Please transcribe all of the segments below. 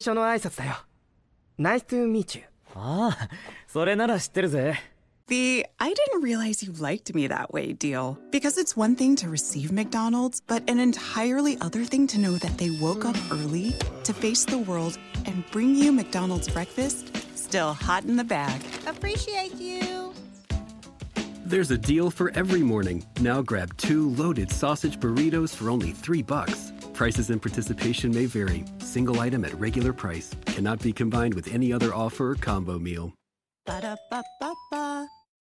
初の挨拶だよ。Nice to meet you. ああ、それなら知ってるぜ。 The I didn't realize you liked me that way deal. Because it's one thing to receive McDonald's, but an entirely other thing to know that they woke up early to face the world and bring you McDonald's breakfast still hot in the bag. Appreciate you. There's a deal for every morning. Now grab two loaded sausage burritos for only three bucks. Prices and participation may vary. Single item at regular price cannot be combined with any other offer or combo meal. Ba-da-ba-ba-ba.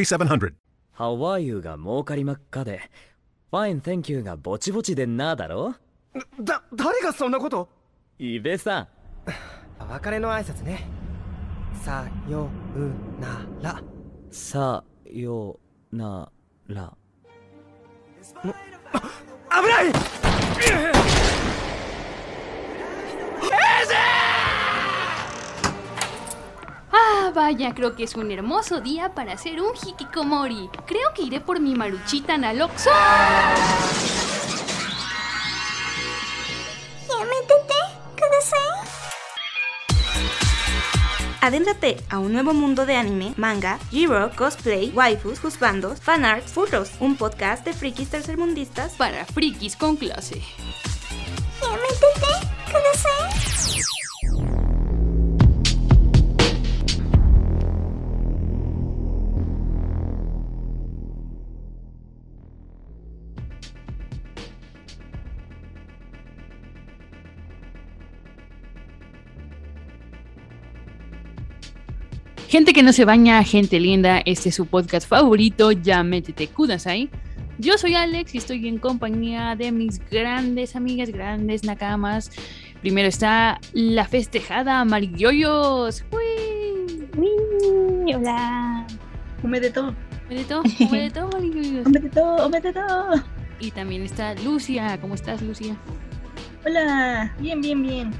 4700. How are you が儲かりまっかで、Fine thank you がぼちぼちでんなだろ？だ、誰がそんなこと？イベさん。別れの挨拶ね。さようなら。さよなら。危ない Ah, vaya, creo que es un hermoso día para hacer un hikikomori. Creo que iré por mi maruchita Naloxo. Adéntrate a un nuevo mundo de anime, manga, G-Rock, cosplay, waifus, juzbandos, fanarts, furros, un podcast de frikis tercermundistas Para frikis con clase. Gente que no se baña, gente linda, este es su podcast favorito, ya métete Kudasai. Yo soy Alex y estoy en compañía de mis grandes amigas, grandes nakamas. Primero está la festejada Mariyoyos. ¡Uy! Uy, hola. Omedeto. Omedeto, omedeto, Mariyoyos. Omedeto, omedeto. Y también está Lucia. ¿Cómo estás, Lucia? Hola. Bien, bien, bien.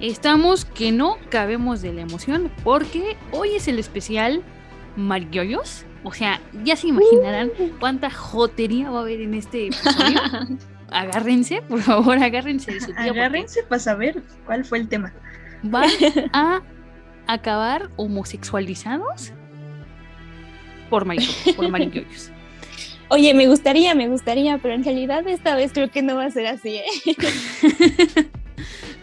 Estamos que no cabemos de la emoción porque hoy es el especial Mariyoyos. O sea, ya se imaginarán cuánta jotería va a haber en este episodio. agárrense, por favor, agárrense de su tía. Agárrense para saber cuál fue el tema. Van a acabar homosexualizados por. Por maricoyos. Oye, me gustaría, me gustaría, pero en realidad esta vez creo que no va a ser así, ¿eh?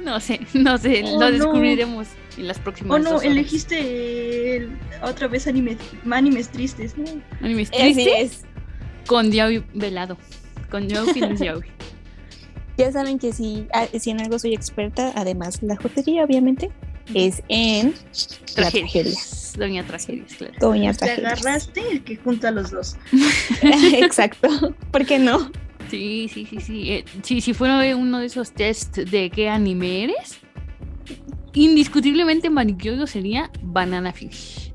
No sé, no sé, Oh, lo no. descubriremos en las próximas Oh no, dos horas. elegiste el- otra vez anime, animes tristes. ¿no? Animes tristes es. con Diawi velado. Con Diawi. Ya saben que si, ah, si en algo soy experta, además de la jotería, obviamente, es en la. Tragedias. Doña Tragedias, claro. Doña Te tragedia. agarraste el que junta a los dos. Exacto. ¿Por qué no? Sí, sí, sí, sí. Eh, sí, si fuera uno de esos tests de qué anime eres, indiscutiblemente Manikyoyo sería Banana Fish.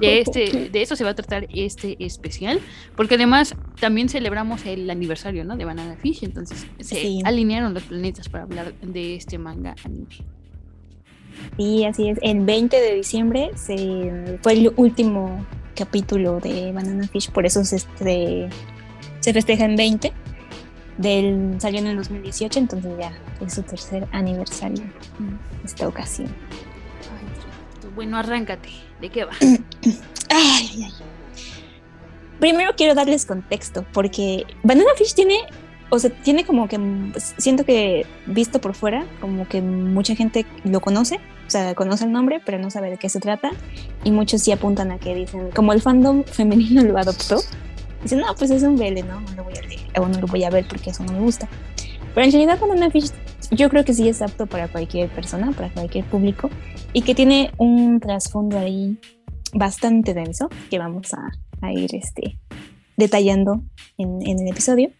De, este, de eso se va a tratar este especial, porque además también celebramos el aniversario ¿no? de Banana Fish, entonces se Sí. alinearon los planetas para hablar de este manga anime. Sí, así es. El 20 de diciembre se, fue el último capítulo de Banana Fish, por eso se, este, se festeja en 20. Del, salió en el 2018, entonces ya es su tercer aniversario esta ocasión. Bueno, arráncate. ¿De qué va? ay, ay. Primero quiero darles contexto, porque Banana Fish tiene, o sea, tiene como que, siento que visto por fuera, como que mucha gente lo conoce, o sea, conoce el nombre, pero no sabe de qué se trata, y muchos sí apuntan a que dicen, como el fandom femenino lo adoptó, dicen, no, pues es un BL, ¿no? No lo voy a leer, o no lo voy a ver porque eso no me gusta. Pero en realidad Banana Fish yo creo que sí es apto para cualquier persona, para cualquier público, y que tiene un trasfondo ahí bastante denso que vamos a, a ir este, detallando en, en, el episodio.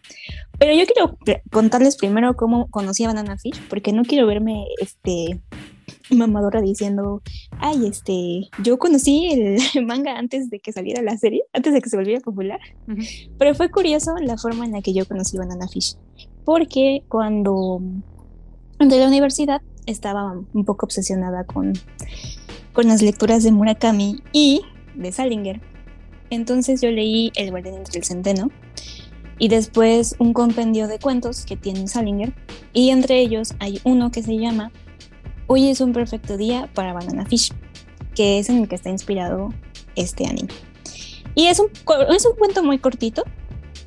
Pero yo quiero contarles primero cómo conocí a Banana Fish, porque no quiero verme este, mamadora diciendo, ay, este, yo conocí el manga antes de que saliera la serie, antes de que se volviera popular. Uh -huh. Pero fue curioso la forma en la que yo conocí Banana Fish, porque cuando entré a la universidad estaba un poco obsesionada con, con las lecturas de Murakami y de Salinger. Entonces yo leí El Guardián entre el Centeno y después un compendio de cuentos que tiene Salinger y entre ellos hay uno que se llama Hoy es un perfecto día para Banana Fish, que es en el que está inspirado este anime. Y es un, es un cuento muy cortito.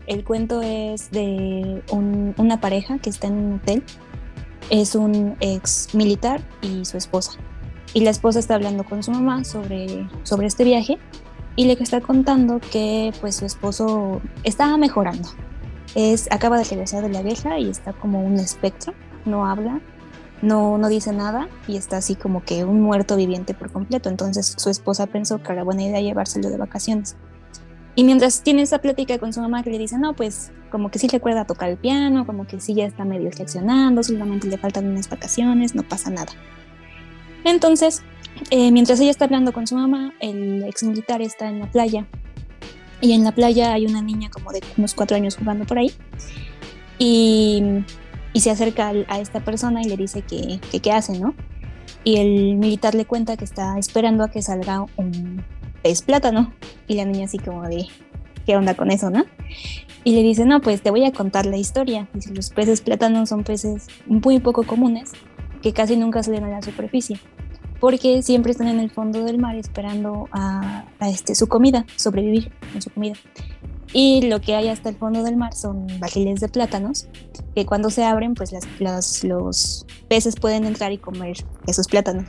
El cuento es de un, una pareja que está en un hotel. Es un ex militar y su esposa. Y la esposa está hablando con su mamá sobre, sobre este viaje y le está contando que pues su esposo estaba mejorando. Es, acaba de regresar de la guerra y está como un espectro, no habla, no, no dice nada y está así como que un muerto viviente por completo. Entonces su esposa pensó que era buena idea llevárselo de vacaciones. Y mientras tiene esa plática con su mamá que le dice, no, pues como que sí recuerda tocar el piano, como que sí ya está medio reaccionando, solamente le faltan unas vacaciones, no pasa nada. Entonces, eh, mientras ella está hablando con su mamá, el ex militar está en la playa. Y en la playa hay una niña como de unos cuatro años jugando por ahí. Y, y se acerca a esta persona y le dice que, qué hace, ¿no? Y el militar le cuenta que está esperando a que salga un pez plátano. Y la niña así como de, ¿qué onda con eso, no? Y le dice, no, pues te voy a contar la historia. Dice, los peces plátanos son peces muy poco comunes que casi nunca salen a la superficie porque siempre están en el fondo del mar esperando a, a, este, su comida, sobrevivir con su comida. Y lo que hay hasta el fondo del mar son barriles de plátanos, que cuando se abren, pues las, las, los peces pueden entrar y comer esos plátanos.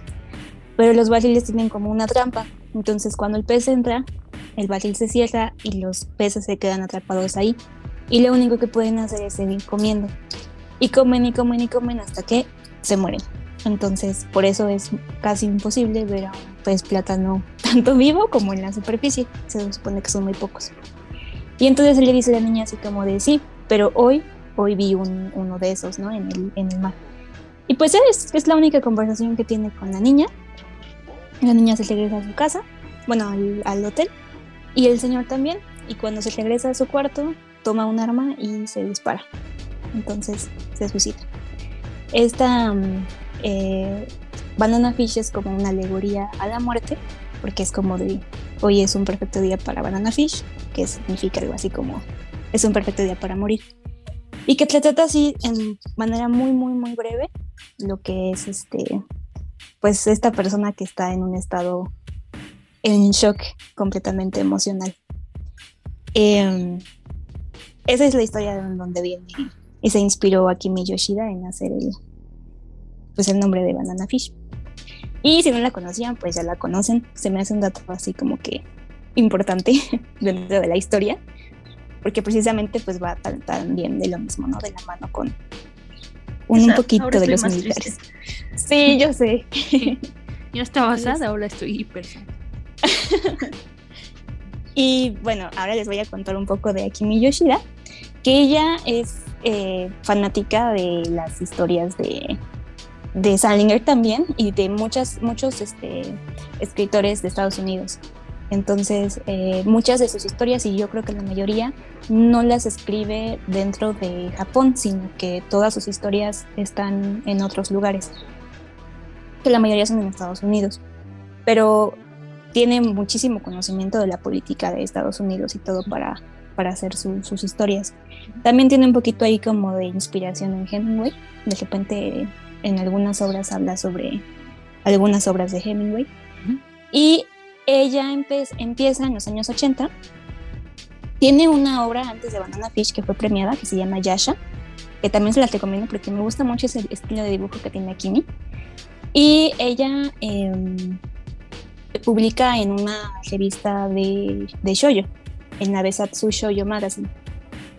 Pero los barriles tienen como una trampa, entonces cuando el pez entra, el barril se cierra y los peces se quedan atrapados ahí. Y lo único que pueden hacer es seguir comiendo. Y comen y comen y comen hasta que se mueren. Entonces, por eso es casi imposible ver a un pez plátano tanto vivo como en la superficie. Se supone que son muy pocos. Y entonces él le dice a la niña así como de sí, pero hoy, hoy vi un, uno de esos, ¿no? En el, en el mar. Y pues es, es la única conversación que tiene con la niña. La niña se regresa a su casa, bueno, al, al hotel, y el señor también. Y cuando se regresa a su cuarto, toma un arma y se dispara. Entonces se suicida. Esta eh, Banana Fish es como una alegoría a la muerte, porque es como de hoy es un perfecto día para Banana Fish, que significa algo así como es un perfecto día para morir. Y que te trata así en manera muy, muy, muy breve lo que es este, pues esta persona que está en un estado en shock completamente emocional. Eh, esa es la historia de donde viene y se inspiró a Kimi Yoshida en hacer el, pues el nombre de Banana Fish. Y si no la conocían, pues ya la conocen. Se me hace un dato así como que importante dentro de la historia, porque precisamente pues va tan, tan bien de lo mismo, ¿no? De la mano con un, un poquito de los militares. Triste. Sí, yo sé. Ya estaba basada, ahora estoy hiper. y bueno, ahora les voy a contar un poco de Akimi Yoshida, que ella es eh, fanática de las historias de de Salinger también y de muchas, muchos este, escritores de Estados Unidos. Entonces, eh, muchas de sus historias, y yo creo que la mayoría, no las escribe dentro de Japón, sino que todas sus historias están en otros lugares. que la mayoría son en Estados Unidos, pero tiene muchísimo conocimiento de la política de Estados Unidos y todo para, para hacer sus historias. También tiene un poquito ahí como de inspiración en Hemingway, de repente en algunas obras habla sobre algunas obras de Hemingway. Y ella empieza en los años 80. Tiene una obra antes de Banana Fish que fue premiada, que se llama Yasha, que también se la recomiendo porque me gusta mucho ese estilo de dibujo que tiene Kimi. Y ella em, publica en una revista de, de shoyo, en la Besatsu Shoyo Magazine.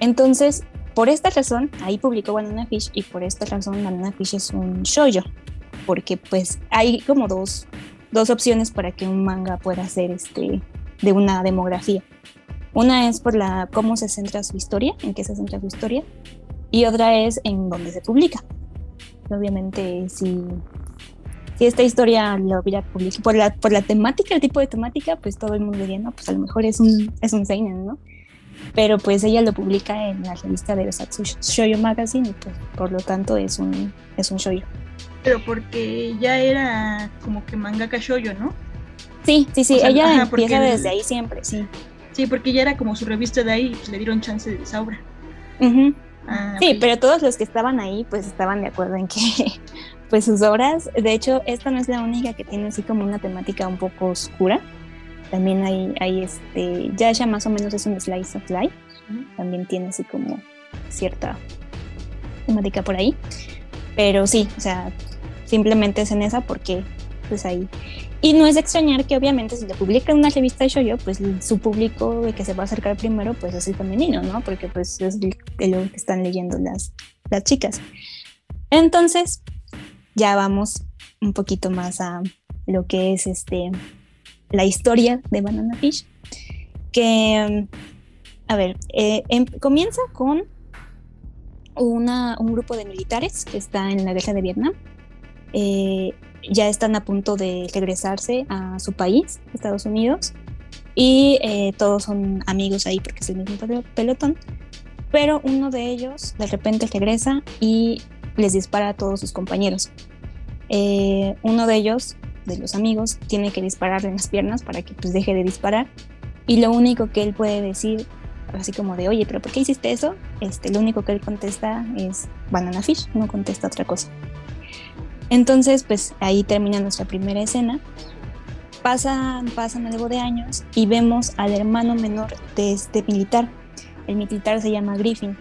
Entonces, por esta razón, ahí publicó Banana Fish y por esta razón Banana Fish es un shoyo, porque pues hay como dos, dos opciones para que un manga pueda ser este, de una demografía. Una es por la cómo se centra su historia, en qué se centra su historia, y otra es en dónde se publica. Obviamente, si, si esta historia la hubiera publicado por la, por la temática, el tipo de temática, pues todo el mundo diría, no, pues a lo mejor es un, es un seinen, ¿no? Pero pues ella lo publica en la revista de Osatsu Shoujo Magazine y pues por lo tanto es un, es un shoujo. Pero porque ya era como que mangaka shoujo, ¿no? Sí, sí, sí, ella empieza desde ahí siempre, sí. Sí, porque ya era como su revista de ahí y pues le dieron chance de esa obra. Ah, sí, pero todos los que estaban ahí pues estaban de acuerdo en que pues sus obras, de hecho esta no es la única que tiene así como una temática un poco oscura. También hay, hay este, ya más o menos es un slice of life. También tiene así como cierta temática por ahí. Pero sí, o sea, simplemente es en esa porque pues ahí. Y no es de extrañar que obviamente si lo publica en una revista de shoujo, pues su público de que se va a acercar primero pues es el femenino, ¿no? Porque pues es lo que están leyendo las, las chicas. Entonces, ya vamos un poquito más a lo que es este la historia de Banana Fish, que, a ver, eh, em, comienza con una, un grupo de militares que está en la guerra de Vietnam. Eh, ya están a punto de regresarse a su país, Estados Unidos, y eh, todos son amigos ahí porque es el mismo pelotón. Pero uno de ellos de repente regresa y les dispara a todos sus compañeros. uno de ellos de los amigos, tiene que dispararle en las piernas para que pues deje de disparar. Y lo único que él puede decir, así como de, oye, pero ¿por qué hiciste eso? Este, lo único que él contesta es banana fish, no contesta otra cosa. Entonces, pues ahí termina nuestra primera escena. Pasan, pasan algo de años y vemos al hermano menor de este militar. El militar se llama Griffin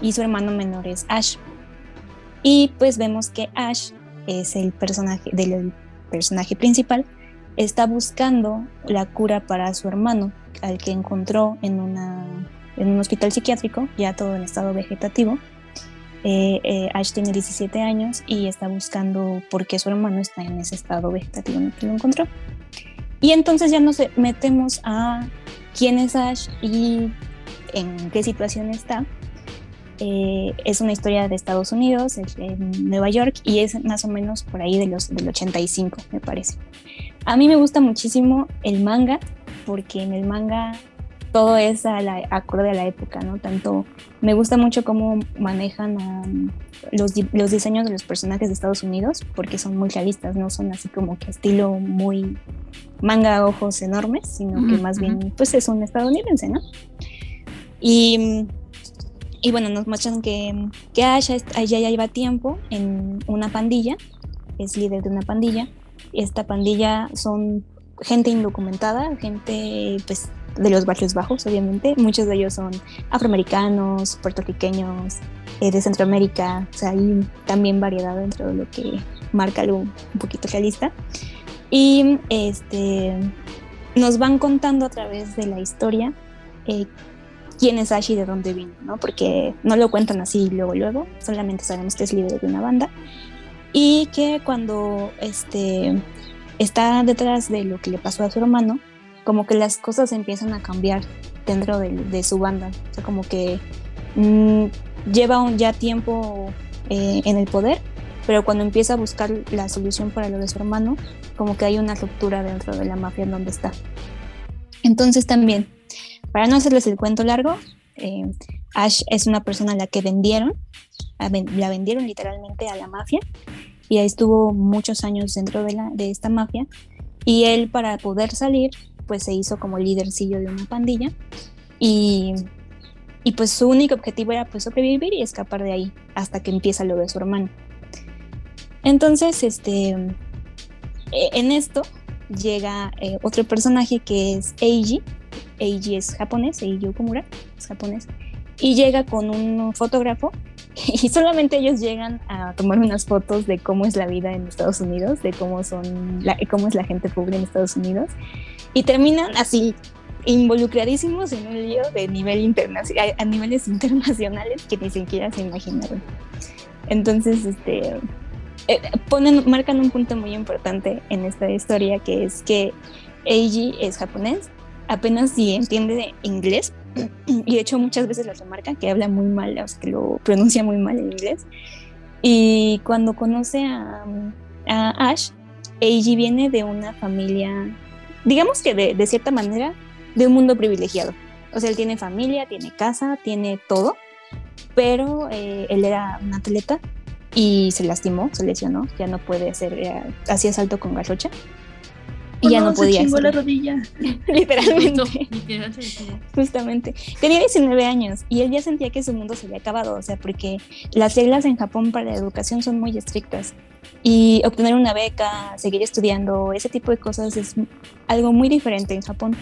y su hermano menor es Ash. Y pues vemos que Ash es el personaje del personaje principal, está buscando la cura para su hermano, al que encontró en, un hospital psiquiátrico, ya todo en estado vegetativo. Eh, eh, Ash tiene 17 años y está buscando por qué su hermano está en ese estado vegetativo en el que lo encontró. Y entonces ya nos metemos a quién es Ash y en qué situación está eh, es una historia de Estados Unidos, en Nueva York, y es más o menos por ahí de los, del 85, me parece. A mí me gusta muchísimo el manga, porque en el manga todo es a la, acorde a la época, ¿no? Tanto me gusta mucho cómo manejan los, los, diseños de los personajes de Estados Unidos, porque son muy realistas, no son así como que estilo muy manga ojos enormes, sino que más bien, pues es un estadounidense, ¿no? Y y bueno, nos muestran que, que Asha, ya lleva tiempo en una pandilla, es líder de una pandilla. Esta pandilla son gente indocumentada, gente pues, de los barrios bajos, obviamente. Muchos de ellos son afroamericanos, puertorriqueños, eh, de Centroamérica. O sea, hay también variedad dentro de lo que marca algo un poquito realista. Y este, nos van contando a través de la historia eh, quién es Ash y de dónde vino, ¿no? Porque no lo cuentan así luego, luego, solamente sabemos que es líder de una banda y que cuando este, está detrás de lo que le pasó a su hermano, como que las cosas empiezan a cambiar dentro de, su banda, o sea, como que mm, lleva un, ya tiempo eh, en el poder, pero cuando empieza a buscar la solución para lo de su hermano, como que hay una ruptura dentro de la mafia en donde está. Entonces también para no hacerles el cuento largo, eh, Ash es una persona a la que vendieron, la vendieron literalmente a la mafia y ahí estuvo muchos años dentro de, la, de esta mafia. Y él para poder salir, pues se hizo como lídercillo de una pandilla y, y pues su único objetivo era pues sobrevivir y escapar de ahí hasta que empieza lo de su hermano. Entonces, este, e, en esto llega eh, otro personaje que es Eiji. Eiji es japonés, Eiji Okumura es japonés. Y llega con un fotógrafo y solamente ellos llegan a tomar unas fotos de cómo es la vida en Estados Unidos, de cómo son cómo es la gente pobre en Estados Unidos y terminan así involucradísimos en un lío de nivel internacional a niveles internacionales que ni siquiera se imaginaron. Entonces, este eh, ponen marcan un punto muy importante en esta historia que es que Eiji es japonés, apenas si entiende inglés y de hecho muchas veces lo remarca que habla muy mal, o sea, que lo pronuncia muy mal en inglés. Y cuando conoce a, a Ash, Eiji viene de una familia, digamos que de, de, cierta manera, de un mundo privilegiado. O sea, él tiene familia, tiene casa, tiene todo, pero eh, él era un atleta y se lastimó, se lesionó, ya no puede hacer, eh, hacía salto con garrocha y ya no, podía. Se la rodilla. Literalmente. Justamente. Tenía 19 años y él ya sentía que su mundo se había acabado, o sea, porque las reglas en Japón para la educación son muy estrictas y obtener una beca, seguir estudiando, ese tipo de cosas es algo muy diferente en Japón.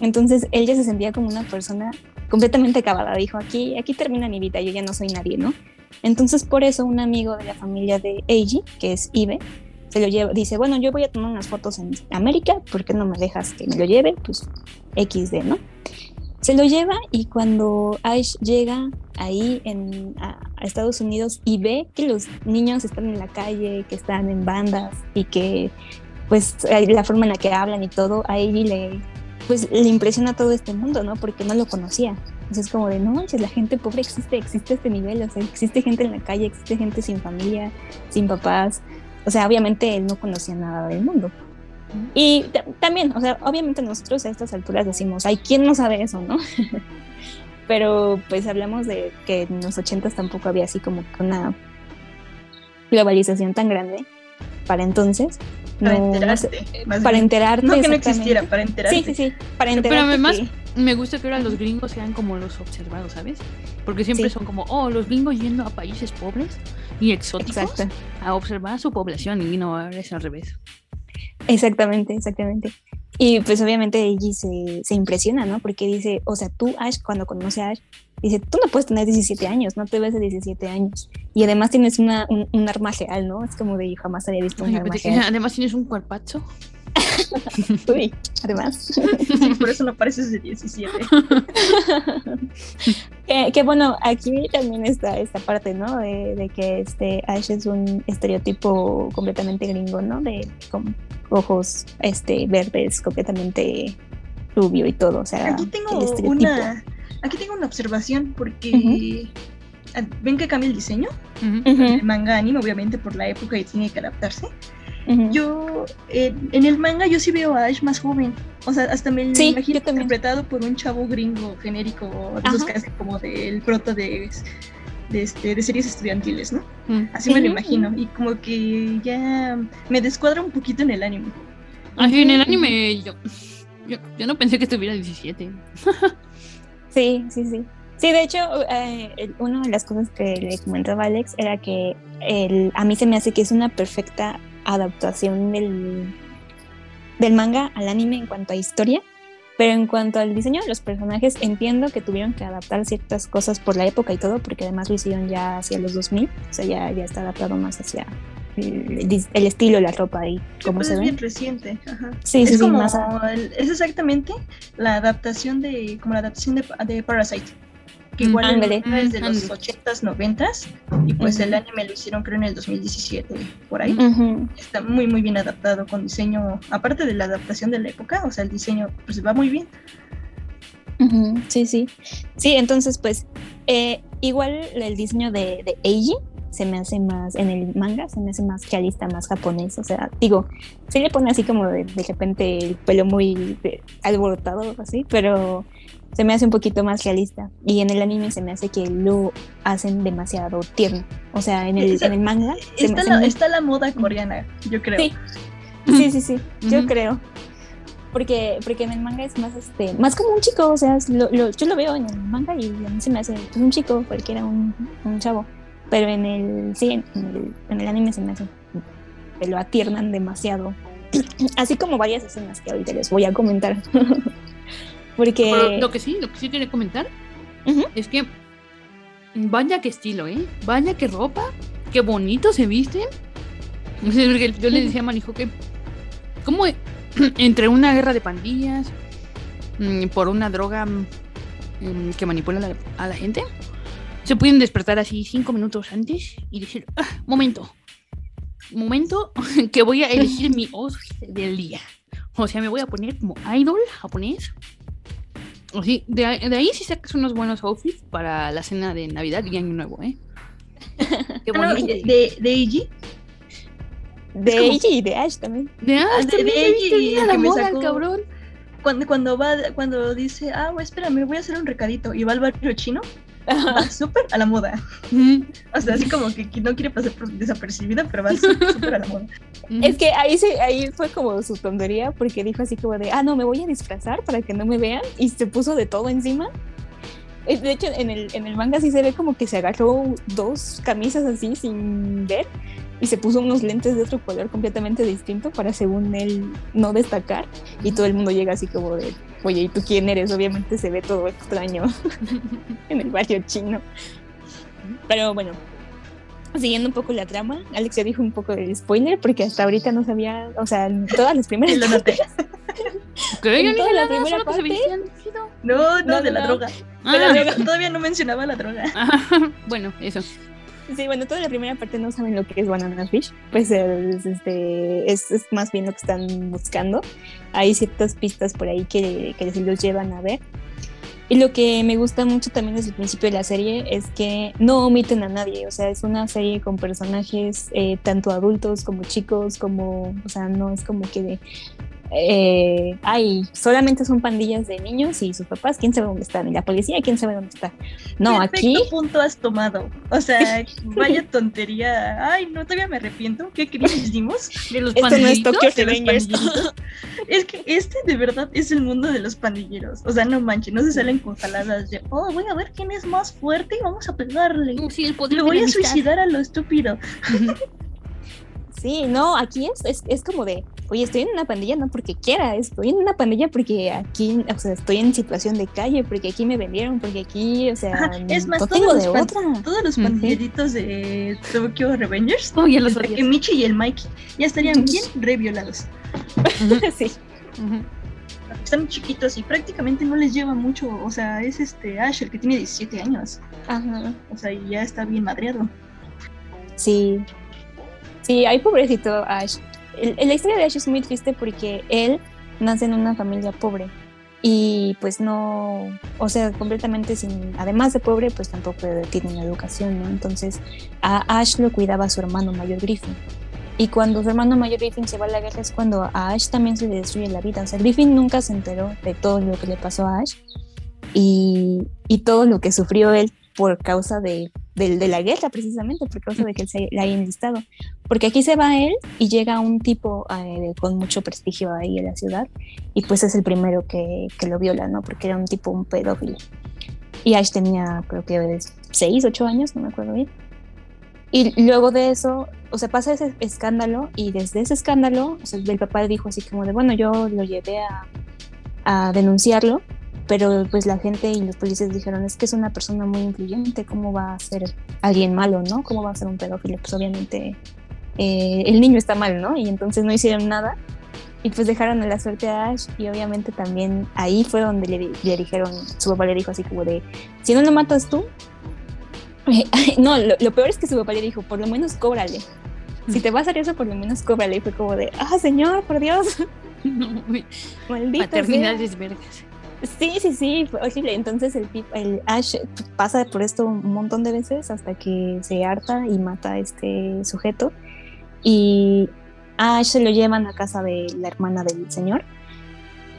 Entonces él ya se sentía como una persona completamente acabada. Dijo, aquí, aquí termina mi vida, yo ya no soy nadie, ¿no? Entonces por eso un amigo de la familia de Eiji, que es Ibe, se lo lleva, dice, bueno, yo voy a tomar unas fotos en América, ¿por qué no me dejas que me lo lleve? Pues XD, ¿no? Se lo lleva y cuando Ash llega ahí en, a, Estados Unidos y ve que los niños están en la calle, que están en bandas y que pues la forma en la que hablan y todo, a ella le, pues, le impresiona todo este mundo, ¿no? Porque no lo conocía. Entonces es como de, no manches, la gente pobre existe, existe este nivel, o sea, existe gente en la calle, existe gente sin familia, sin papás, o sea, obviamente él no conocía nada del mundo. Y también, o sea, obviamente nosotros a estas alturas decimos, ay, ¿quién no sabe eso, no? Pero pues hablamos de que en los ochentas tampoco había así como una globalización tan grande para entonces. Para enterarte. para enterarte. No que no existiera, para enterarte. Sí, sí, sí, para enterarte. Pero además me gusta que ahora los gringos sean como los observados, ¿sabes? Porque siempre son como, oh, los gringos yendo a países pobres y exóticos a observar a su población y no ahora es al revés. Exactamente, exactamente. Y pues obviamente ella se, se, impresiona, ¿no? Porque dice, o sea, tú, Ash, cuando conoce a Ash, dice, tú no puedes tener 17 años, no te ves de 17 años. Y además tienes una, un, arma real, ¿no? Es como de, yo jamás había visto un arma real. Además tienes un cuerpacho. Uy, además. por eso no pareces de 17. que, bueno, aquí también está esta parte, ¿no? De, que este Ash es un estereotipo completamente gringo, ¿no? De con ojos este, verdes, completamente rubio y todo. O sea, aquí tengo una. Aquí tengo una observación porque. ¿Ven que cambia el diseño? El manga anime, obviamente, por la época y tiene que adaptarse. Yo, eh, en el manga, yo sí veo a Ash más joven. O sea, hasta me lo imagino interpretado por un chavo gringo genérico, de esos como del prota de, de, este, de series estudiantiles, ¿no? Mm. Así me lo imagino. Y como que ya me descuadra un poquito en el anime. Así en el anime yo, yo, no pensé que estuviera 17. sí, sí, sí. Sí, de hecho, eh, una de las cosas que le comentaba Alex era que el, a mí se me hace que es una perfecta adaptación del, del manga al anime en cuanto a historia, pero en cuanto al diseño de los personajes, entiendo que tuvieron que adaptar ciertas cosas por la época y todo, porque además lo hicieron ya hacia los 2000, o sea, ya, ya está adaptado más hacia el, estilo, la ropa y cómo se es ve. bien reciente, ajá. Sí, es sí, como más es exactamente la adaptación de, como la adaptación de, de Parasite que igual es de los 80s, 90s, y pues el anime lo hicieron creo en el 2017, por ahí. Está muy muy bien adaptado con diseño, aparte de la adaptación de la época, o sea, el diseño pues va muy bien. Sí, sí. Sí, entonces pues eh, igual el diseño de, de Eiji se me hace más, en el manga se me hace más realista, más japonés, o sea, digo, se le pone así como de, repente el pelo muy alborotado así, pero se me hace un poquito más realista. Y en el anime se me hace que lo hacen demasiado tierno. O sea, en el, en el manga. Está, la, está la moda coreana, yo creo. Sí, sí, sí, sí yo creo. Porque, porque en el manga es más este más como un chico, o sea, lo, yo lo veo en el manga y a mí se me hace pues, un chico, cualquiera un, un chavo. Pero en el, sí, en el, en el anime se me hace que lo atiernan demasiado. Así como varias escenas que ahorita les voy a comentar. Porque. lo que sí, lo que sí quería comentar es que. Vaya que estilo, ¿eh? Vaya que ropa, qué bonito se visten. Yo le decía a Manijo que. ¿Cómo entre una guerra de pandillas, mm, por una droga mm, que manipula a la gente, se pueden despertar así cinco minutos antes y decir, ah, momento, momento que voy a elegir mi outfit del día. O sea, me voy a poner como idol japonés Sí, de, de, ahí sí sacas unos buenos outfits para la cena de Navidad y Año Nuevo, ¿eh? Qué ah, de, de Eiji. De Eiji y de Ash también. De Ash, ah, de, de Eiji. la moda, el cabrón. Cuando, cuando va, cuando dice, ah, espérame, voy a hacer un recadito y va al barrio chino va súper a la moda. O sea, así como que no quiere pasar desapercibida, pero va súper a la moda. Es que ahí, se, ahí fue como su tontería, porque dijo así como de, ah, no, me voy a disfrazar para que no me vean, y se puso de todo encima. Eh, de hecho, en el, en el manga sí se ve como que se agarró dos camisas así sin ver y se puso unos lentes de otro color completamente distinto para, según él, no destacar. Y todo el mundo llega así como de, oye, ¿y tú quién eres? Obviamente se ve todo extraño en el barrio chino. Pero bueno, siguiendo un poco la trama, Alex ya dijo un poco de spoiler porque hasta ahorita no sabía, o sea, en todas las primeras lo noté. ¿Qué? Yo toda la primera parte. No, no, de la droga. Ah. Todavía no mencionaba la droga. bueno, eso. Sí, bueno, toda la primera parte no saben lo que es Banana Fish, pues es, este, es, es, más bien lo que están buscando. Hay ciertas pistas por ahí que, que se los llevan a ver. Y lo que me gusta mucho también desde el principio de la serie es que no omiten a nadie, o sea, es una serie con personajes eh, tanto adultos como chicos, como, o sea, no es como que de, eh, ay, solamente son pandillas de niños y sus papás, quién sabe dónde están, y la policía, quién sabe dónde está. No, aquí. ¿Qué punto has tomado? O sea, vaya tontería. Ay, no, todavía me arrepiento. ¿Qué crimen dimos? De los pandilleros. es que este de verdad es el mundo de los pandilleros. O sea, no manches, no se salen con jaladas de, oh, voy a ver quién es más fuerte y vamos a pegarle. Sí, el Le voy a suicidar a lo estúpido. Sí, no, aquí es, es, como de, oye, estoy en una pandilla no porque quiera, estoy en una pandilla porque aquí, o sea, estoy en situación de calle, porque aquí me vendieron, porque aquí, o sea, es más, todos, los de otra. todos los pandilleritos de Tokyo Revengers, oh, los el Michi y el Mikey ya estarían bien re violados. sí. Están chiquitos y prácticamente no les lleva mucho, o sea, es este Ash el que tiene 17 años. Ajá. O sea, y ya está bien madreado. Sí, Sí, hay pobrecito Ash. la historia de Ash es muy triste porque él nace en una familia pobre y pues no, o sea, completamente sin, además de pobre, pues tampoco tiene una educación, ¿no? Entonces a Ash lo cuidaba su hermano mayor Griffin. Y cuando su hermano mayor Griffin se va a la guerra es cuando a Ash también se le destruye la vida. O sea, Griffin nunca se enteró de todo lo que le pasó a Ash y, y todo lo que sufrió él por causa de de, la guerra precisamente, por causa de que él se la haya enlistado. Porque aquí se va él y llega un tipo eh, con mucho prestigio ahí en la ciudad y pues es el primero que, que, lo viola, ¿no? Porque era un tipo, un pedófilo. Y Ash tenía creo que 6, 8 años, no me acuerdo bien. Y luego de eso, o sea, pasa ese escándalo y desde ese escándalo, el papá dijo así como de, bueno, yo lo llevé a, a denunciarlo pero pues la gente y los policías dijeron, es que es una persona muy influyente, ¿cómo va a ser alguien malo, no? ¿Cómo va a ser un pedófilo? Pues obviamente eh, el niño está mal, ¿no? Y entonces no hicieron nada y pues dejaron a la suerte a Ash y obviamente también ahí fue donde le, dijeron, su papá le dijo así como de, si no lo matas tú, no, lo, peor es que su papá le dijo, por lo menos cóbrale. Si te vas a hacer eso, por lo menos cóbrale. Y fue como de, ah, señor, por Dios. No, Maldito. Paternidades vergas. Sí, sí, sí, fue horrible. Entonces el, el Ash pasa por esto un montón de veces hasta que se harta y mata a este sujeto. Y Ash se lo llevan a casa de la hermana del señor,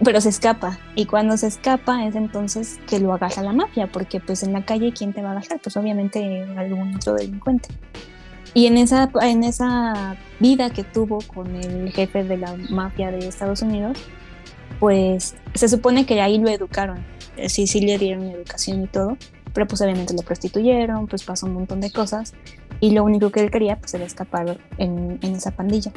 pero se escapa. Y cuando se escapa es entonces que lo agarra la mafia, porque pues en la calle, ¿quién te va a agarrar? Pues obviamente algún otro delincuente. Y en esa, en esa vida que tuvo con el jefe de la mafia de Estados Unidos, pues se supone que ahí lo educaron, eh, sí, sí le dieron educación y todo, pero pues obviamente lo prostituyeron, pues pasó un montón de cosas y lo único que él quería pues era escapar en, en esa pandilla.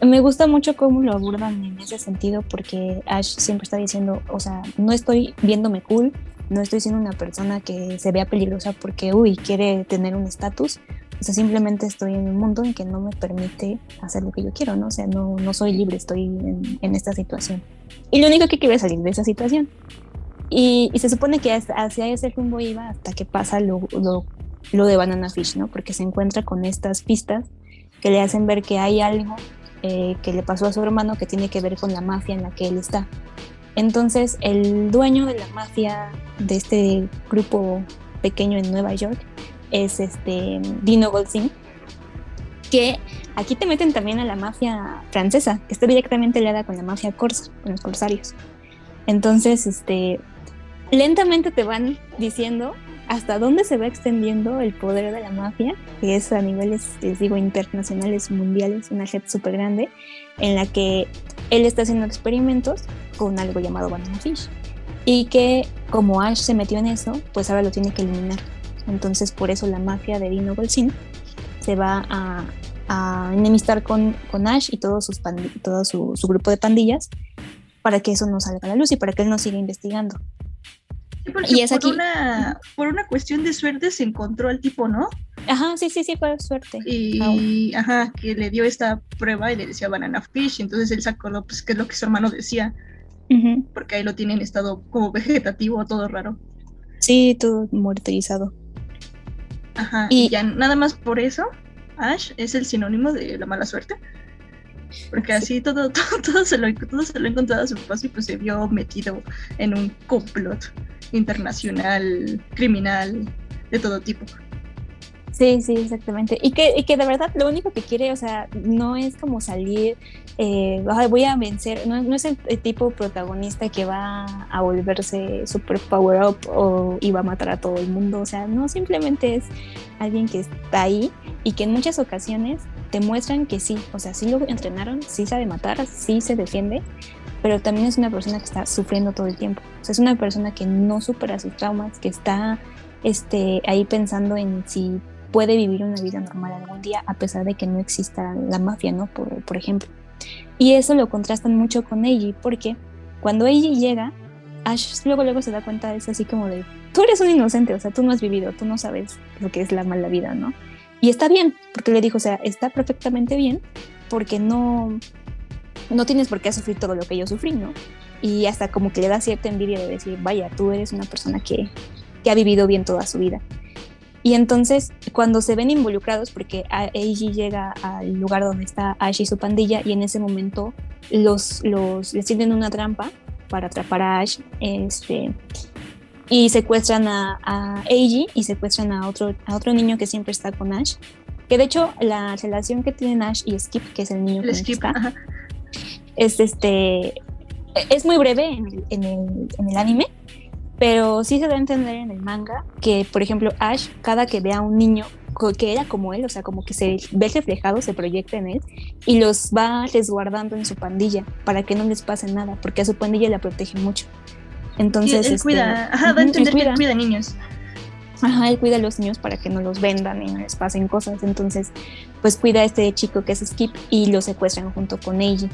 Me gusta mucho cómo lo abordan en ese sentido porque Ash siempre está diciendo, o sea, no estoy viéndome cool, no estoy siendo una persona que se vea peligrosa porque, uy, quiere tener un estatus, o sea, simplemente estoy en un mundo en que no me permite hacer lo que yo quiero, ¿no? O sea, no, no soy libre, estoy en, en esta situación. Y lo único que quiero es salir de esa situación. Y, y se supone que hacia ese rumbo iba hasta que pasa lo, lo, lo, de Banana Fish, ¿no? Porque se encuentra con estas pistas que le hacen ver que hay algo eh, que le pasó a su hermano que tiene que ver con la mafia en la que él está. Entonces, el dueño de la mafia de este grupo pequeño en Nueva York es este Dino Goldstein, que aquí te meten también a la mafia francesa, que está directamente ligada con la mafia corsa, con los corsarios. Entonces, este, lentamente te van diciendo hasta dónde se va extendiendo el poder de la mafia, que es a niveles, les digo, internacionales, mundiales, una red súper grande, en la que él está haciendo experimentos con algo llamado Banana Fish. Y que como Ash se metió en eso, pues ahora lo tiene que eliminar. Entonces por eso la mafia de Dino Golsin se va a, enemistar con, con, Ash y todo, sus todo su, grupo de pandillas para que eso no salga a la luz y para que él no siga investigando. y es por aquí. Una, por una cuestión de suerte se encontró al tipo, ¿no? Ajá, sí, sí, sí, fue suerte. Y, ajá, que le dio esta prueba y le decía banana fish, entonces él se acordó, pues, qué es lo que su hermano decía, porque ahí lo tienen en estado como vegetativo, todo raro. Sí, todo mortalizado. Ajá, y, ya nada más por eso, Ash es el sinónimo de la mala suerte. Porque así todo, todo, se lo, todo se lo ha encontrado a su paso y pues se vio metido en un complot internacional, criminal, de todo tipo. Sí, sí, exactamente. Y que, y que de verdad lo único que quiere, o sea, no es como salir, eh, voy a vencer, no, no es el, tipo protagonista que va a volverse super power up o y va a matar a todo el mundo, o sea, no, simplemente es alguien que está ahí y que en muchas ocasiones te muestran que sí, o sea, sí lo entrenaron, sí sabe matar, sí se defiende, pero también es una persona que está sufriendo todo el tiempo. O sea, es una persona que no supera sus traumas, que está este, ahí pensando en si puede vivir una vida normal algún día a pesar de que no exista la mafia, ¿no? Por, por ejemplo. Y eso lo contrastan mucho con Eiji porque cuando Eiji llega, Ash luego luego se da cuenta, es así como de, tú eres un inocente, o sea, tú no has vivido, tú no sabes lo que es la mala vida, ¿no? Y está bien, porque le dijo, o sea, está perfectamente bien porque no, no tienes por qué sufrir todo lo que yo sufrí, ¿no? Y hasta como que le da cierta envidia de decir, vaya, tú eres una persona que, que ha vivido bien toda su vida. Y entonces, cuando se ven involucrados, porque Eiji llega al lugar donde está Ash y su pandilla, y en ese momento los, los les tienden una trampa para atrapar a Ash, este, y secuestran a, a Eiji y secuestran a otro, a otro niño que siempre está con Ash. Que de hecho, la relación que tienen Ash y Skip, que es el niño que está, es este. Es muy breve en el, en el, en el anime, pero sí se da a entender en el manga que, por ejemplo, Ash, cada que ve a un niño que era como él, o sea, como que se ve reflejado, se proyecta en él y los va resguardando en su pandilla para que no les pase nada, porque a su pandilla la protege mucho. Entonces, él, este, cuida, ajá, da a entender que cuida niños. Ajá, él cuida a los niños para que no los vendan y no les pasen cosas. Entonces, pues cuida a este chico que es Skip y lo secuestran junto con Eiji.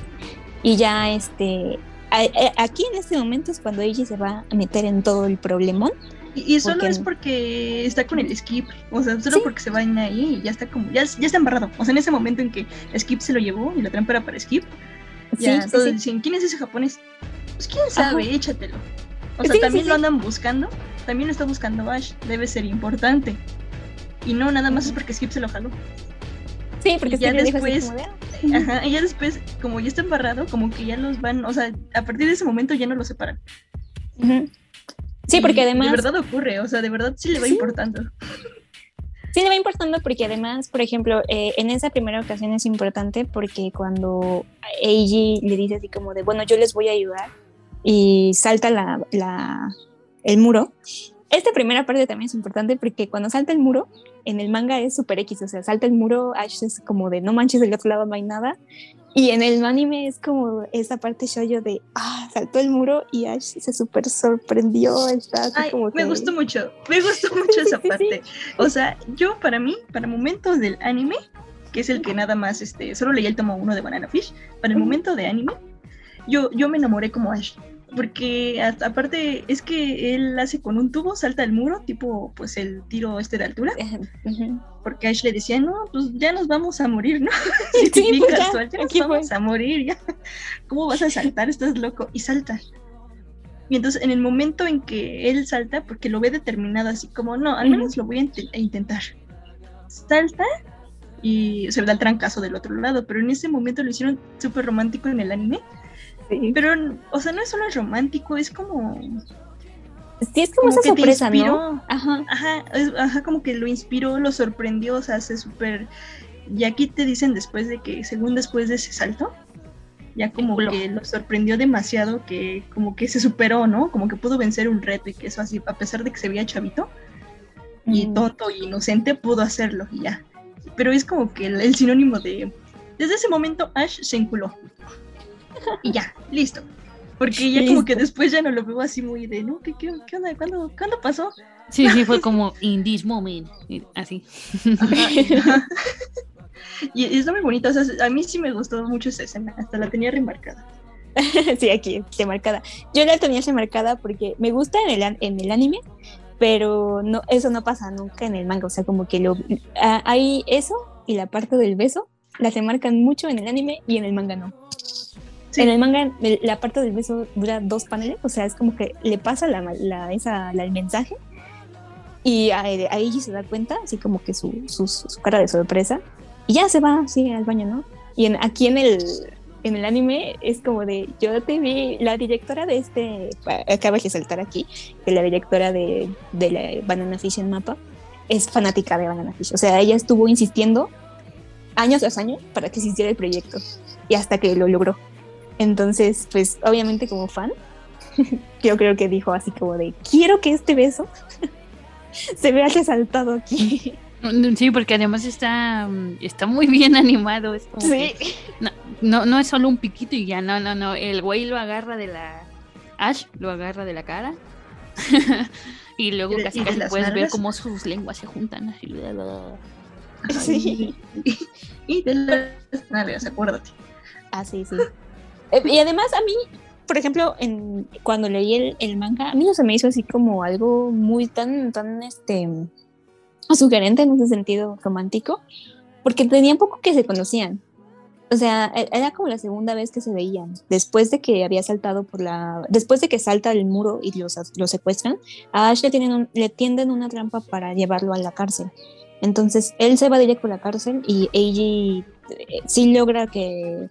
Y ya este aquí en este momento es cuando ella se va a meter en todo el problemón. Y, solo es porque está con el Skip, o sea, solo porque se van ahí y ya está como, ya, ya está embarrado. O sea, en ese momento en que Skip se lo llevó y la trampa era para Skip, ya todos dicen, ¿quién es ese japonés? Pues quién sabe, échatelo. O sea, también lo andan buscando, también lo está buscando Ash, debe ser importante. Y no nada más es porque Skip se lo jaló. Sí, porque ya después, ajá, y ya después, como ya está embarrado, como que ya los van, o sea, a partir de ese momento ya no los separan. Sí, porque además... De verdad ocurre, o sea, de verdad sí le va importando. Sí, le va importando porque además, por ejemplo, eh, en esa primera ocasión es importante porque cuando Eiji le dice así como de, bueno, yo les voy a ayudar y salta la, la, el muro. Esta primera parte también es importante porque cuando salta el muro, en el manga es super X, o sea, salta el muro, Ash es como de no manches, del otro lado no hay nada, y en el anime es como esa parte shoyo de, ah, saltó el muro y Ash se súper sorprendió. Está como me gustó mucho, me gustó mucho esa parte. O sea, yo para mí, para momentos del anime, que es el que nada más, este, solo leí el tomo uno de Banana Fish, para el momento de anime, yo, yo me enamoré como Ash porque aparte es que él hace con un tubo, salta el muro, tipo pues el tiro este de altura. Porque Ash le decía, no, pues ya nos vamos a morir, ¿no? Sí, pues ya, nos vamos a morir, ya. ¿Cómo vas a saltar? Estás loco. Y salta. Y entonces en el momento en que él salta, porque lo ve determinado así como, no, al menos lo voy a, intentar. Salta y se da el trancazo del otro lado, pero en ese momento lo hicieron súper romántico en el anime pero, o sea, no es solo romántico, es como. Sí, es como, esa sorpresa, ¿no? Ajá. Ajá, ajá, como que lo inspiró, lo sorprendió, o sea, hace súper. Y aquí te dicen después de que, según después de ese salto, ya como que lo sorprendió demasiado que como que se superó, ¿no? Como que pudo vencer un reto y que eso así, a pesar de que se veía chavito y tonto y inocente, pudo hacerlo y ya. Pero es como que el, el sinónimo de... Desde ese momento Ash se enculó y ya, listo. Porque ya como que después ya no lo veo así muy de, ¿no? ¿Qué, qué, qué onda? ¿Cuándo, ¿Cuándo, pasó? Sí, sí, fue como in this moment, así. Y está muy bonito, o sea, a mí sí me gustó mucho esa escena, hasta la tenía remarcada. sí, aquí, remarcada. Yo la tenía remarcada porque me gusta en el, en el anime, pero no, eso no pasa nunca en el manga, o sea, como que lo, hay eso y la parte del beso, la se marcan mucho en el anime y en el manga no. En el manga, la parte del beso dura dos paneles, o sea, es como que le pasa la, la, esa, el mensaje y a, a se da cuenta, así como que su, su, cara de sorpresa, y ya se va, sigue al baño, ¿no? Y en, aquí en el, en el anime es como de, yo te vi, la directora de este, acaba de saltar aquí, que la directora de, de la Banana Fish en Mapa es fanática de Banana Fish, o sea, ella estuvo insistiendo años tras años para que se hiciera el proyecto y hasta que lo logró. Entonces, pues obviamente como fan, yo creo que dijo así como de, quiero que este beso se vea resaltado aquí. Sí, porque además está, está muy bien animado. Es sí. no, no, es solo un piquito y ya, no, no, no. El güey lo agarra de la. Ash lo agarra de la cara. y luego casi casi puedes ver cómo sus lenguas se juntan. Así. Sí. Y de las nalgas, acuérdate. Ah, sí, sí. Eh, y además a mí, por ejemplo, en, cuando leí el, el, manga, a mí no se me hizo así como algo muy tan, tan, este, sugerente en ese sentido romántico, porque tenían poco que se conocían. O sea, e, era como la segunda vez que se veían. Después de que había saltado por la. Después de que salta el muro y los, los secuestran, a Ash le, tienen le tienden una trampa para llevarlo a la cárcel. Entonces él se va directo a la cárcel y Eiji eh, sí logra que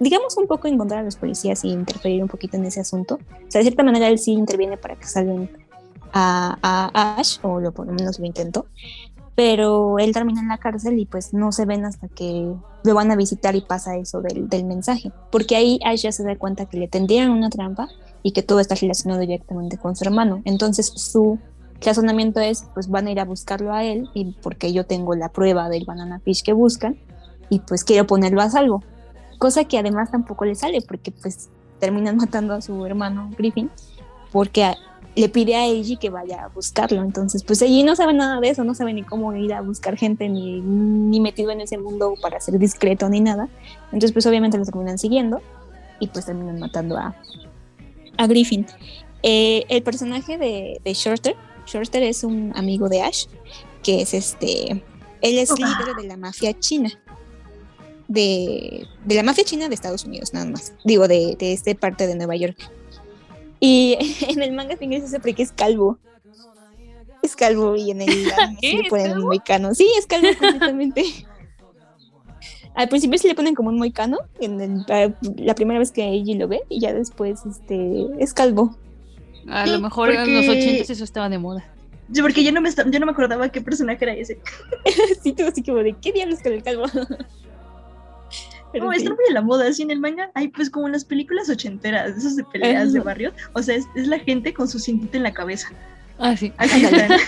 digamos un poco encontrar a los policías y interferir un poquito en ese asunto. O sea, de cierta manera él sí interviene para que salgan a, Ash, o lo, por lo menos lo intentó, pero él termina en la cárcel y pues no se ven hasta que lo van a visitar y pasa eso del, del mensaje, porque ahí Ash ya se da cuenta que le tendrían una trampa y que todo está relacionado directamente con su hermano. Entonces su razonamiento es, pues van a ir a buscarlo a él y porque yo tengo la prueba del banana fish que buscan y pues quiero ponerlo a salvo cosa que además tampoco le sale porque pues terminan matando a su hermano Griffin porque le pide a Eiji que vaya a buscarlo. Entonces, pues Eiji no sabe nada de eso, no sabe ni cómo ir a buscar gente, ni, ni metido en ese mundo para ser discreto ni nada. Entonces, pues obviamente lo terminan siguiendo y pues terminan matando a, a Griffin. Eh, el personaje de, de, Shorter, Shorter es un amigo de Ash, que es este, él es líder de la mafia china de, la mafia china de Estados Unidos, nada más. Digo, de, de esta parte de Nueva York. Y en el manga se dice porque es calvo. Es calvo y en el sí le ponen un moicano. Sí, es calvo completamente. Al principio se le ponen como un moicano, en la primera vez que ella lo ve, y ya después este, es calvo. A lo mejor en los 80 eso estaba de moda. Sí, porque yo no me, yo no me acordaba qué personaje era ese. sí, tú así como de, ¿qué diablos con el calvo? Pero no, está muy en la moda, así en el manga hay pues como en las películas ochenteras, esas de peleas de barrio, o sea, es, la gente con su cintita en la cabeza. Ah, sí. Así están.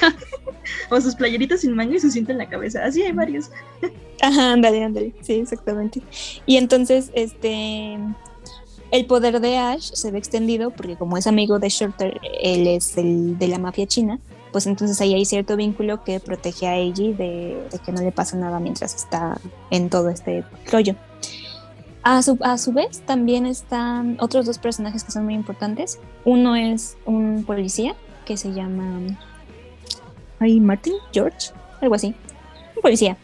o sus playeritas sin manga y su cinta en la cabeza, así hay varios. Ajá, ándale, ándale, sí, exactamente. Y entonces, este, el poder de Ash se ve extendido porque como es amigo de Shorter, él es el de la mafia china, pues entonces ahí hay cierto vínculo que protege a Eiji de, que no le pasa nada mientras está en todo este rollo. A su, a su vez también están otros dos personajes que son muy importantes. Uno es un policía que se llama... Ay, Martin George, algo así. Un policía.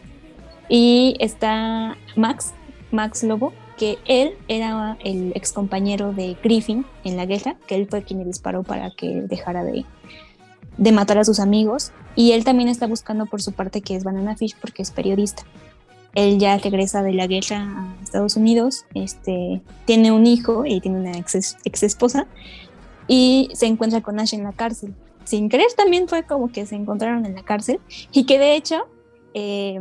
Y está Max, Max Lobo, que él era el ex compañero de Griffin en la guerra, que él fue quien le disparó para que dejara de, de matar a sus amigos. Y él también está buscando por su parte que es Banana Fish porque es periodista. Él ya regresa de la guerra a Estados Unidos, este, tiene un hijo y tiene una ex, ex esposa y se encuentra con Ash en la cárcel. Sin querer también fue como que se encontraron en la cárcel y que de hecho eh,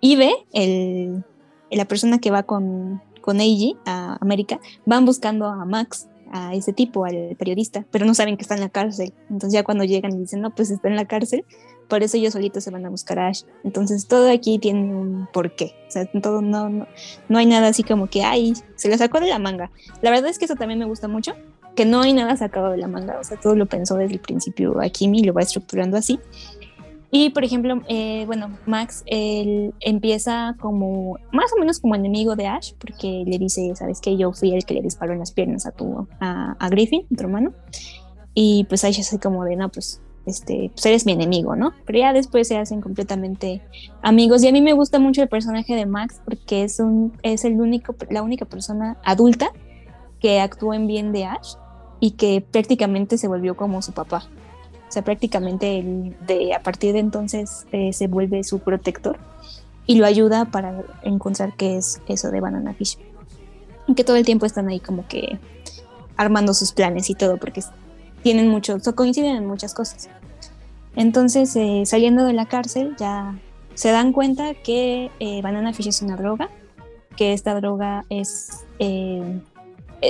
Ibe, el, la persona que va con, con Eiji a América, van buscando a Max, a ese tipo, al periodista, pero no saben que está en la cárcel. Entonces ya cuando llegan y dicen, no, pues está en la cárcel, por eso ellos solitos se van a buscar a Ash. Entonces todo aquí tiene un porqué. O sea, todo no, no, no hay nada así como que, ay, se lo sacó de la manga. La verdad es que eso también me gusta mucho, que no hay nada sacado de la manga. O sea, todo lo pensó desde el principio Akimi y lo va estructurando así. Y por ejemplo, eh, bueno, Max él empieza como más o menos como enemigo de Ash, porque le dice, sabes que yo fui el que le disparó en las piernas a tu a, a Griffin, tu hermano. Y pues Ash es como de, no, pues, este, pues eres mi enemigo, ¿no? Pero ya después se hacen completamente amigos. Y a mí me gusta mucho el personaje de Max porque es un, es el único, la única persona adulta que actuó en bien de Ash y que prácticamente se volvió como su papá sea, prácticamente de, a partir de entonces eh, se vuelve su protector y lo ayuda para encontrar qué es eso de Banana Fish. Que todo el tiempo están ahí como que armando sus planes y todo, porque tienen mucho, coinciden en muchas cosas. Entonces, eh, saliendo de la cárcel, ya se dan cuenta que eh, Banana Fish es una droga, que esta droga es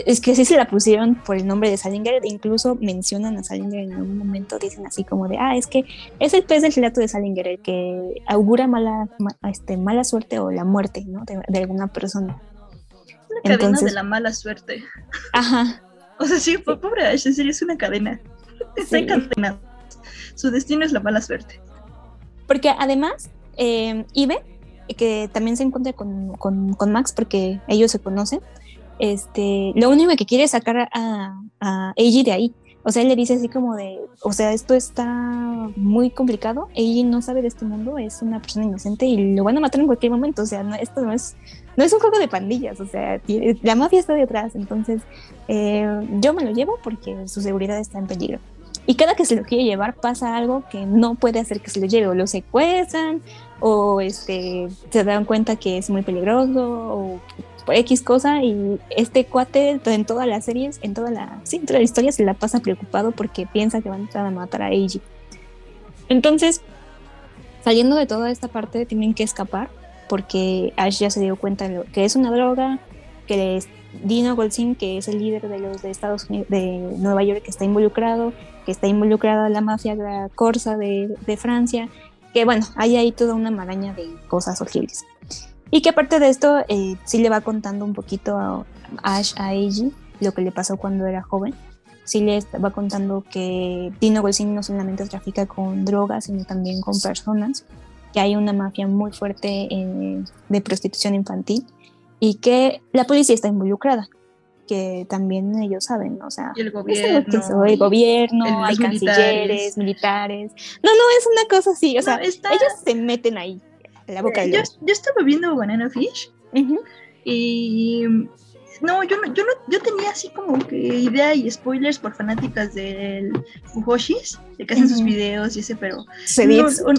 es que sí se la pusieron por el nombre de Salinger, incluso mencionan a Salinger en algún momento, dicen así como de, ah, es que es el pez del relato de Salinger, el que augura mala, este, mala suerte o la muerte, ¿no? De, alguna persona. Una cadena de la mala suerte. Ajá. O sea, sí, pobre Ash, en serio, es una cadena. Está encadenado. Su destino es la mala suerte. Porque además, eh, Ibe, que también se encuentra con, con, con Max porque ellos se conocen, este, lo único que quiere es sacar a, a Eiji de ahí. O sea, él le dice así como de, o sea, esto está muy complicado, Eiji no sabe de este mundo, es una persona inocente y lo van a matar en cualquier momento, o sea, no, esto no es, no es un juego de pandillas, o sea, la mafia está detrás, entonces eh, yo me lo llevo porque su seguridad está en peligro. Y cada que se lo quiere llevar pasa algo que no puede hacer que se lo lleve, o lo secuestran, o este, se dan cuenta que es muy peligroso, o por X cosa y este cuate en todas las series, en toda la, sí, toda la historia se la pasa preocupado porque piensa que van a matar a Eiji. Entonces, saliendo de toda esta parte, tienen que escapar porque Ash ya se dio cuenta de que es una droga, que es Dino Goldzin, que es el líder de los de Estados Unidos, de Nueva York, que está involucrado, que está involucrada la mafia corsa de, de Francia, que bueno, hay ahí toda una maraña de cosas horribles. Y que aparte de esto, eh, sí le va contando un poquito a Ash, a Eiji, lo que le pasó cuando era joven. Sí le va contando que Dino Golsin no solamente trafica con drogas, sino también con personas, que hay una mafia muy fuerte eh, de prostitución infantil y que la policía está involucrada, que también ellos saben, o sea, el gobierno, que el gobierno hay cancilleres, militares. No, no, es una cosa así, o sea, ellos se meten ahí la boca yo, yo, estaba viendo Banana Fish y no yo no, yo no, yo tenía así como que idea y spoilers por fanáticas del Fujoshis, de que hacen sus videos y ese, pero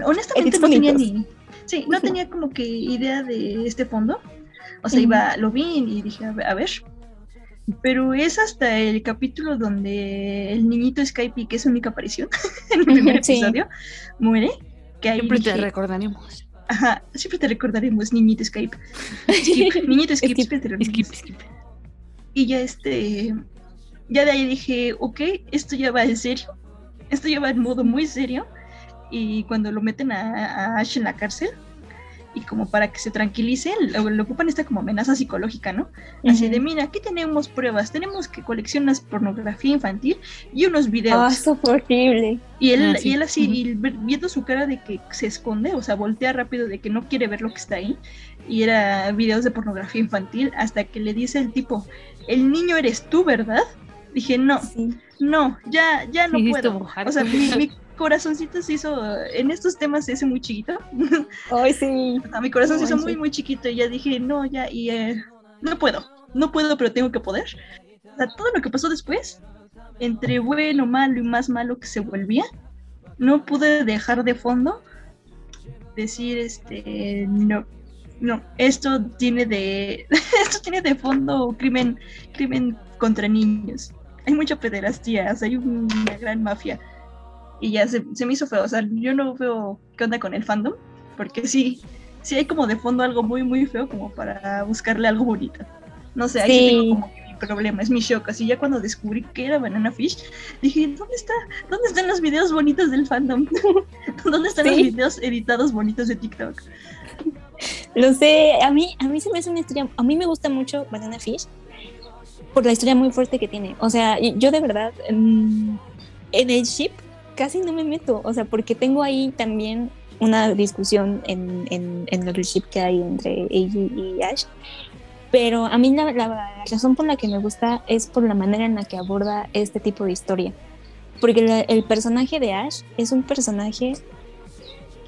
honestamente no tenía ni sí, no tenía como que idea de este fondo. O sea, iba, lo vi y dije, a ver, pero es hasta el capítulo donde el niñito Skype, que es su única aparición en el primer episodio, muere. Que siempre te recordaremos. Ajá, siempre te recordaremos, niñito Skype. niñito Skip, skip, skip, Y ya este, ya de ahí dije, ok, esto ya va en serio, esto ya va en modo muy serio. Y cuando lo meten a Ash en la cárcel, y como para que se tranquilice, lo, ocupan esta como amenaza psicológica, ¿no? Así de, mira, aquí tenemos pruebas, tenemos que coleccionas pornografía infantil y unos videos. Ah, eso horrible. Y él, ah, y él así, viendo su cara de que se esconde, o sea, voltea rápido de que no quiere ver lo que está ahí, y era videos de pornografía infantil, hasta que le dice el tipo, el niño eres tú, ¿verdad? Dije, no, no, ya, ya no puedo. O sea, mi, corazoncito se hizo, en estos temas se hace muy chiquito. Ay, sí. mi corazón se hizo muy, muy chiquito y ya dije, no, ya, y eh, no puedo, no puedo, pero tengo que poder. O sea, todo lo que pasó después, entre bueno, malo y más malo que se volvía, no pude dejar de fondo decir, este, no, no, esto tiene de, esto tiene de fondo crimen, crimen contra niños. Hay mucha pederastía, hay una gran mafia y ya se, me hizo feo. O sea, yo no veo qué onda con el fandom, porque sí, sí hay como de fondo algo muy, muy feo como para buscarle algo bonito. No sé, ahí sí. tengo como mi problema, es mi shock. Así ya cuando descubrí que era Banana Fish, dije, ¿dónde está? ¿Dónde están los videos bonitos del fandom? ¿Dónde están los videos editados bonitos de TikTok? Lo sé, a mí, a mí se me hace una historia, a mí me gusta mucho Banana Fish por la historia muy fuerte que tiene. O sea, yo de verdad, en el ship casi no me meto, o sea, porque tengo ahí también una discusión en, en, en el relationship que hay entre Eiji y Ash. Pero a mí la, la, razón por la que me gusta es por la manera en la que aborda este tipo de historia. Porque el personaje de Ash es un personaje,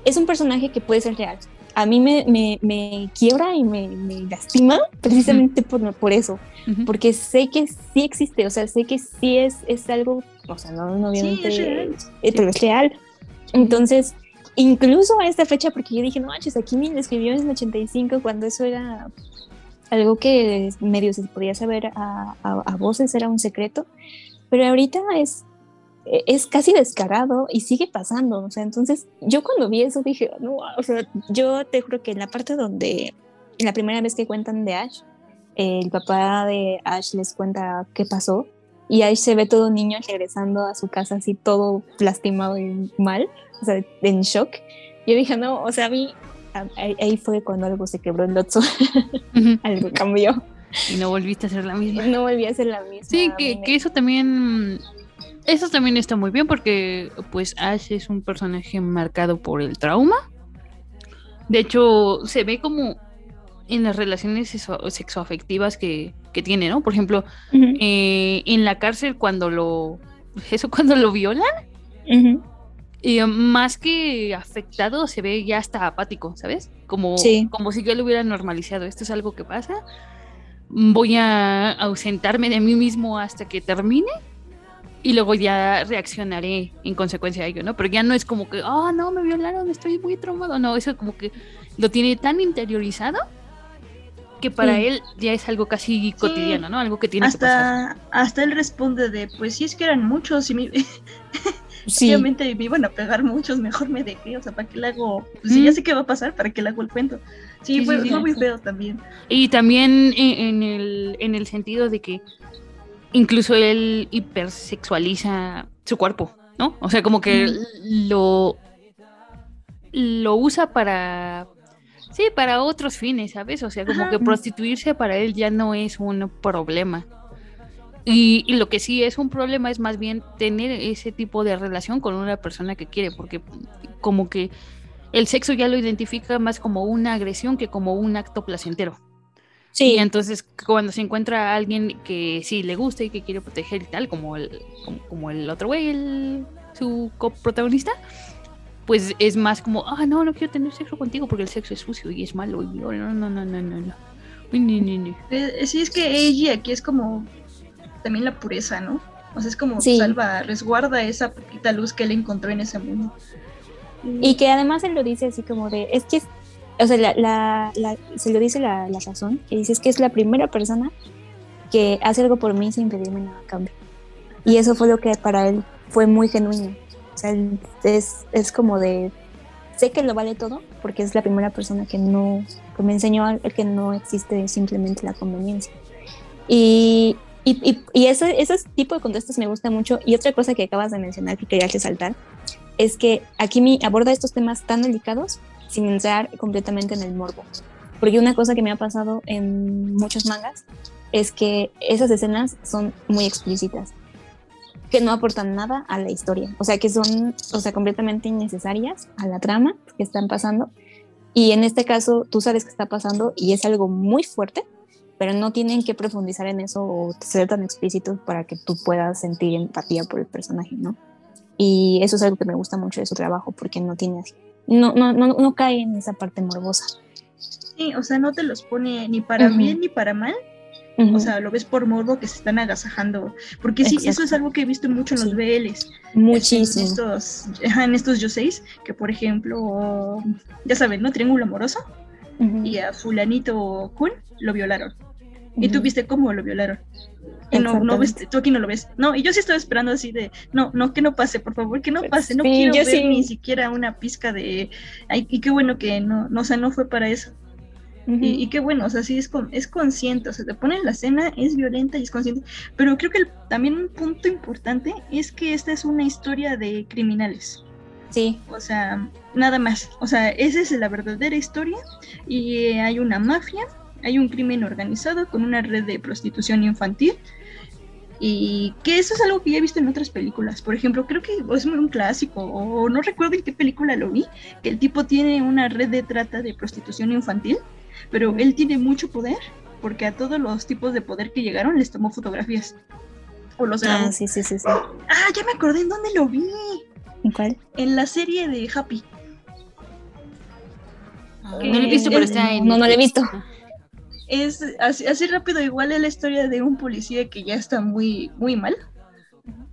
es un personaje que puede ser real. A mí me, me, me quiebra y me, me lastima precisamente por, por eso. Porque sé que sí existe, o sea, sé que sí es, es algo o sea, no, no obviamente, sí, es real. Eh, pero es real. Entonces, incluso a esta fecha, porque yo dije, no manches, aquí me escribió en el 85 cuando eso era algo que medio se podía saber a, a, voces, era un secreto, pero ahorita es, es casi descarado y sigue pasando, o sea, entonces yo cuando vi eso dije, no, o sea, yo te juro que en la parte donde, la primera vez que cuentan de Ash, el papá de Ash les cuenta qué pasó, y ahí se ve todo niño regresando a su casa así todo lastimado y mal, o sea, en shock. Yo dije, no, o sea, a mí ahí, fue cuando algo se quebró el Lotso, algo cambió. Y no volviste a ser la misma. No volví a ser la misma. Sí, que, que eso también, eso también está muy bien porque pues Ash es un personaje marcado por el trauma. De hecho, se ve como en las relaciones sexoafectivas que, que tiene, ¿no? Por ejemplo, eh, en la cárcel cuando lo, eso cuando lo violan, y más que afectado se ve ya hasta apático, ¿sabes? Como, como si yo lo hubiera normalizado. Esto es algo que pasa. Voy a ausentarme de mí mismo hasta que termine y luego ya reaccionaré en consecuencia a ello, ¿no? Pero ya no es como que, oh, no, me violaron, estoy muy traumado. No, eso como que lo tiene tan interiorizado que para él ya es algo casi cotidiano, ¿no? Algo que tiene hasta, que pasar. Hasta él responde de, pues sí es que eran muchos y me... obviamente me iban a pegar muchos, mejor me dejé, o sea, ¿para qué le hago? Pues sí, ya sé qué va a pasar, ¿para qué le hago el cuento? Sí, fue, muy feo también. Y también en, el, en el sentido de que incluso él hipersexualiza su cuerpo, ¿no? O sea, como que lo lo usa para Sí, para otros fines, ¿sabes? O sea, como que prostituirse para él ya no es un problema. Y, lo que sí es un problema es más bien tener ese tipo de relación con una persona que quiere, porque como que el sexo ya lo identifica más como una agresión que como un acto placentero. Sí. Y entonces cuando se encuentra a alguien que sí le gusta y que quiere proteger y tal, como el, como, el otro güey, el, su coprotagonista, pues es más como, ah, no, no quiero tener sexo contigo porque el sexo es sucio y es malo. Y no, no, no, no, no, no. Eh, sí, es que ella aquí es como también la pureza, ¿no? O sea, es como salva, resguarda esa poquita luz que él encontró en ese mundo. Y que además él lo dice así como de, es que, o sea, la, la, se lo dice la, la razón, que dice es que es la primera persona que hace algo por mí sin pedirme nada a cambio. Y eso fue lo que para él fue muy genuino. O sea, es, es como de, sé que lo vale todo, porque es la primera persona que no, que me enseñó que no existe simplemente la conveniencia. Y, y, y, ese, ese tipo de contextos me gusta mucho. Y otra cosa que acabas de mencionar que quería resaltar es que aquí me aborda estos temas tan delicados sin entrar completamente en el morbo. Porque una cosa que me ha pasado en muchos mangas es que esas escenas son muy explícitas, que no aportan nada a la historia, o sea, que son, o sea, completamente innecesarias a la trama que están pasando. Y en este caso, tú sabes que está pasando y es algo muy fuerte, pero no tienen que profundizar en eso o ser tan explícitos para que tú puedas sentir empatía por el personaje, ¿no? Y eso es algo que me gusta mucho de su trabajo, porque no tiene, no, no, no, no cae en esa parte morbosa. Sí, o sea, no te los pone ni para bien ni para mal. O sea, lo ves por morbo que se están agasajando. Porque sí, eso es algo que he visto mucho en los BLs. Muchísimo. En estos, en estos yo seis, que por ejemplo, ya saben, ¿no? Triángulo amoroso. Y a fulanito Kun lo violaron. Y tú viste cómo lo violaron. Y no, no ves, tú aquí no lo ves. No, y yo sí estoy esperando así de, no, no, que no pase, por favor, que no pase. No quiero ver ni siquiera una pizca de, ay, y qué bueno que no, no, o sea, no fue para eso y, qué bueno, o sea, sí es, es consciente, o sea, te pone en la escena, es violenta y es consciente, pero creo que también un punto importante es que esta es una historia de criminales. Sí. O sea, nada más. O sea, esa es la verdadera historia y hay una mafia, hay un crimen organizado con una red de prostitución infantil y que eso es algo que ya he visto en otras películas. Por ejemplo, creo que es un clásico, o no recuerdo en qué película lo vi, que el tipo tiene una red de trata de prostitución infantil pero él tiene mucho poder porque a todos los tipos de poder que llegaron les tomó fotografías. O los Ah, sí, sí, sí, sí. Ah, ya me acordé en dónde lo vi. ¿En cuál? En la serie de Happy. no lo he visto, pero está en. No, no lo he visto. Es así, así rápido, igual es la historia de un policía que ya está muy, muy mal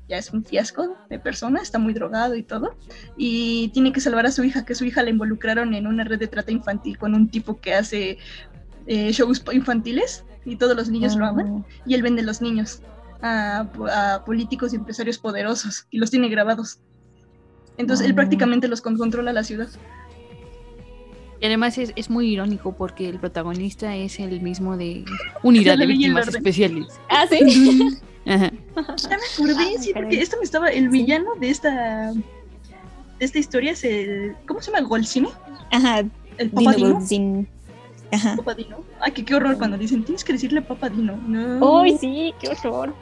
ya es un fiasco de persona, está muy drogado y todo, y tiene que salvar a su hija, que su hija la involucraron en una red de trata infantil con un tipo que hace eh, shows infantiles y todos los niños lo aman, oh. y él vende los niños a, políticos y empresarios poderosos y los tiene grabados. Entonces él oh. prácticamente los controla la ciudad. Y además es, es, muy irónico porque el protagonista es el mismo de Unidad de Víctimas Especiales. Ah, sí. Ya me acordé, sí, porque esto me estaba. El villano de esta. De esta historia es el. ¿Cómo se llama? ¿Golcine? Ajá. El Papadino. Ajá. Papadino. Ay, que qué horror cuando dicen, tienes que decirle Papadino. No. Uy, sí, qué horror.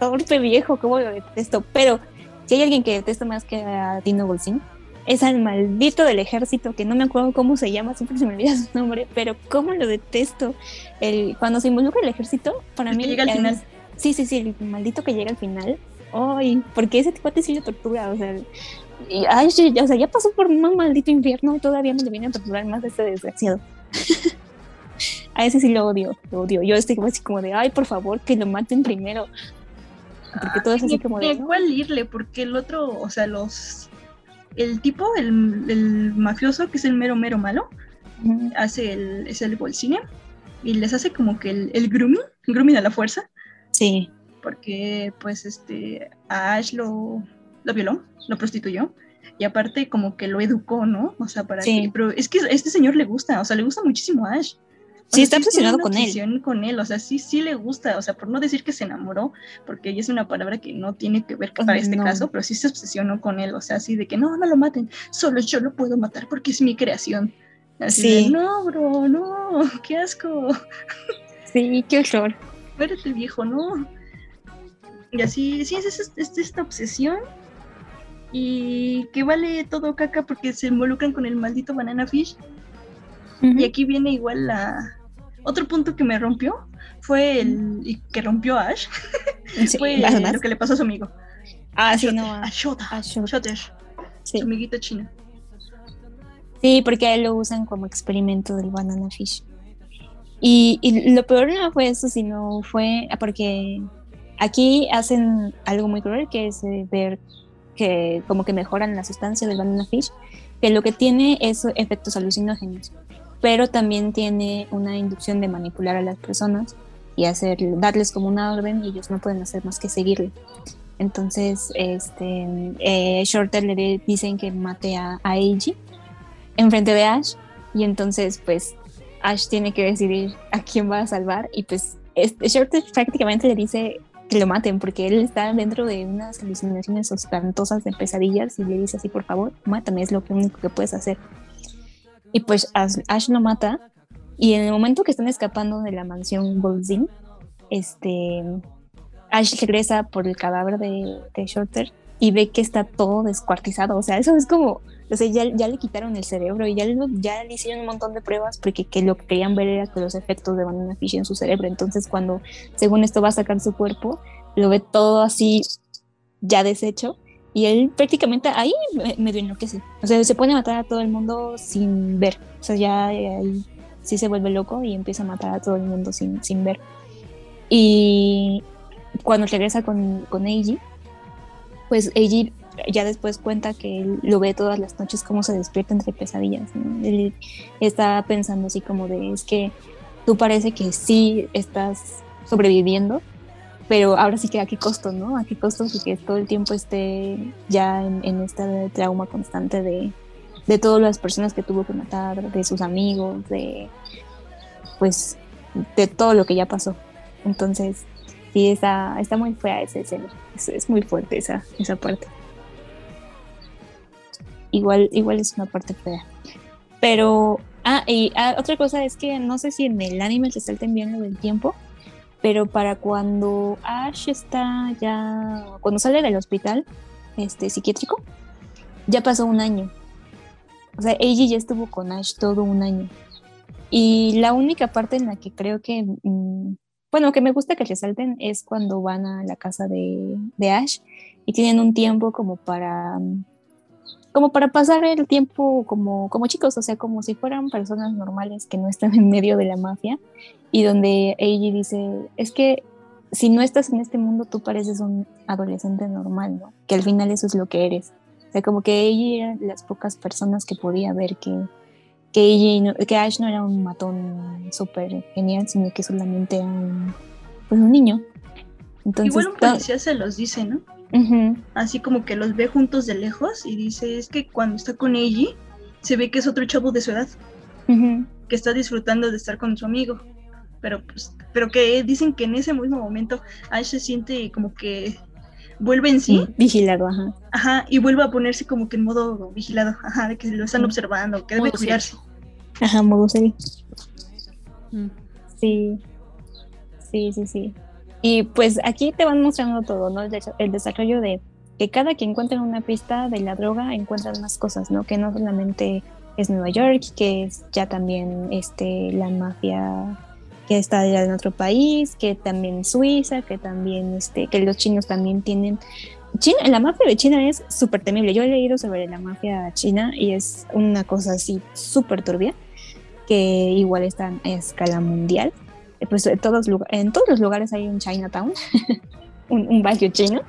Torpe viejo, cómo lo detesto. Pero si hay alguien que detesto más que a Dino Golcín, es al maldito del ejército, que no me acuerdo cómo se llama, siempre se me olvida su nombre, pero cómo lo detesto. El, cuando se involucra el ejército, para mí. llega al final. Sí, sí, sí, el maldito que llega al final. Ay, porque ese tipo sí lo tortura, o sea, y, ay, o sea, ya pasó por un maldito infierno y todavía me le viene a torturar más de este desgraciado. a ese sí lo odio, lo odio. Yo estoy así como de, ay, por favor, que lo maten primero. Porque todo es así como de. ¿Cuál irle? Porque el otro, o sea, los. El tipo, el, el mafioso, que es el mero, mero malo, hace el. es el bolsine y les hace como que el, el grooming, el grooming a la fuerza Sí. Porque, pues, este, a Ash lo, lo violó, lo prostituyó. Y aparte, como que lo educó, ¿no? O sea, para sí. que. Pero es que a este señor le gusta, o sea, le gusta muchísimo a Ash. Sí, está obsesionado con él. con él, o sea, sí, sí le gusta, o sea, por no decir que se enamoró, porque ella es una palabra que no tiene que ver para este caso, pero sí se obsesionó con él, o sea, así de que no, no lo maten, solo yo lo puedo matar porque es mi creación. Así sí. de, no, bro, no, qué asco. Sí, qué horror espérate viejo, no. Y así, sí, es, esta obsesión. Y que vale todo caca porque se involucran con el maldito banana fish. Y aquí viene igual la... Otro punto que me rompió fue el... y que rompió a Ash. fue lo que le pasó a su amigo. Ah, sí, no. A Shota. A Shota. Su amiguita china. Sí, porque a él lo usan como experimento del banana fish. Y, lo peor no fue eso, sino fue porque aquí hacen algo muy cruel, que es eh, ver que como que mejoran la sustancia del banana fish, que lo que tiene es efectos alucinógenos, pero también tiene una inducción de manipular a las personas y hacer, darles como una orden y ellos no pueden hacer más que seguirle. Entonces, este, eh, Shorter le dicen que mate a, a Eiji enfrente de Ash y entonces pues Ash tiene que decidir a quién va a salvar y pues este, Shorter prácticamente le dice que lo maten porque él está dentro de unas alucinaciones espantosas de pesadillas y le dice así por favor mátame es lo único que puedes hacer y pues Ash, lo mata. Y en el momento que están escapando de la mansión Goldzin este Ash regresa por el cadáver de, de Shorter y ve que está todo descuartizado. O sea eso es como o sea, ya, ya, le quitaron el cerebro y ya ya le hicieron un montón de pruebas porque que lo que querían ver era que los efectos de Banana Fish en su cerebro. Entonces, cuando según esto va a sacar su cuerpo, lo ve todo así ya deshecho y él prácticamente ahí medio enloquece. O sea, se pone a matar a todo el mundo sin ver. O sea, ya ahí sí se vuelve loco y empieza a matar a todo el mundo sin, sin ver. Y cuando regresa con, con Eiji, pues Eiji ya después cuenta que él lo ve todas las noches como se despierta entre pesadillas. Él está pensando así como de, es que tú parece que sí estás sobreviviendo, pero ahora sí que a qué costo, ¿no? A qué costo que todo el tiempo esté ya en, este trauma constante de, de todas las personas que tuvo que matar, de sus amigos, de pues de todo lo que ya pasó. Entonces, sí, está, está muy fea esa escena. Es, muy fuerte esa, esa parte igual, igual es una parte fea. Pero, ah, y ah, otra cosa es que no sé si en el anime se salten bien lo del tiempo, pero para cuando Ash está ya, cuando sale del hospital este, psiquiátrico, ya pasó un año. O sea, Eiji ya estuvo con Ash todo un año. Y la única parte en la que creo que, mm, bueno, que me gusta que resalten es cuando van a la casa de, de Ash y tienen un tiempo como para mm, como para pasar el tiempo como, como chicos, o sea, como si fueran personas normales que no están en medio de la mafia y donde Eiji dice, es que si no estás en este mundo tú pareces un adolescente normal, ¿no? Que al final eso es lo que eres. O sea, como que Eiji era las pocas personas que podía ver que, que, que Ash no era un matón súper genial, sino que solamente era un, pues, un niño. Entonces, Igual un policía se los dice, ¿no? Así como que los ve juntos de lejos y dice, es que cuando está con Eiji, se ve que es otro chavo de su edad, que está disfrutando de estar con su amigo. Pero, pues, pero que dicen que en ese mismo momento Ash se siente como que vuelve en sí. Vigilado, ajá. Ajá, y vuelve a ponerse como que en modo vigilado, ajá, de que lo están observando, que debe cuidarse. Ajá, modo serio. Mm. Sí, sí, sí, sí. Y pues aquí te van mostrando todo, ¿no? El, desarrollo de que cada que encuentra una pista de la droga encuentran más cosas, ¿no? Que no solamente es Nueva York, que es ya también este, la mafia que está allá en otro país, que también Suiza, que también este, que los chinos también tienen. China, la mafia de China es súper temible. Yo he leído sobre la mafia china y es una cosa así súper turbia, que igual está a escala mundial. Eh, pues en todos, en todos los lugares hay un Chinatown, un, un, barrio chino.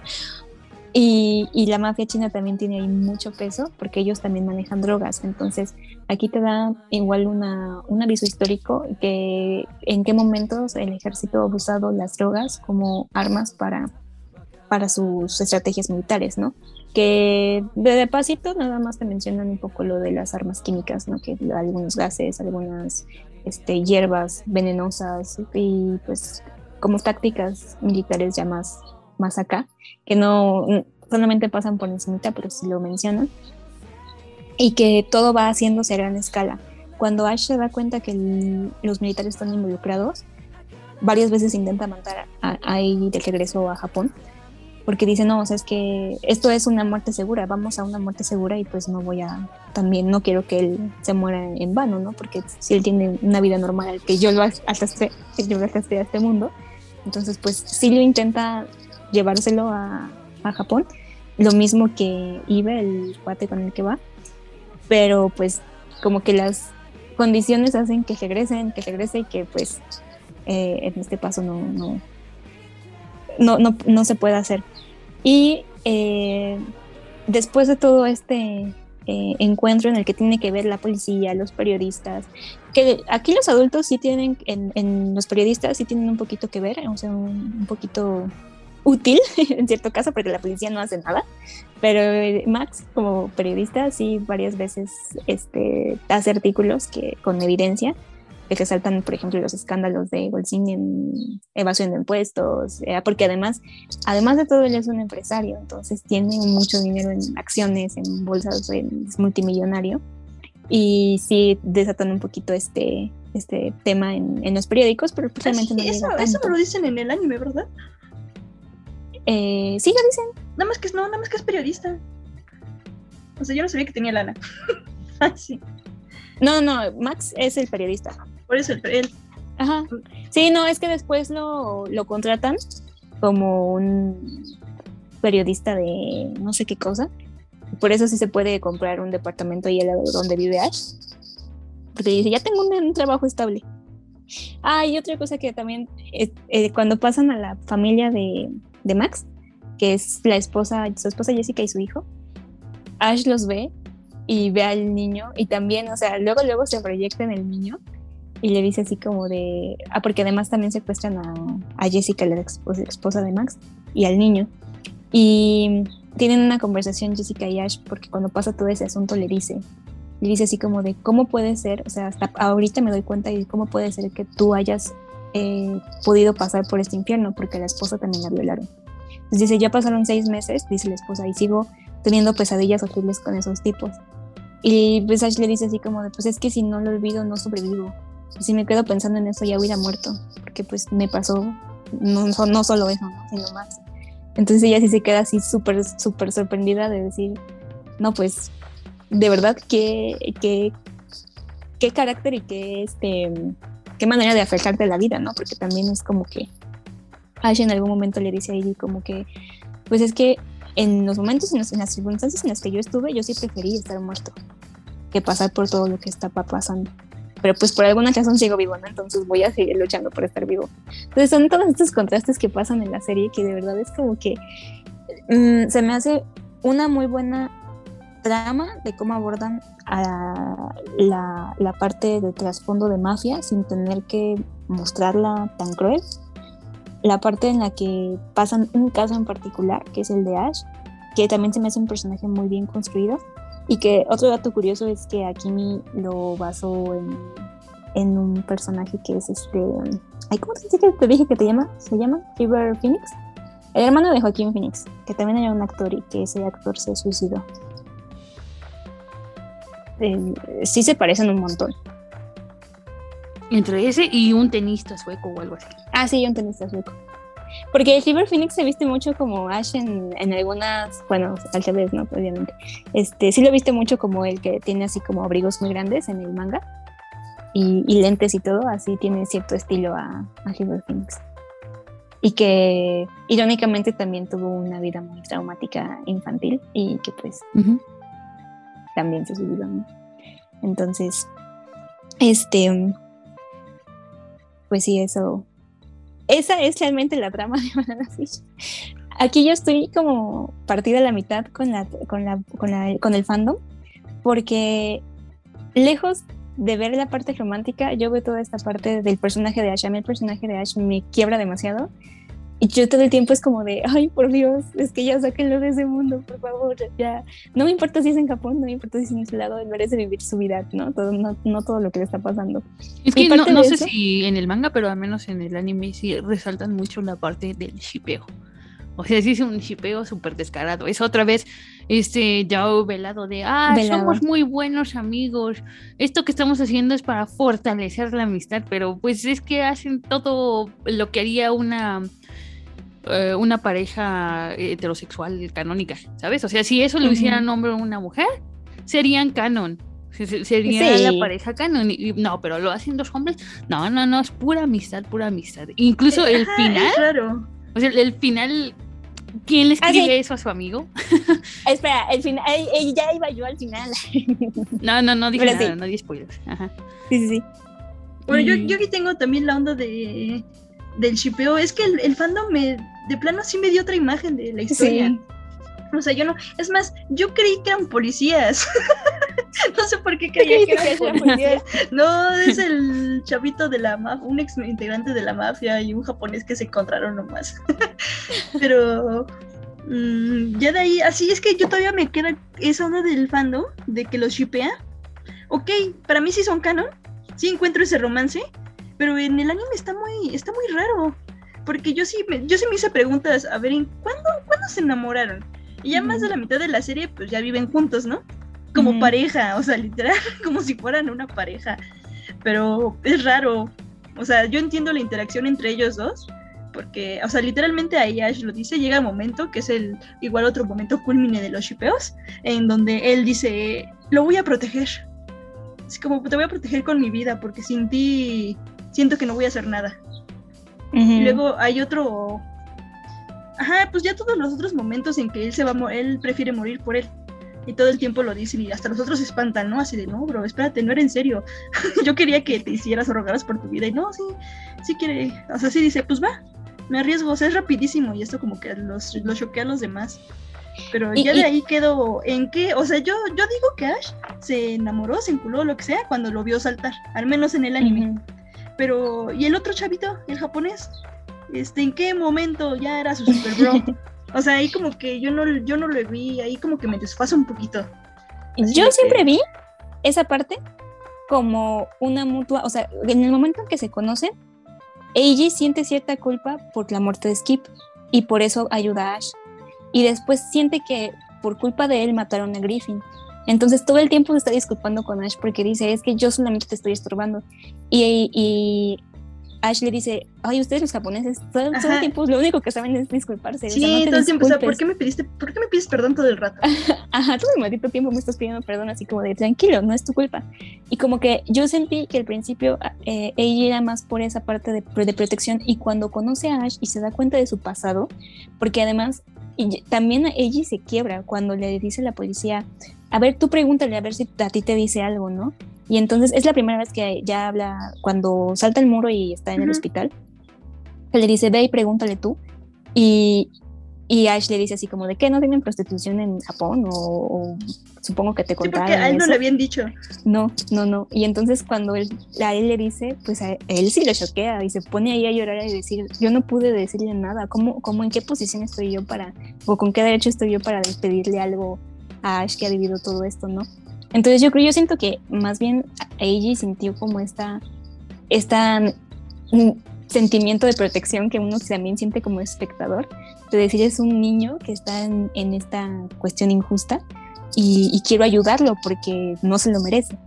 Y, y, la mafia china también tiene ahí mucho peso porque ellos también manejan drogas. Entonces, aquí te da igual una, un aviso histórico que en qué momentos el ejército ha usado las drogas como armas para, para sus estrategias militares, ¿no? Que de, pasito nada más te mencionan un poco lo de las armas químicas, ¿no? Que algunos gases, algunas este, hierbas venenosas y pues como tácticas militares ya más, más acá, que no solamente pasan por encima, pero sí lo mencionan, y que todo va haciéndose a gran escala. Cuando Ash se da cuenta que los militares están involucrados, varias veces intenta matar a, a de regreso a Japón, porque dice, no, o sea, es que esto es una muerte segura, vamos a una muerte segura y pues no voy a, también no quiero que él se muera en vano, ¿no? Porque si él tiene una vida normal, que yo lo arrastré, yo lo a este mundo, entonces pues sí lo intenta llevárselo a, a Japón, lo mismo que Ibe, el cuate con el que va, pero pues como que las condiciones hacen que regresen, que regrese y que pues eh, en este paso no, no, no, no, no se puede hacer. Y eh, después de todo este, eh, encuentro en el que tiene que ver la policía, los periodistas, que aquí los adultos sí tienen, en, los periodistas sí tienen un poquito que ver, o sea, un, poquito útil en cierto caso, porque la policía no hace nada, pero eh, Max como periodista sí varias veces este, hace artículos que, con evidencia resaltan, por ejemplo, los escándalos de Golsin en evasión de impuestos, eh, porque además, además de todo, él es un empresario, entonces tiene mucho dinero en acciones, en bolsas, es multimillonario. Y sí desatan un poquito este, este tema en, en los periódicos, pero precisamente no eso, eso me lo dicen en el anime, ¿verdad? Eh, sí, lo dicen. Nada más que no, nada más que es periodista. O sea, yo no sabía que tenía lana. ah, sí. No, no, Max es el periodista. Por eso él. Ajá. Sí, no, es que después lo, lo contratan como un periodista de no sé qué cosa. Por eso sí se puede comprar un departamento ahí al lado donde vive Ash. Porque dice, ya tengo un, trabajo estable. Ah, y otra cosa que también, eh, cuando pasan a la familia de, de, Max, que es la esposa, su esposa Jessica y su hijo, Ash los ve y ve al niño y también, o sea, luego, luego se proyecta en el niño y le dice así como de, ah, porque además también secuestran a, a Jessica, la esposa de Max, y al niño. Y tienen una conversación Jessica y Ash porque cuando pasa todo ese asunto le dice, le dice así como de, ¿cómo puede ser? O sea, hasta ahorita me doy cuenta de cómo puede ser que tú hayas eh, podido pasar por este infierno porque la esposa también la violaron. Entonces dice, ya pasaron seis meses, dice la esposa, y sigo teniendo pesadillas horribles con esos tipos. Y pues Ash le dice así como de, pues es que si no lo olvido, no sobrevivo si me quedo pensando en eso ya hubiera muerto, porque pues me pasó no, no solo eso, sino más. Entonces ella sí se queda así súper, súper sorprendida de decir, no, pues de verdad qué, qué, qué carácter y qué, este, qué manera de afectarte la vida, ¿no? Porque también es como que Ash en algún momento le dice a ella como que, pues es que en los momentos, en, en las circunstancias en las que yo estuve, yo sí preferí estar muerto que pasar por todo lo que está pasando pero pues por alguna razón sigo vivo. Entonces voy a seguir luchando por estar vivo. Entonces son todos estos contrastes que pasan en la serie que de verdad es como que mm, se me hace una muy buena trama de cómo abordan a la, la parte de trasfondo de mafia sin tener que mostrarla tan cruel. La parte en la que pasan un caso en particular, que es el de Ash, que también se me hace un personaje muy bien construido y que otro dato curioso es que Akimi lo basó en, en un personaje que es este. ¿Cómo te, que te dije que te llama? ¿Se llama River Phoenix? El hermano de Joaquín Phoenix, que también era un actor y que ese actor se suicidó. Eh, sí se parecen un montón. Entre ese y un tenista sueco o algo así. Ah, sí, un tenista sueco. Porque River Phoenix se viste mucho como Ash en, en algunas, bueno, al revés, ¿no? Obviamente. Este, sí lo viste mucho como el que tiene así como abrigos muy grandes en el manga y, lentes y todo, así tiene cierto estilo a, a River Phoenix. Y que irónicamente también tuvo una vida muy traumática infantil y que pues también se subió. ¿no? Entonces, este, pues sí, eso esa es realmente la trama de Banana Fish. Aquí yo estoy como partida a la mitad con, la, con, la, con, la, con el fandom, porque lejos de ver la parte romántica, yo veo toda esta parte del personaje de Ash. A mí el personaje de Ash me quiebra demasiado y yo todo el tiempo es como de, ay, por Dios, es que ya sáquenlo de ese mundo, por favor, ya. No me importa si es en Japón, no me importa si es en ese lado, él merece vivir su vida, ¿no? Todo, no, no todo lo que le está pasando. Es que no, no sé si en el manga, pero al menos en el anime sí resaltan mucho la parte del shipeo. O sea, sí es un shipeo súper descarado. Es otra vez este Yao velado de, ah, somos muy buenos amigos. Esto que estamos haciendo es para fortalecer la amistad, pero pues es que hacen todo lo que haría una eh, una pareja heterosexual canónica, ¿sabes? O sea, si eso lo hicieran un hombre o una mujer, serían canon. Sería la pareja canon. Y, no, pero lo hacen dos hombres. No, no, no, es pura amistad, pura amistad. Incluso el final. Claro. O sea, el final ¿Quién le ah, escribe eso a su amigo? Espera, el final, ya iba yo al final. no, no, no dije nada, no di spoilers. Ajá. Sí, sí, sí. Bueno, yo, yo aquí tengo también la onda de del shipeo. Es que el, el, fandom me, de plano sí me dio otra imagen de la historia. O sea, yo no, es más, yo creí que eran policías. no sé por qué creía que eran policías. No, es el chavito de la mafia, un ex integrante de la mafia y un japonés que se encontraron nomás. Pero mm, ya de ahí, así es que yo todavía me queda esa onda del fandom, de que los shipea. Ok, para mí sí son canon, sí encuentro ese romance, pero en el anime está muy, está muy raro. Porque yo sí, me, yo sí me hice preguntas, a ver, ¿en cuándo, ¿cuándo se enamoraron? Y ya más de la mitad de la serie, pues ya viven juntos, ¿no? Como pareja, o sea, literal, como si fueran una pareja. Pero es raro. O sea, yo entiendo la interacción entre ellos dos, porque, o sea, literalmente ahí Ash lo dice, llega el momento, que es el igual otro momento culmine de los shipeos, en donde él dice, lo voy a proteger. Así como, te voy a proteger con mi vida, porque sin ti siento que no voy a hacer nada. Y luego hay otro Ajá, pues ya todos los otros momentos en que él se va a él prefiere morir por él. Y todo el tiempo lo dicen y hasta los otros se espantan, ¿no? Así de, no, bro, espérate, no era en serio. Yo quería que te hicieras o rogaras por tu vida. Y no, sí, sí quiere. O sea, sí dice, pues va, me arriesgo, o sea, es rapidísimo. Y esto como que los, los choquea a los demás. Pero ya de ahí quedó en qué, o sea, yo, yo digo que Ash se enamoró, se enculó, lo que sea, cuando lo vio saltar, al menos en el anime. Pero, ¿y el otro chavito, el japonés? este, en qué momento ya era su super bro. o sea, ahí como que yo no, yo no lo vi, ahí como que me desfasa un poquito. yo siempre vi esa parte como una mutua, o sea, en el momento en que se conocen, Eiji siente cierta culpa por la muerte de Skip y por eso ayuda a Ash. Y después siente que por culpa de él mataron a Griffin. Entonces todo el tiempo se está disculpando con Ash porque dice, es que yo solamente te estoy estorbando. Y, y Ash le dice, ay, ustedes los japoneses, todo, el tiempo lo único que saben es disculparse. Sí, todo el tiempo, o sea, ¿por qué me pediste, por qué me pides perdón todo el rato? Ajá, todo el maldito tiempo me estás pidiendo perdón, así como de, tranquilo, no es tu culpa. Y como que yo sentí que al principio eh, ella era más por esa parte de, de, protección y cuando conoce a Ash y se da cuenta de su pasado, porque además y también ella se quiebra cuando le dice la policía, a ver, tú pregúntale a ver si a ti te dice algo, ¿no? Y entonces es la primera vez que ya habla cuando salta el muro y está en el hospital. Que le dice, ve y pregúntale tú. Y, y Ash le dice así como, ¿de qué no tienen prostitución en Japón? O, supongo que te contaron. Sí, porque a él no le habían dicho. No, no, no. Y entonces cuando él, a él le dice, pues a él sí lo choquea y se pone ahí a llorar y decir, yo no pude decirle nada. ¿Cómo, cómo en qué posición estoy yo para, o con qué derecho estoy yo para despedirle algo a Ash que ha vivido todo esto, ¿no? Entonces yo creo, yo siento que más bien Eiji sintió como esta, esta mm, sentimiento de protección que uno también siente como espectador, de decir es un niño que está en, esta cuestión injusta y, quiero ayudarlo porque no se lo merece.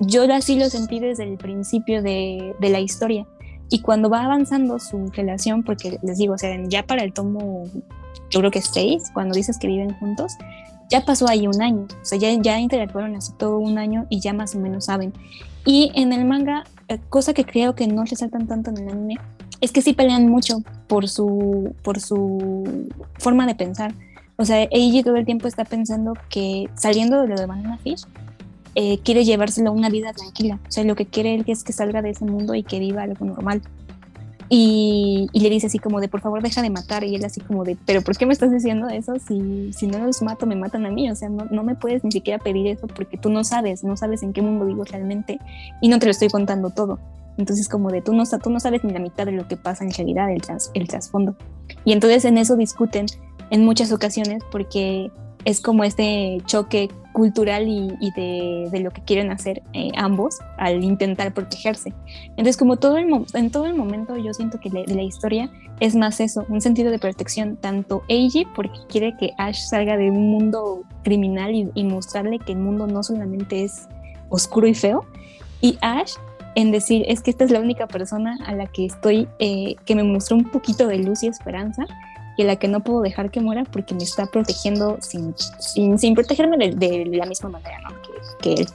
Yo así lo sentí desde el principio de, de la historia. Y cuando va avanzando su relación, porque les digo, o sea, ya para el tomo, yo creo que es seis, cuando dices que viven juntos, ya pasó ahí un año, o sea, ya, ya interactuaron hace todo un año y ya más o menos saben. Y en el manga, eh, cosa que creo que no resaltan tanto en el anime, es que sí pelean mucho por su, por su forma de pensar. O sea, Eiji todo el tiempo está pensando que saliendo de lo de Banana Fish, eh, quiere llevárselo a una vida tranquila. O sea, lo que quiere él es que salga de ese mundo y que viva algo normal. Y, le dice así como de, por favor, deja de matar. Y él así como de, pero ¿por qué me estás diciendo eso? Si, si no los mato, me matan a mí. O sea, no, no me puedes ni siquiera pedir eso porque tú no sabes, no sabes en qué mundo vivo realmente y no te lo estoy contando todo. Entonces, como de, tú no, tú no sabes ni la mitad de lo que pasa en realidad, el, el trasfondo. Y entonces en eso discuten en muchas ocasiones porque es como este choque cultural y, de, lo que quieren hacer eh, ambos al intentar protegerse. Entonces, como todo el en todo el momento yo siento que la historia es más eso, un sentido de protección, tanto Eiji porque quiere que Ash salga de un mundo criminal y, mostrarle que el mundo no solamente es oscuro y feo, y Ash en decir, es que esta es la única persona a la que estoy, eh, que me mostró un poquito de luz y esperanza, y la que no puedo dejar que muera porque me está protegiendo sin, sin, sin protegerme de, la misma manera que, él.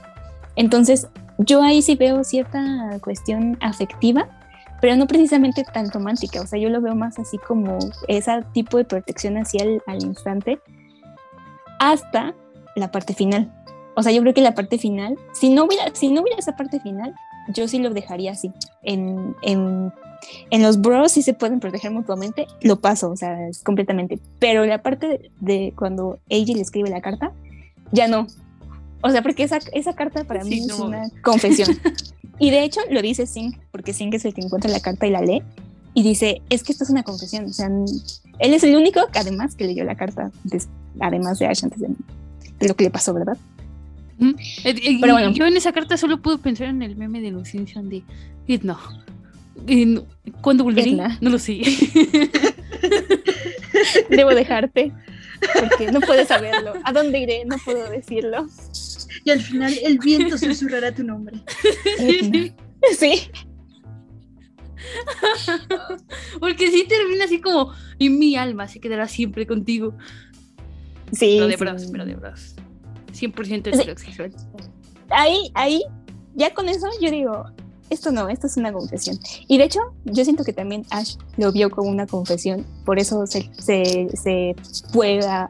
Entonces, yo ahí sí veo cierta cuestión afectiva, pero no precisamente tan romántica, o sea, yo lo veo más así como ese tipo de protección hacia el al instante hasta la parte final. O sea, yo creo que la parte final, si no hubiera, si no hubiera esa parte final, yo sí lo dejaría así, en, en En los bros sí se pueden proteger mutuamente, lo paso, o sea, es completamente. Pero la parte de, cuando ella le escribe la carta, ya no. O sea, porque esa, esa carta para mí es una confesión. y de hecho lo dice Singh, porque Singh es el que encuentra la carta y la lee. Y dice, es que esto es una confesión. O sea, él es el único, además, que leyó la carta, además de Ash antes de, lo que le pasó, ¿verdad? Pero bueno. Yo en esa carta solo puedo pensar en el meme de Simpsons de Edna. ¿Cuándo volveré? No lo sé. Debo dejarte. Porque no puedes saberlo. ¿A dónde iré? No puedo decirlo. Y al final el viento susurrará tu nombre. Sí. Porque si termina así como y mi alma se quedará siempre contigo. Sí. Pero de bros, pero de bros. 100% heterosexual. Ahí, ahí, ya con eso yo digo, esto no, esto es una confesión. Y de hecho, yo siento que también Ash lo vio como una confesión, por eso se, se, se fue a,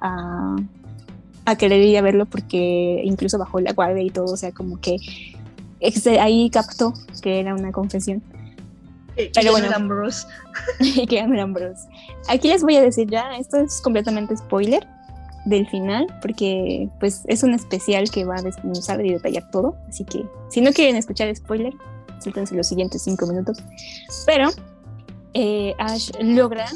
a, querer ir a verlo, porque incluso bajó la guardia y todo, o sea, como que ahí captó que era una confesión. Eh, Pero bueno, Ambrose. que Ambrose. Aquí les voy a decir ya, esto es completamente spoiler, del final, porque pues es un especial que va a desmenuzar y detallar todo, así que si no quieren escuchar spoiler, saltense los siguientes cinco minutos. Pero eh, Ash logra,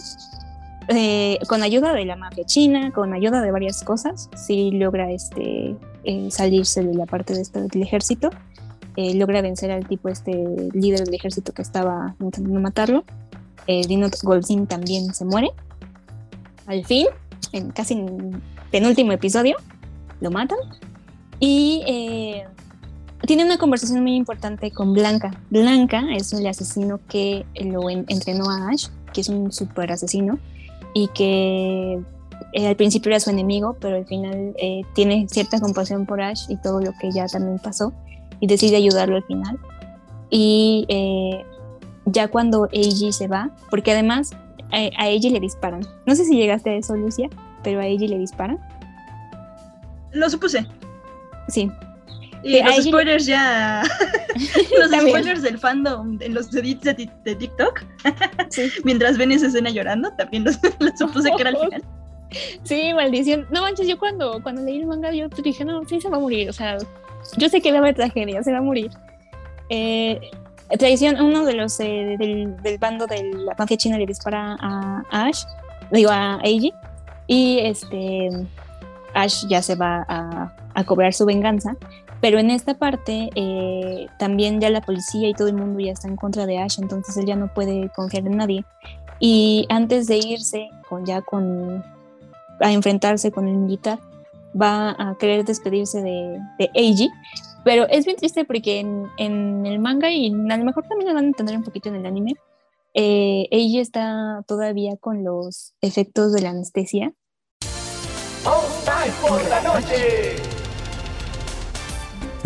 eh, con ayuda de la mafia china, con ayuda de varias cosas, sí logra este, eh, salirse de la parte de este, del ejército, logra vencer al tipo, este líder del ejército que estaba intentando matarlo. Dino Golzin también se muere. Al fin, en casi penúltimo episodio, lo matan. Y eh, tiene una conversación muy importante con Blanca. Blanca es el asesino que lo entrenó a Ash, que es un super asesino, y que eh, al principio era su enemigo, pero al final eh, tiene cierta compasión por Ash y todo lo que ya también pasó, y decide ayudarlo al final. Y ya cuando Eiji se va, porque además a Eiji le disparan. No sé si llegaste a eso, Lucia pero a ella le disparan. Lo supuse. Sí. Y los spoilers ya. los spoilers del fandom en los edits de, TikTok. Mientras ven esa escena llorando, también los, supuse que era al final. Sí, maldición. No manches, yo cuando, cuando leí el manga, yo dije, no, sí se va a morir. O sea, yo sé que va a haber tragedia, se va a morir. Eh, tradición, uno de los eh, del, del, bando de la mafia china le dispara a Ash, digo a Eiji, y este, Ash ya se va a, cobrar su venganza. Pero en esta parte eh, también ya la policía y todo el mundo ya está en contra de Ash, entonces él ya no puede confiar en nadie. Y antes de irse con ya con a enfrentarse con el militar, va a querer despedirse de, de Eiji. Pero es bien triste porque en, el manga y a lo mejor también lo van a entender un poquito en el anime, eh, ella está todavía con los efectos de la anestesia. por la noche!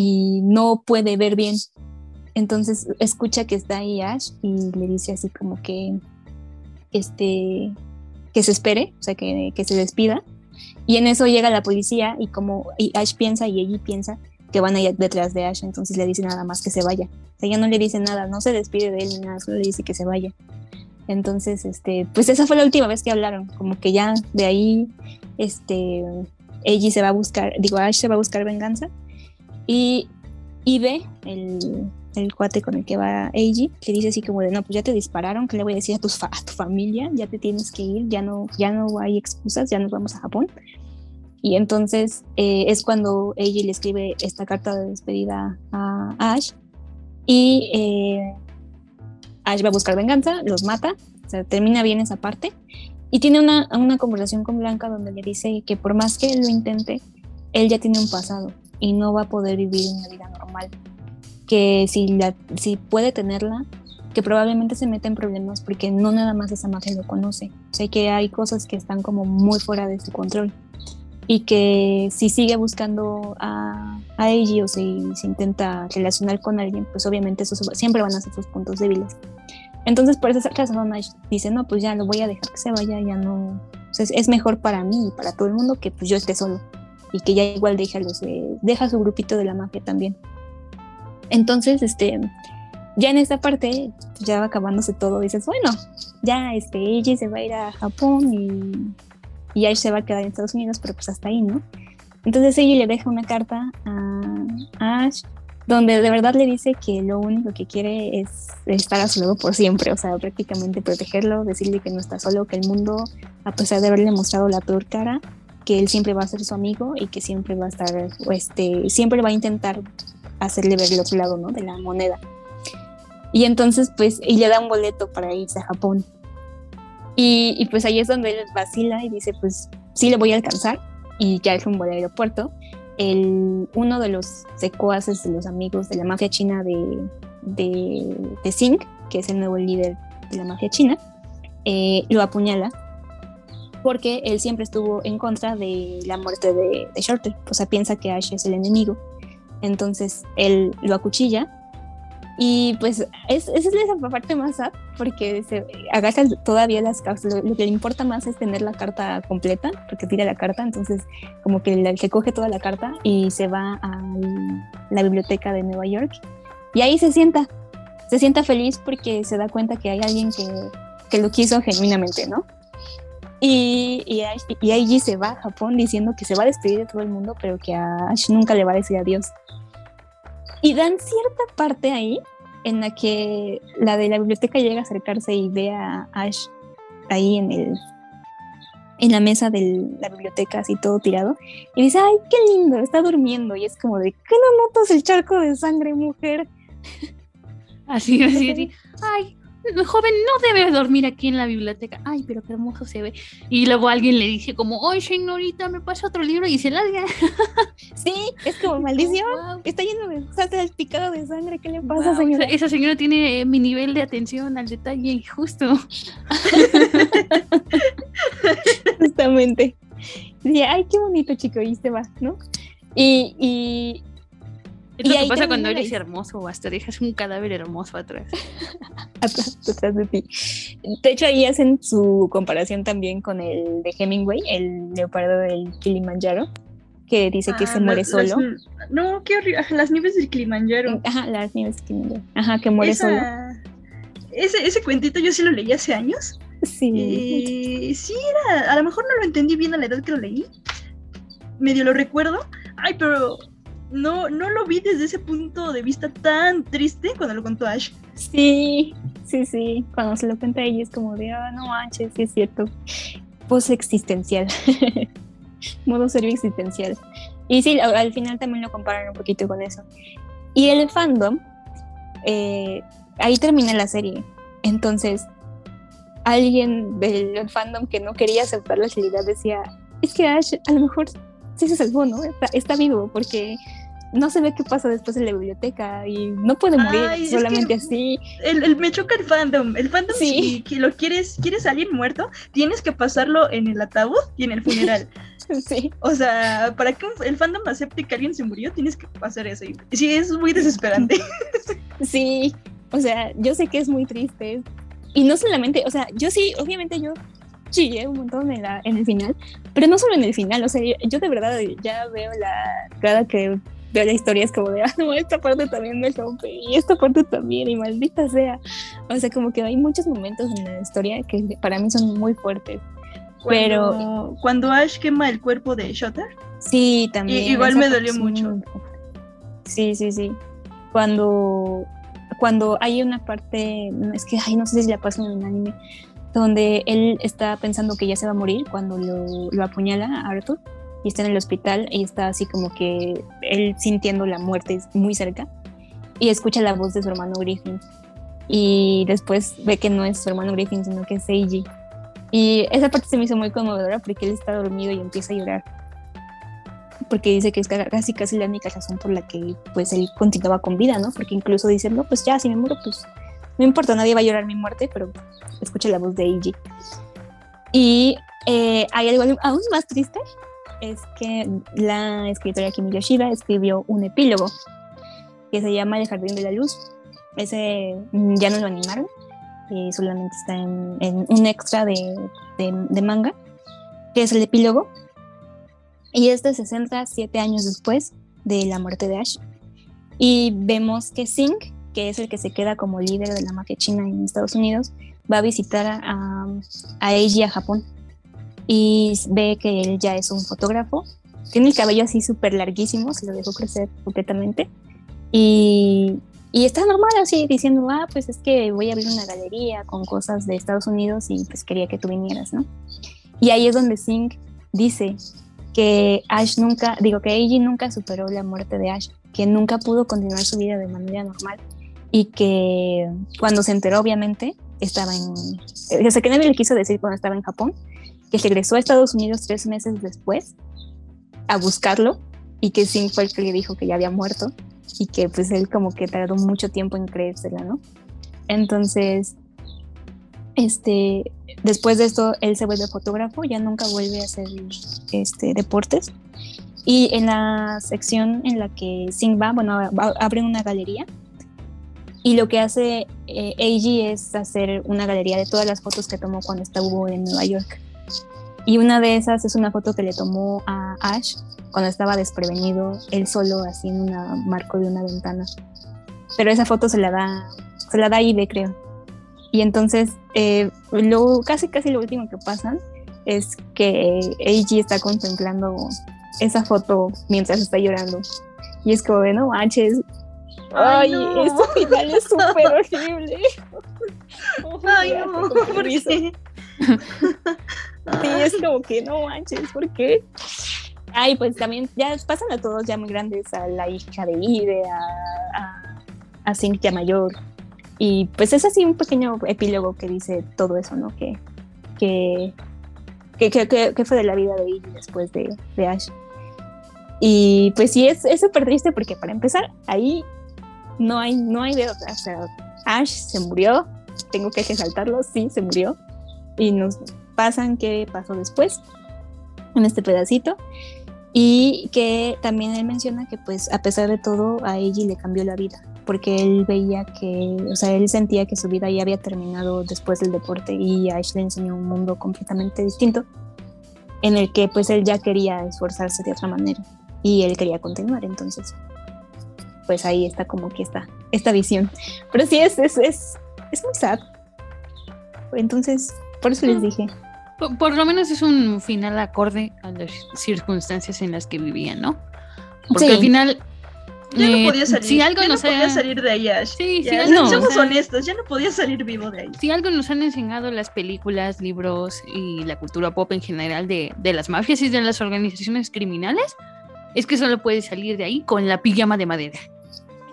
Y no puede ver bien. Entonces escucha que está ahí Ash y le dice así como que este que se espere, o sea que, que se despida. Y en eso llega la policía y como y Ash piensa y ella piensa que van a ir detrás de Ash, entonces le dice nada más que se vaya. O sea, ella no le dice nada, no se despide de él ni nada, solo le dice que se vaya. Entonces, este, pues esa fue la última vez que hablaron, como que ya de ahí, este, ella se va a buscar, digo, Ash se va a buscar venganza. Y, ve el, el cuate con el que va Eiji, le dice así como de, no, pues ya te dispararon, ¿qué le voy a decir a, tus a tu familia? Ya te tienes que ir, ya no, ya no hay excusas, ya nos vamos a Japón. Y entonces eh, es cuando Eiji le escribe esta carta de despedida a Ash y eh, Ash va a buscar venganza, los mata, o sea, termina bien esa parte y tiene una, una conversación con Blanca donde le dice que por más que él lo intente, él ya tiene un pasado y no va a poder vivir una vida normal que si, la, si puede tenerla, que probablemente se meta en problemas porque no nada más esa magia lo conoce. O sea, que hay cosas que están como muy fuera de su control. Y que si sigue buscando a, a Eiji o si se intenta relacionar con alguien, pues obviamente esos siempre van a ser sus puntos débiles. Entonces, por esa razón, dice, no, pues ya lo voy a dejar que se vaya, ya no... es, mejor para mí y para todo el mundo que pues yo esté solo. Y que ya igual deja, los, deja su grupito de la mafia también. Entonces, este, ya en esta parte, ya va acabándose todo, dices, bueno, ya este, ella se va a ir a Japón y, y Ash se va a quedar en Estados Unidos, pero pues hasta ahí, ¿no? Entonces ella le deja una carta a Ash donde de verdad le dice que lo único que quiere es estar a su lado por siempre, o sea, prácticamente protegerlo, decirle que no está solo, que el mundo, a pesar de haberle mostrado la peor cara, que él siempre va a ser su amigo y que siempre va a estar, este, siempre va a intentar hacerle ver el otro lado, ¿no? De la moneda. Y entonces, pues, y le da un boleto para irse a Japón. Y, y, pues ahí es donde él vacila y dice, pues, sí le voy a alcanzar. Y ya es rumbo al aeropuerto. El, uno de los secuaces de los amigos de la mafia china de, de, de que es el nuevo líder de la mafia china, eh, lo apuñala porque él siempre estuvo en contra de la muerte de, de Shorter. O sea, piensa que Ash es el enemigo entonces él lo acuchilla y pues es, esa es la parte más sad porque se agacha todavía las cartas. Lo, que le importa más es tener la carta completa porque tira la carta. Entonces, como que se coge toda la carta y se va a la biblioteca de Nueva York. Y ahí se sienta. Se sienta feliz porque se da cuenta que hay alguien que, que lo quiso genuinamente, ¿no? Y, y, y Aiji se va a Japón diciendo que se va a despedir de todo el mundo, pero que a Ash nunca le va a decir adiós. Y dan cierta parte ahí en la que la de la biblioteca llega a acercarse y ve a Ash ahí en el en la mesa de la biblioteca así todo tirado y dice, ay, qué lindo, está durmiendo y es como de, ¿qué no notas el charco de sangre, mujer? Así, así, así, ay, joven no debe dormir aquí en la biblioteca. Ay, pero qué hermoso se ve. Y luego alguien le dice como, ay, señorita, me pasa otro libro y se larga. sí, es como maldición. Está lleno de, está picado de sangre. ¿Qué le pasa, señora? Esa, señora tiene eh, mi nivel de atención al detalle justo. Justamente. Dice, ay, qué bonito chico, y se va, ¿no? Y, y, es lo que pasa cuando eres hermoso hasta dejas un cadáver hermoso atrás. atrás, de ti. De hecho, ahí hacen su comparación también con el de Hemingway, el leopardo del Kilimanjaro, que dice que se ah, muere solo. no, qué horrible. Las nieves del Kilimanjaro. Ajá, las nieves del Kilimanjaro. Ajá, que muere solo. Ese, ese cuentito yo sí lo leí hace años. Sí. Y sí, era. A lo mejor no lo entendí bien a la edad que lo leí. Medio lo recuerdo. Ay, pero no, no lo vi desde ese punto de vista tan triste cuando lo contó Ash. Sí, sí, sí. Cuando se lo cuenta ella es como de, ah, no manches, sí es cierto. Post existencial. Modo serio existencial. Y sí, al final también lo comparan un poquito con eso. Y el fandom, eh, ahí termina la serie. Entonces, alguien del fandom que no quería aceptar la realidad decía, es que Ash a lo mejor sí se salvó, ¿no? Está, vivo porque no se ve qué pasa después en la biblioteca y no puede morir solamente así. El, me choca el fandom. El fandom, si lo quieres, quieres salir muerto, tienes que pasarlo en el ataúd y en el funeral. sí. O sea, para que el fandom acepte que alguien se murió, tienes que pasar eso. Y sí, es muy desesperante. sí, o sea, yo sé que es muy triste. Y no solamente, o sea, yo sí, obviamente yo chillé un montón en, la, en el final, pero no solo en el final, o sea, yo de verdad ya veo la, cada que veo la historia es como de, ah, no, esta parte también me rompe y esta parte también y maldita sea. O sea, como que hay muchos momentos en la historia que para mí son muy fuertes. pero cuando Ash quema el cuerpo de Shutter. Sí, también. igual me dolió mucho. Sí, sí, sí. cuando, cuando hay una parte, es que, ay, no sé si la pasan en el anime, donde él está pensando que ya se va a morir cuando lo, lo apuñala a Arthur y está en el hospital y está así como que él sintiendo la muerte muy cerca y escucha la voz de su hermano Griffin y después ve que no es su hermano Griffin sino que es Eiji y esa parte se me hizo muy conmovedora porque él está dormido y empieza a llorar porque dice que es casi casi la única razón por la que pues él continuaba con vida, ¿no? Porque incluso dice, no, pues ya, si me muero, pues no importa, nadie va a llorar mi muerte, pero escucha la voz de Eiji. Y eh, hay algo aún más triste, es que la escritora Kimi Yoshida escribió un epílogo que se llama El Jardín de la Luz. Ese mm, ya no lo animaron, eh, solamente está en, un extra de, manga, que es el epílogo. Y este se centra siete años después de la muerte de Ash. Y vemos que Sing, que es el que se queda como líder de la mafia china en Estados Unidos, va a visitar a, a Eiji a Japón y ve que él ya es un fotógrafo. Tiene el cabello así súper larguísimo, se lo dejó crecer completamente. Y, y, está normal así diciendo, ah, pues es que voy a abrir una galería con cosas de Estados Unidos y pues quería que tú vinieras, ¿no? Y ahí es donde Singh dice que Ash nunca, digo que Eiji nunca superó la muerte de Ash, que nunca pudo continuar su vida de manera normal y que cuando se enteró obviamente estaba en, o sea que nadie le quiso decir cuando estaba en Japón, que regresó a Estados Unidos tres meses después a buscarlo y que Singh fue el que le dijo que ya había muerto y que pues él como que tardó mucho tiempo en creérsela, ¿no? Entonces, este, después de esto él se vuelve fotógrafo, ya nunca vuelve a hacer este, deportes. Y en la sección en la que Singh va, bueno, abre una galería y lo que hace eh, Eiji es hacer una galería de todas las fotos que tomó cuando estuvo en Nueva York. Y una de esas es una foto que le tomó a Ash cuando estaba desprevenido, él solo así en un marco de una ventana. Pero esa foto se la da, se la da Ide, creo. Y entonces, eh, lo, casi casi lo último que pasa es que Eiji está contemplando esa foto mientras está llorando. Y es como de no manches. Ay, eso final es súper horrible. Ay, no, ¿por qué? Sí, es como que no manches, ¿por qué? Ay, pues también ya pasan a todos ya muy grandes, a la hija de Ide, a, a, a Cynthia Mayor. Y pues es así un pequeño epílogo que dice todo eso, ¿no? Que, que, que, que, fue de la vida de Ide después de, de, Ash. Y pues sí, es súper triste porque para empezar, ahí no hay, no hay de otra. O sea, Ash se murió, tengo que resaltarlo, sí, se murió. Y nos, pasan qué pasó después en este pedacito. Y que también él menciona que pues a pesar de todo a Eiji le cambió la vida porque él veía que, o sea, él sentía que su vida ya había terminado después del deporte y a Ash le enseñó un mundo completamente distinto en el que pues él ya quería esforzarse de otra manera y él quería continuar. Entonces pues ahí está como que está esta visión. Pero sí es es, es, es muy sad. Entonces por eso les dije por, lo menos es un final acorde a las circunstancias en las que vivían, ¿no? Porque al final. Ya no eh, podía salir. Si algo ya no podía salir de ahí, Sí, ya, si no, somos honestos, ya no podía salir vivo de ahí. Si algo nos han enseñado las películas, libros y la cultura pop en general de, de las mafias y de las organizaciones criminales, es que solo puedes salir de ahí con la pijama de madera.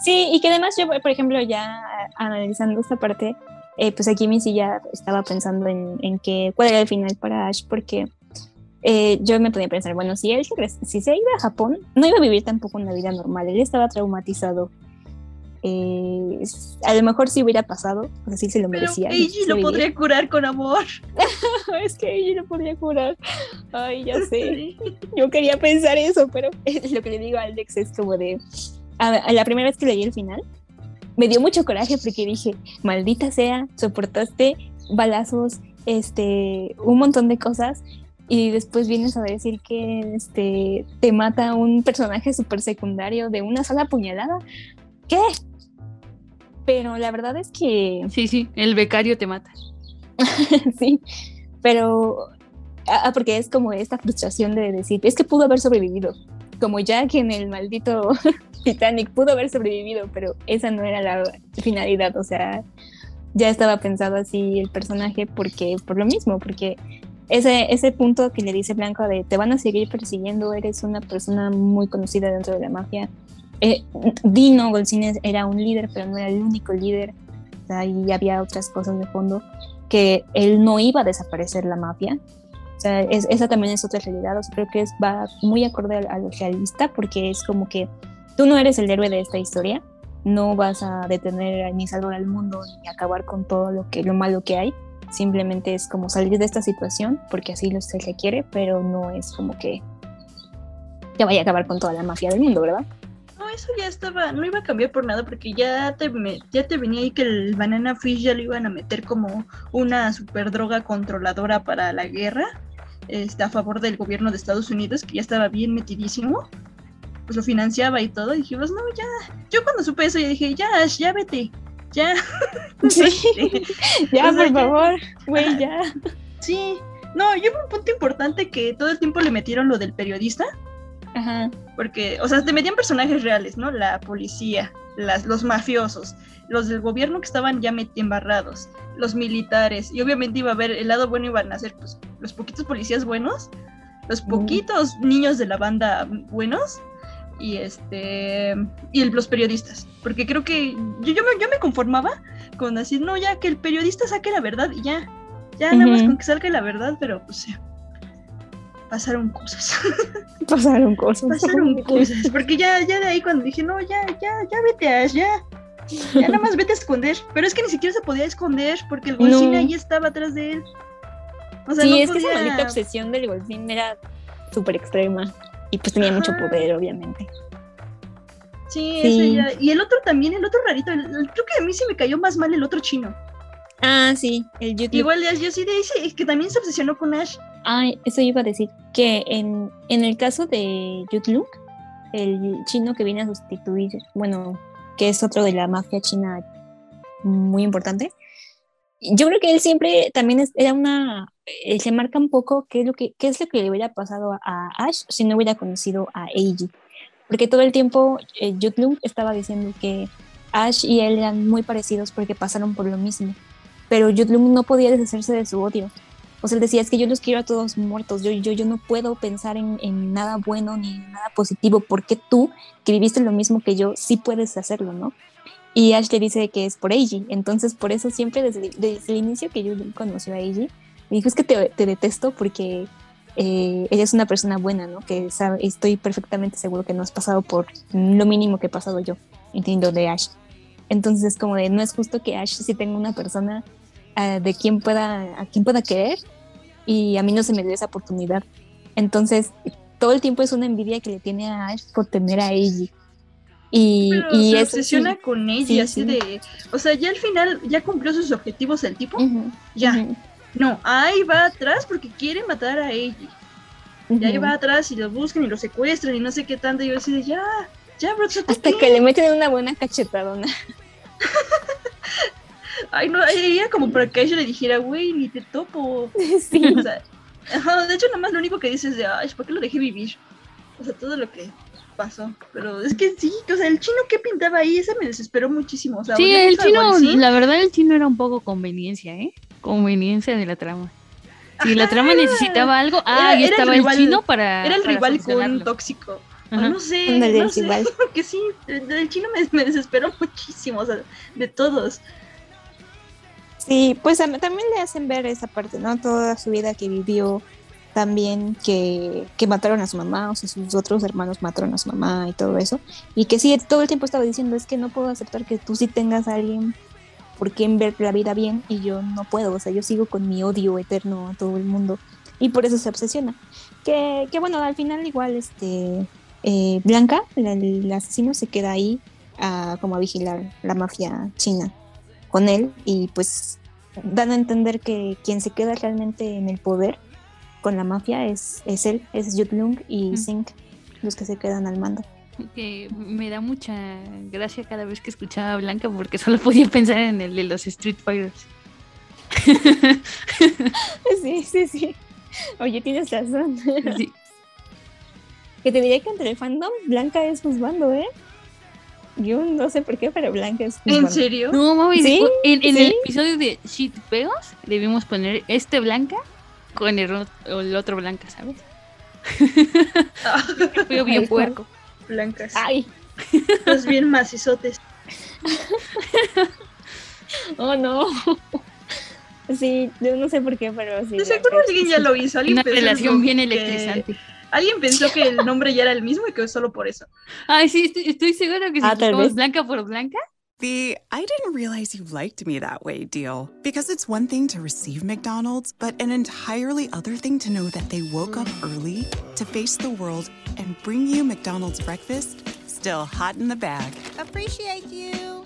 sí, y que además yo, por ejemplo, ya analizando esta parte, eh, pues aquí mi silla estaba pensando en, en que, cuál era el final para Ash, porque eh, yo me podía pensar, bueno, si él si se iba a Japón, no iba a vivir tampoco una vida normal, él estaba traumatizado. Eh, a lo mejor si hubiera pasado, pues así se lo merecía. Pero Eiji lo podría curar con amor. es que Eiji lo podría curar. Ay, ya sé. Yo quería pensar eso, pero lo que le digo a Alex es como de. a la primera vez que leí el final, me dio mucho coraje porque dije, maldita sea, soportaste balazos, este, un montón de cosas y después vienes a decir que este, te mata un personaje súper secundario de una sola puñalada. ¿Qué? Pero la verdad es que... Sí, sí, el becario te mata. sí, pero... Ah, porque es como esta frustración de decir, es que pudo haber sobrevivido. Como Jack en el maldito Titanic, pudo haber sobrevivido, pero esa no era la finalidad, o sea, ya estaba pensado así el personaje porque por lo mismo, porque ese, ese punto que le dice Blanco de te van a seguir persiguiendo, eres una persona muy conocida dentro de la mafia. Eh, Dino Golcines era un líder, pero no era el único líder. y había otras cosas de fondo que él no iba a desaparecer la mafia. O sea, esa también es otra realidad. O sea, creo que es, va muy acorde a, a lo realista porque es como que tú no eres el héroe de esta historia, no vas a detener ni salvar al mundo ni acabar con todo lo que lo malo que hay. Simplemente es como salir de esta situación porque así lo se requiere pero no es como que ya vaya a acabar con toda la mafia del mundo verdad no eso ya estaba no iba a cambiar por nada porque ya te ya te venía ahí que el banana fish ya lo iban a meter como una super droga controladora para la guerra este, a favor del gobierno de Estados Unidos que ya estaba bien metidísimo pues lo financiaba y todo, y dijimos, no, ya, yo cuando supe eso, ya dije, ya, ya vete, ya. Sí, ya, por favor, güey, ya. Sí, no, yo un punto importante que todo el tiempo le metieron lo del periodista. Ajá. Porque, o sea, te metían personajes reales, ¿no? La policía, las, los mafiosos, los del gobierno que estaban ya embarrados, los militares, y obviamente iba a haber el lado bueno iban a ser pues los poquitos policías buenos, los poquitos niños de la banda buenos, y este y los periodistas porque creo que yo, yo, me, yo me conformaba con decir no ya que el periodista saque la verdad y ya ya nada más con que salga la verdad pero pues pasaron cosas pasaron cosas pasaron cosas porque ya ya de ahí cuando dije no ya ya ya vete a ya ya nada más vete a esconder pero es que ni siquiera se podía esconder porque el golcín ahí estaba atrás de él o sea, sí, es que esa maldita obsesión del golcín era súper extrema y pues tenía mucho poder, obviamente. Sí, sí. ya. Y el otro también, el otro rarito, creo que a mí sí me cayó más mal el otro chino. Ah, sí, el YouTube. Igual yo sí de es que también se obsesionó con Ash. Ay, eso iba a decir, que en, en el caso de YouTube, el chino que viene a sustituir, bueno, que es otro de la mafia china muy importante, yo creo que él siempre también era una, eh, se marca un poco qué es lo que, qué es lo que le hubiera pasado a Ash si no hubiera conocido a Eiji. Porque todo el tiempo eh, estaba diciendo que Ash y él eran muy parecidos porque pasaron por lo mismo. Pero Jutlum no podía deshacerse de su odio. O sea, él decía, es que yo los quiero a todos muertos, yo, yo, yo no puedo pensar en, en nada bueno ni en nada positivo, porque tú, que viviste lo mismo que yo, sí puedes hacerlo, ¿no? Y Ash le dice que es por Eiji. Entonces, por eso siempre desde, desde el inicio que yo conoció a Eiji, me dijo, es que te, te detesto porque eh, ella es una persona buena, ¿no? Que sabe, estoy perfectamente seguro que no has pasado por lo mínimo que he pasado yo, entiendo, de Ash. Entonces, es como de, no es justo que Ash sí tenga una persona uh, de quien pueda, a quien pueda querer y a mí no se me dio esa oportunidad. Entonces, todo el tiempo es una envidia que le tiene a Ash por tener a Eiji. Y, y se obsesiona con ella, así de. O sea, ya al final ya cumplió sus objetivos el tipo. ya. No, ahí va atrás porque quiere matar a ella. Y ahí va atrás y lo buscan y lo secuestran y no sé qué tanto. Y yo así de ya, ya, bro. Hasta que le meten una buena cachetadona. Ay, no, ella como para que ella le dijera, güey, ni te topo. Sí. O sea, de hecho, nada más lo único que dice es de, ay, ¿por qué lo dejé vivir? O sea, todo lo que pasó. Pero es que sí, o sea, el chino que pintaba ahí, ese me desesperó muchísimo. O sea, sí, el chino, la verdad, el chino era un poco conveniencia, ¿eh? Conveniencia de la trama. Si la trama necesitaba algo, ah, ahí estaba el, chino para. Era el rival con tóxico. no sé, no sé, porque sí, el, chino me, me, desesperó muchísimo, o sea, de todos. Sí, pues también le hacen ver esa parte, ¿no? Toda su vida que vivió también que, que, mataron a su mamá, o sea, sus otros hermanos mataron a su mamá y todo eso. Y que sí, todo el tiempo estaba diciendo, es que no puedo aceptar que tú sí tengas a alguien por quien ver la vida bien y yo no puedo, o sea, yo sigo con mi odio eterno a todo el mundo y por eso se obsesiona. Que, que bueno, al final igual, este, eh, Blanca, el, asesino, se queda ahí a, como a vigilar la mafia china con él y pues dan a entender que quien se queda realmente en el poder con la mafia es, es él, es Jutlung y Sink, los que se quedan al mando. Que me da mucha gracia cada vez que escuchaba a Blanca porque solo podía pensar en el de los Street Fighters. sí, sí, sí. Oye, tienes razón. Que te diría que entre el fandom, Blanca es juzgando, ¿eh? Yo no sé por qué, pero Blanca es. ¿En serio? No, mami, ¿Sí? en, en ¿Sí? el episodio de Shit Peos debimos poner este Blanca con el, ro- el otro Blanca, ¿sabes? Fue bien Ay, puerco. Blancas. Ay, Los bien macizotes. oh no. Sí, yo no sé por qué, pero sí. De seguro alguien ya lo hizo. Una relación bien que- electrizante. Alguien pensó que el nombre ya era el mismo y que solo por eso. Ay, sí, estoy, estoy segura que si Ah, tal buscamos. Blanca por Blanca, The I didn't realize you liked me that way deal. Because it's one thing to receive McDonald's, but an entirely other thing to know that they woke up early to face the world and bring you McDonald's breakfast still hot in the bag. Appreciate you.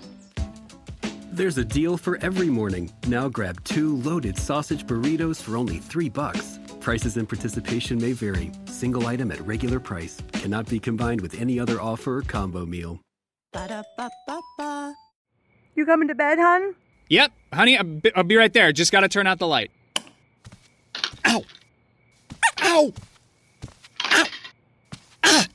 There's a deal for every morning. Now grab two loaded sausage burritos for only three bucks. Prices and participation may vary. Single item at regular price cannot be combined with any other offer or combo meal. Ba-da-ba-ba-ba. You coming to bed, hon? Yep, honey, I'll be, I'll be right there. Just gotta turn out the light. Ow! Ow! Ow! Ah!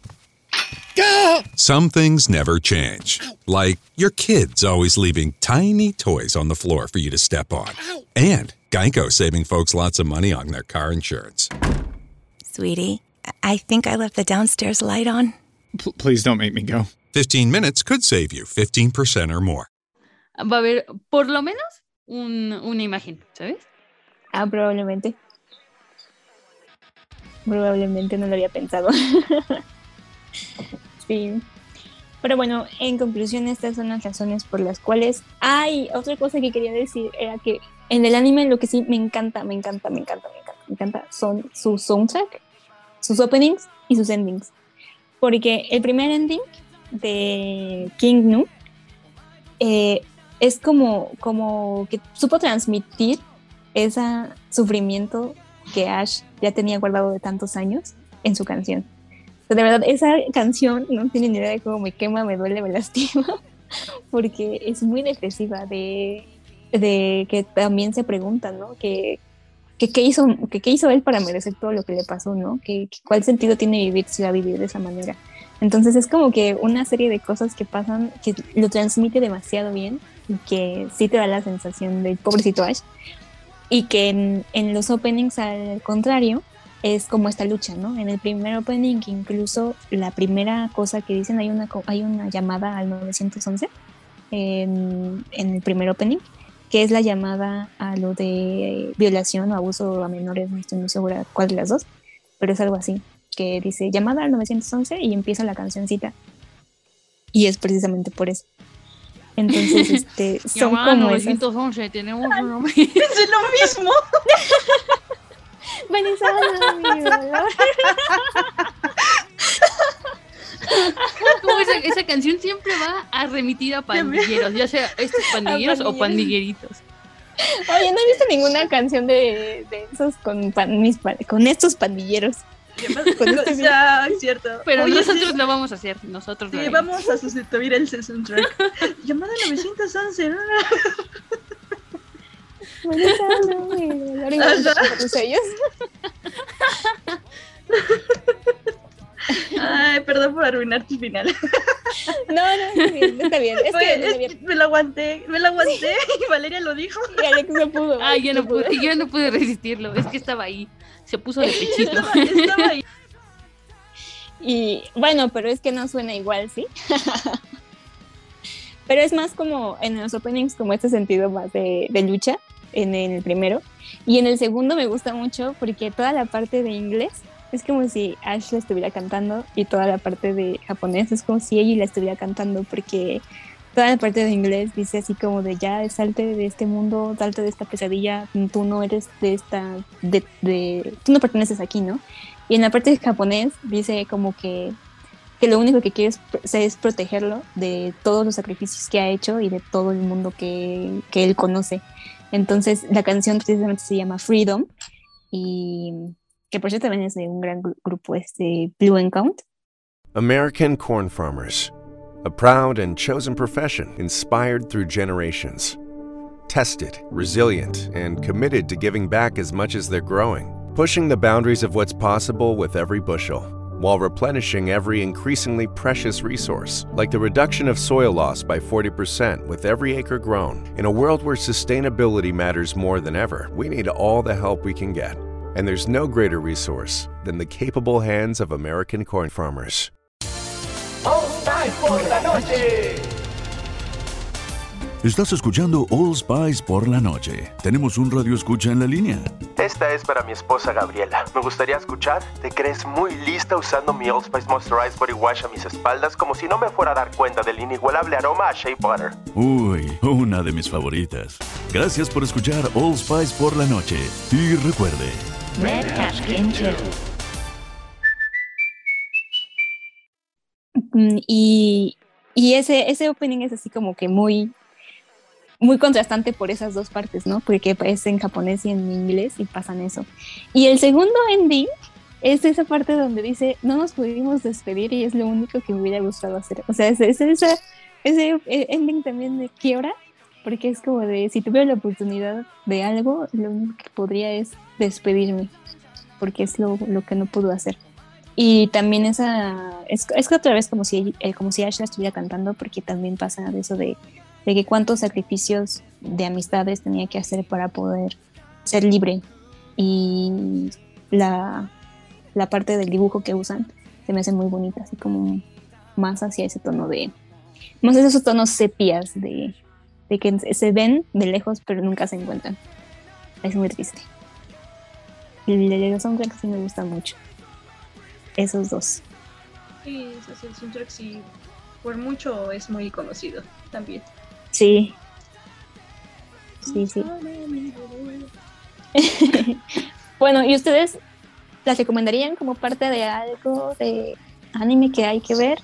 Gah! Some things never change. Like your kids always leaving tiny toys on the floor for you to step on. And Geico saving folks lots of money on their car insurance. Sweetie, I think I left the downstairs light on. P- please don't make me go. 15 minutes could save you 15% or more. va a haber por lo menos un- una imagen, ¿sabes? Ah, probablemente. Probablemente no lo había pensado. sí. Pero bueno, en conclusión, estas son las razones por las cuales. Ay, otra cosa que quería decir era que en el anime lo que sí me encanta, me encanta, me encanta, me encanta, me encanta son sus soundtrack, sus openings y sus endings. Porque el primer ending de King Nu eh, es como, como que supo transmitir ese sufrimiento que Ash ya tenía guardado de tantos años en su canción. Sea, de verdad, esa canción no tienen ni idea de cómo me quema, me duele, me lastima, porque es muy depresiva, de, de que también se pregunta, ¿no? Que, que qué hizo, que qué hizo él para merecer todo lo que le pasó, ¿no? Que, que cuál sentido tiene vivir si va a vivir de esa manera. Entonces es como que una serie de cosas que pasan, que lo transmite demasiado bien y que sí te da la sensación del pobrecito Ash. Y que en, en los openings, al contrario, es como esta lucha, ¿no? En el primer opening, incluso la primera cosa que dicen, hay una, hay una llamada al 911 en, en el primer opening, que es la llamada a lo de violación o abuso a menores, no estoy muy segura cuál de las dos, pero es algo así, que dice llamada al 911 y empieza la cancioncita. Y es precisamente por eso. Entonces, este, son Llamada como esas- 911, tenemos un Es lo mismo. Vanessa, mi dolor. Como esa, esa canción siempre va a remitir a pandilleros, ya sea estos pandilleros o pandilleros. pandilleritos. Oye, no he visto ninguna canción de, de esos con, pan- mis con estos pandilleros. Con este. Ya, es cierto. Pero Oye, nosotros sí, lo vamos a hacer, nosotros lo sí, haremos. vamos a sustituir el soundtrack. Llamada 911. Ay, perdón por arruinar tu final. No, no, está bien, está bien. Me lo aguanté, me lo aguanté y Valeria lo dijo. y Alex no pudo. Ah, yo no pudo. pude, yo no pude resistirlo, es que estaba ahí, se puso de pechito. Estaba, estaba ahí. Y bueno, pero es que no suena igual, ¿sí? pero es más como en los openings, como este sentido más de, de lucha en el primero. Y en el segundo me gusta mucho porque toda la parte de inglés es como si Ash la estuviera cantando y toda la parte de japonés es como si ella la estuviera cantando porque toda la parte de inglés dice así como de ya salte de este mundo, salte de esta pesadilla, tú no eres de esta, de, de- tú no perteneces aquí, ¿no? Y en la parte de japonés dice como que, que lo único que quiere es, es protegerlo de todos los sacrificios que ha hecho y de todo el mundo que, que él conoce. Entonces la canción precisamente se llama Freedom y que por cierto también es de un gran grupo, este Blue Encount. American corn farmers, a proud and chosen profession inspired through generations. Tested, resilient, and committed to giving back as much as they're growing, pushing the boundaries of what's possible with every bushel. While replenishing every increasingly precious resource, like the reduction of soil loss by 40% with every acre grown. In a world where sustainability matters more than ever, we need all the help we can get. And there's no greater resource than the capable hands of American corn farmers. Estás escuchando All Spice por la noche. Tenemos un radio escucha en la línea. Esta es para mi esposa Gabriela. Me gustaría escuchar. ¿Te crees muy lista usando mi Old Spice Moisturized Body Wash a mis espaldas como si no me fuera a dar cuenta del inigualable aroma a Shea Butter? Uy, una de mis favoritas. Gracias por escuchar All Spice por la noche. Y recuerde. Red Hashkin Mm, Y, y ese, ese opening es así como que muy, muy contrastante por esas dos partes, ¿no? Porque es en japonés y en inglés y pasan eso. Y el segundo ending es esa parte donde dice, no nos pudimos despedir y es lo único que me hubiera gustado hacer. O sea, es, es ese ending también de quiebra, porque es como de, si tuviera la oportunidad de algo, lo único que podría es despedirme, porque es lo, lo que no pudo hacer. Y también esa, es, es otra vez como si, eh, como si Asha estuviera cantando, porque también pasa eso de, de que cuántos sacrificios de amistades tenía que hacer para poder ser libre. Y la, la parte del dibujo que usan se me hace muy bonita, así como más hacia ese tono de, más hacia esos tonos sepias de, de que se ven de lejos pero nunca se encuentran. Es muy triste. El de los soundtracks sí me gusta mucho. Esos dos. Sí, el soundtrack sí, por mucho es muy conocido también. Sí. Sí, sí. bueno, ¿y ustedes las recomendarían como parte de algo de anime que hay que ver?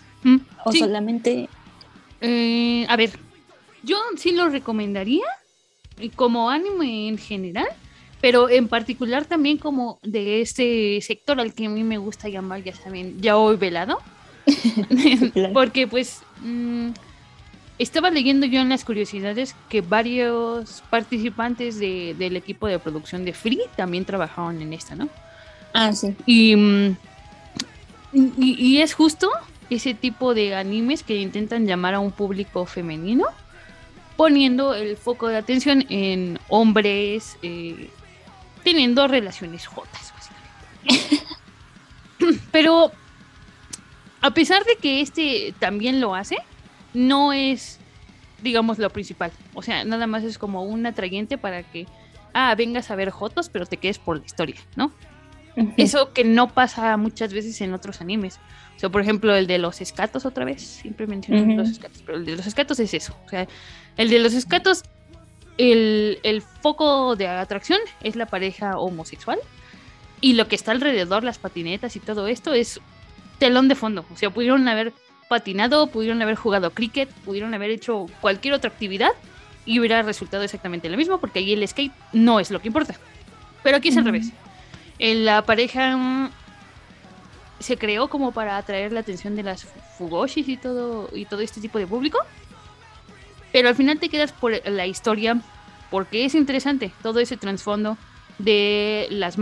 ¿O sí. solamente Eh, a ver, yo sí lo recomendaría eh, como anime en general, pero en particular también como de este sector al que a mí me gusta llamar, ya saben, ya hoy velado. Porque pues mm, estaba leyendo yo en las curiosidades que varios participantes de- del equipo de producción de Free también trabajaron en esta, ¿no? Ah, sí. Y, mm, y, y es justo ese tipo de animes que intentan llamar a un público femenino, poniendo el foco de atención en hombres eh, teniendo relaciones jotas, básicamente. Pero a pesar de que este también lo hace, no es, digamos, lo principal. O sea, nada más es como un atrayente para que, ah, vengas a ver jotos, pero te quedes por la historia, ¿no? Eso que no pasa muchas veces en otros animes. O sea, por ejemplo, el de los escatos otra vez. Siempre mencionan Ujú. los escatos, pero el de los escatos es eso. O sea, el de los escatos, el, el foco de atracción es la pareja homosexual. Y lo que está alrededor, las patinetas y todo esto, es telón de fondo. O sea, pudieron haber patinado, pudieron haber jugado cricket, pudieron haber hecho cualquier otra actividad y hubiera resultado exactamente lo mismo, porque ahí el skate no es lo que importa. Pero aquí es al revés. En la pareja mm, se creó como para atraer la atención de las fugoshis y todo y todo este tipo de público. Pero al final te quedas por la historia porque es interesante todo ese trasfondo de las,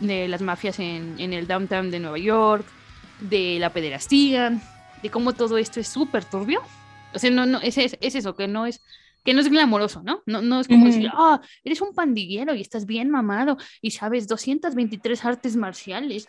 de las mafias en, en el downtown de Nueva York, de la pederastía, de cómo todo esto es súper turbio. O sea, no, no, es, es, es eso, que no es, que no es glamoroso, ¿no? No, no es como decir, ah, eres un pandillero y estás bien mamado y sabes 223 artes marciales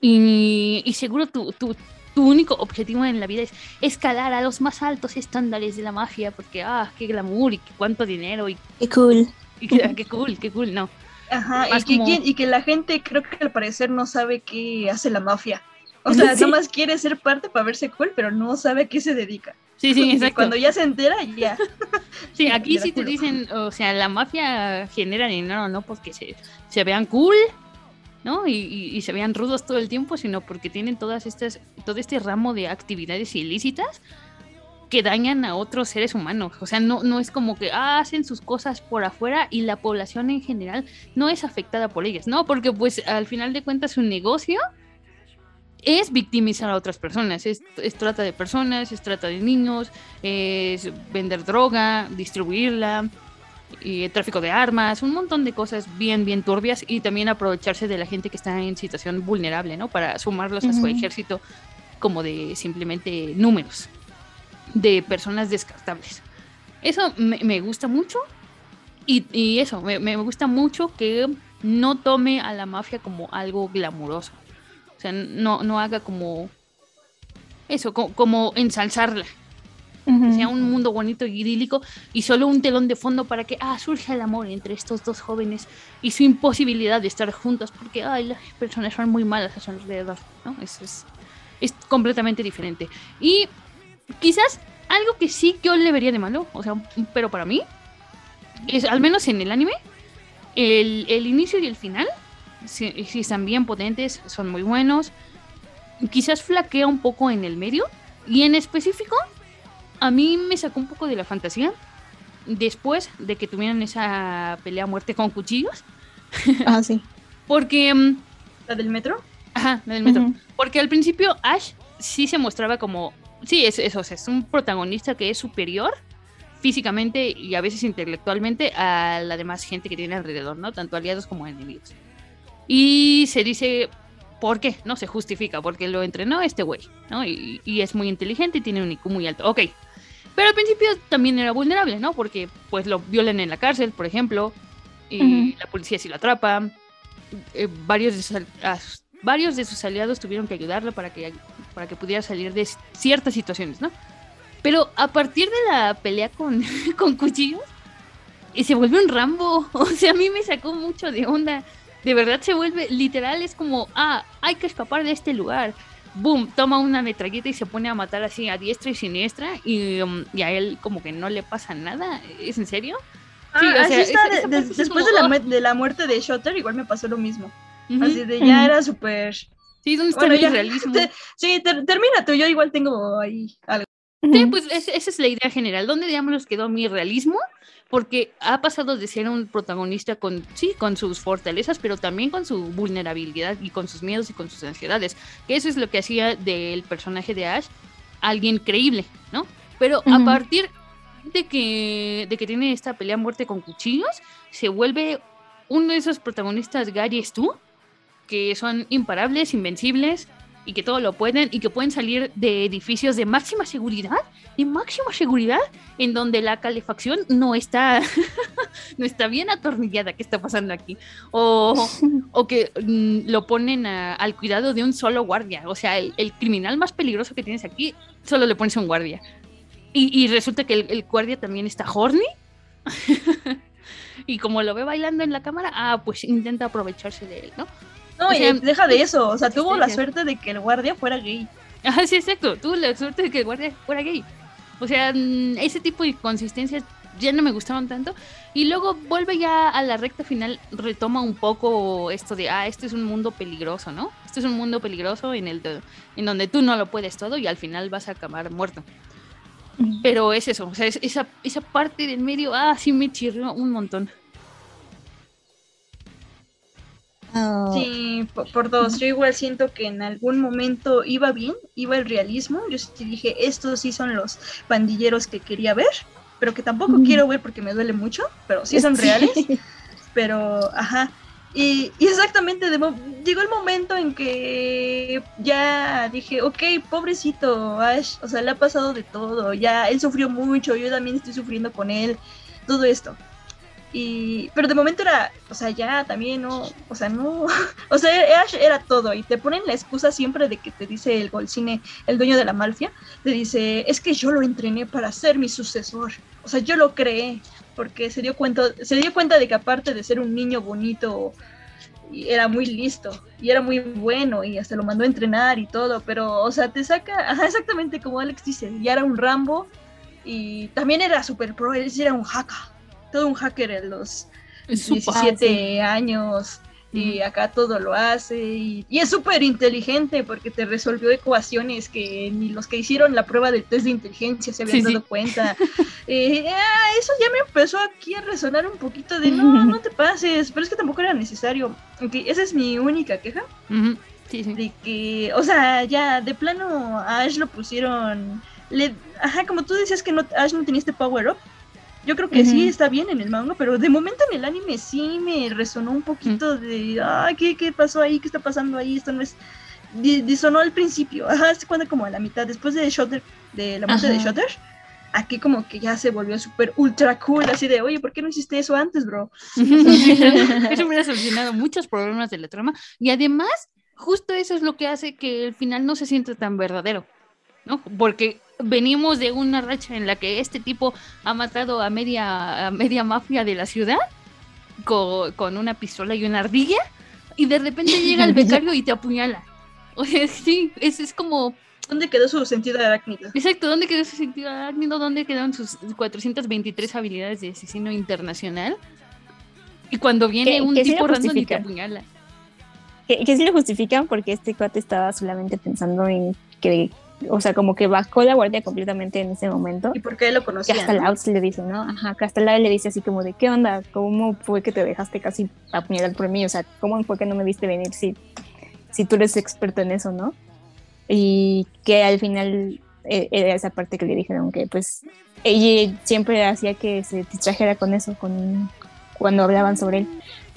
y, y seguro tu, tu, tu único objetivo en la vida es escalar a los más altos estándares de la magia porque, ah, qué glamour y qué cuánto dinero y, Qué cool. y qué, qué cool, qué cool, no. Ajá, y que, como- y que la gente creo que al parecer no sabe qué hace la mafia. O sea, Sí. nomás quiere ser parte para verse cool, pero no sabe a qué se dedica. Sí, sí, Y exacto. cuando ya se entera, ya. Sí, aquí sí te dicen, o sea, la mafia genera dinero, no porque se, se vean cool, ¿no? Y, y- y se vean rudos todo el tiempo, sino porque tienen todas estas, todo este ramo de actividades ilícitas que dañan a otros seres humanos. O sea, no, no es como que ah, hacen sus cosas por afuera y la población en general no es afectada por ellas, ¿no? Porque pues al final de cuentas su negocio es victimizar a otras personas, es, es trata de personas, es trata de niños, es vender droga, distribuirla, y tráfico de armas, un montón de cosas bien, bien turbias y también aprovecharse de la gente que está en situación vulnerable, ¿no? Para sumarlos a su ejército como de simplemente números de personas descartables. Eso me, me gusta mucho y, y eso, me, me gusta mucho que no tome a la mafia como algo glamuroso. O sea, no, no haga como eso, co- como ensalzarla que sea un mundo bonito y idílico y solo un telón de fondo para que ah, surja el amor entre estos dos jóvenes y su imposibilidad de estar juntos porque ay, las personas son muy malas a su alrededor, ¿no? Eso es, es completamente diferente. Y quizás algo que sí yo le vería de malo, o sea, pero para mí, es al menos en el anime, el, el inicio y el final, sí, sí están bien potentes, son muy buenos. Quizás flaquea un poco en el medio y en específico a mí me sacó un poco de la fantasía después de que tuvieran esa pelea a muerte con cuchillos. Ah, sí. Porque. mm, ¿La del metro? Ajá, la del metro. Porque al principio Ash sí se mostraba como. Sí, es eso, sea, es un protagonista que es superior físicamente y a veces intelectualmente a la demás gente que tiene alrededor, ¿no? Tanto aliados como enemigos. Y se dice, ¿por qué? No se justifica, porque lo entrenó este güey, ¿no? Y, y es muy inteligente y tiene un IQ muy alto. Ok. Pero al principio también era vulnerable, ¿no? Porque pues lo violan en la cárcel, por ejemplo, y la policía sí lo atrapa. Eh, varios, de sus, al- a sus- varios de sus aliados tuvieron que ayudarlo para que, para que pudiera salir de ciertas situaciones, ¿no? Pero a partir de la pelea con, con cuchillos, y se vuelve un Rambo. O sea, a mí me sacó mucho de onda. De verdad se vuelve, literal, es como, ah, hay que escapar de este lugar. Boom, toma una metralleta y se pone a matar así a diestra y siniestra. Y, um, y a él como que no le pasa nada. ¿Es en serio? Ah, Sí, o así sea, está, esa- de- esa de- parte es después como, de la, mu- de la muerte de Shotter, igual me pasó lo mismo. Así de ya era súper. Sí, ¿dónde está Bueno, el ya. realismo? Te- sí, ter- termina tú, yo igual tengo ahí algo. Sí, pues es- esa es la idea general. ¿Dónde diablos quedó mi realismo? Porque ha pasado de ser un protagonista con, sí, con sus fortalezas, pero también con su vulnerabilidad y con sus miedos y con sus ansiedades. Que eso es lo que hacía del personaje de Ash alguien creíble, ¿no? Pero a partir de que, de que tiene esta pelea a muerte con cuchillos, se vuelve uno de esos protagonistas Gary Stu, que son imparables, invencibles y que todo lo pueden y que pueden salir de edificios de máxima seguridad, de máxima seguridad, en donde la calefacción no está, no está bien atornillada. ¿Qué está pasando aquí? O, o que mm, lo ponen a- al cuidado de un solo guardia. O sea, el, el criminal más peligroso que tienes aquí, solo le pones a un guardia. Y, y resulta que el, el guardia también está horny. y como lo ve bailando en la cámara, ah, pues intenta aprovecharse de él, ¿no? No, O y sea, deja de eso. O sea, tuvo la suerte de que el guardia fuera gay. Ajá, sí, exacto. Tuve la suerte de que el guardia fuera gay. O sea, mm, ese tipo de consistencias ya no me gustaban tanto. Y luego vuelve ya a la recta final, retoma un poco esto de, ah, este es un mundo peligroso, ¿no? Este es un mundo peligroso en, el en donde tú no lo puedes todo y al final vas a acabar muerto. Pero es eso, o sea, es- esa, esa parte del medio, ah, sí me chirrió un montón. Ah, Sí, por, por dos. Yo igual siento que en algún momento iba bien, iba el realismo. Yo sí dije, estos sí son los pandilleros que quería ver, pero que tampoco Mm. quiero ver porque me duele mucho, pero sí son reales. Pero, ajá. Y, y exactamente, de llegó el momento en que ya dije, ok, pobrecito Ash, o sea, le ha pasado de todo, ya él sufrió mucho, yo también estoy sufriendo con él, todo esto. Y, pero de momento era, o sea, ya también no, o sea, no, o sea, Ash era todo y te ponen la excusa siempre de que te dice el Golcine, el dueño de la mafia, te dice, es que yo lo entrené para ser mi sucesor, o sea, yo lo creé, porque se dio cuenta, se dio cuenta de que aparte de ser un niño bonito, era muy listo y era muy bueno y hasta lo mandó a entrenar y todo, pero, o sea, te saca, exactamente como Alex dice, ya era un Rambo y también era super pro, él era un hacker, todo un hacker en los Es súper- 17 años y acá todo lo hace y, y es súper inteligente porque te resolvió ecuaciones que ni los que hicieron la prueba del test de inteligencia se habían Sí, sí. dado cuenta. Eh, ah, eso ya me empezó aquí a resonar un poquito de no, no te pases, pero es que tampoco era necesario. Aunque esa es mi única queja. Sí. De que, o sea, ya de plano a Ash lo pusieron. Le, ajá, como tú decías que no, Ash no tenía este power up. Yo creo que sí está bien en el manga, pero de momento en el anime sí me resonó un poquito de, ah, ¿qué, ¿qué pasó ahí? ¿Qué está pasando ahí? Esto no es... Disonó al principio, ajá, se cuenta como a la mitad, después de Shutter, de la muerte de Shutter, aquí como que ya se volvió súper ultra cool, así de, oye, ¿por qué no hiciste eso antes, bro? eso hubiera solucionado muchos problemas de la trama, y además, justo eso es lo que hace que el final no se sienta tan verdadero, ¿no? Porque venimos de una racha en la que este tipo ha matado a media, media mafia de la ciudad con, una pistola y una ardilla y de repente llega el becario y te apuñala. O sea, sí, es, es como... ¿Dónde quedó su sentido arácnido? Exacto, ¿dónde quedó su sentido arácnido? ¿Dónde quedaron sus 423 habilidades de asesino internacional? Y cuando viene un tipo random y te apuñala. Que, que sí lo justifican porque este cuate estaba solamente pensando en que o sea, como que bajó la guardia completamente en ese momento. ¿Y por qué lo conocía? Que hasta ¿no? le dice, ¿no? Ajá, que hasta le dice así como de, ¿qué onda? ¿Cómo fue que te dejaste casi apuñalar por mí? O sea, ¿cómo fue que no me viste venir si, si tú eres experto en eso, no? Y que al final eh, era esa parte que le dijeron que pues ella siempre hacía que se distrajera con eso, con cuando hablaban sobre él.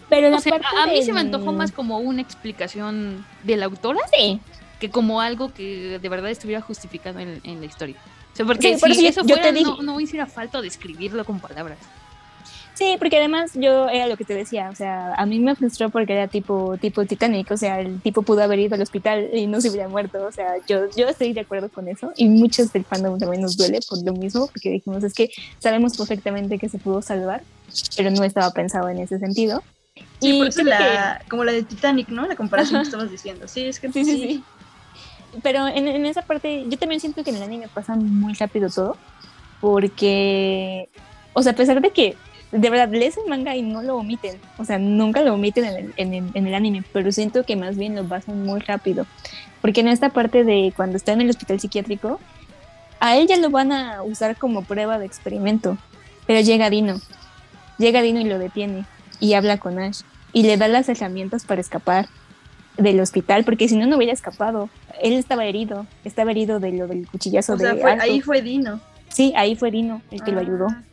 Pero o sea, a, mí se me antojó más como una explicación de la autora. Sí que como algo que de verdad estuviera justificado en, la historia. O sea, porque si eso fuera, no, no hiciera falta describirlo con palabras. Sí, porque además yo era lo que te decía, o sea, a mí me frustró porque era tipo tipo Titanic, o sea, el tipo pudo haber ido al hospital y no se hubiera muerto, o sea, yo, yo estoy de acuerdo con eso y muchos del fandom también nos duele por lo mismo, porque dijimos, es que sabemos perfectamente que se pudo salvar, pero no estaba pensado en ese sentido. Sí, y por eso la, como la de Titanic, ¿no? La comparación que estabas diciendo, sí, es que sí, sí. sí pero en, en, esa parte yo también siento que en el anime pasa muy rápido todo, porque, o sea, a pesar de que de verdad lees el manga y no lo omiten, o sea, nunca lo omiten en el, en el, en el anime, pero siento que más bien lo pasan muy rápido, porque en esta parte de cuando está en el hospital psiquiátrico, a él ya lo van a usar como prueba de experimento, pero llega Dino, llega Dino y lo detiene y habla con Ash y le da las herramientas para escapar del hospital, porque si no, no hubiera escapado. Él estaba herido, estaba herido de lo del cuchillazo o de ahí fue Dino. Sí, ahí fue Dino el que lo ayudó. Ah.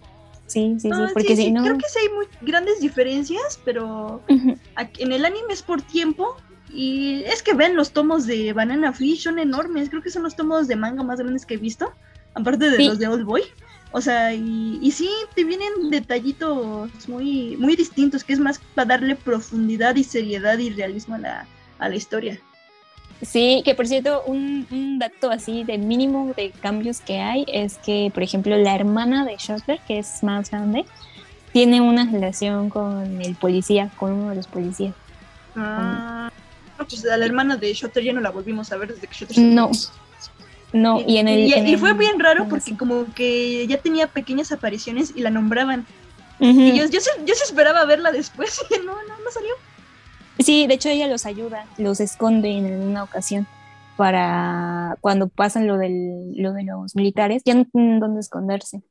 Sí, sí, sí, porque sí, si no... Creo que sí hay muy grandes diferencias, pero en el anime es por tiempo y es que ven los tomos de Banana Fish, son enormes, creo que son los tomos de manga más grandes que he visto, aparte de los de Old Boy. O sea, y, y, sí, te vienen detallitos muy, muy distintos, que es más para darle profundidad y seriedad y realismo a la, a la historia. Sí, que por cierto, un, dato así de mínimo de cambios que hay es que, por ejemplo, la hermana de Shutter, que es más grande, tiene una relación con el policía, con uno de los policías. Ah, pues a la hermana de Shutter ya no la volvimos a ver desde que Shutter No, no, y, en el... Y, fue bien raro porque como que ya tenía pequeñas apariciones y la nombraban. Y yo, yo, yo, se esperaba verla después y no, no, no salió. Sí, de hecho ella los ayuda, los esconde en una ocasión para cuando pasan lo, del, lo de los militares, ya no tienen dónde esconderse.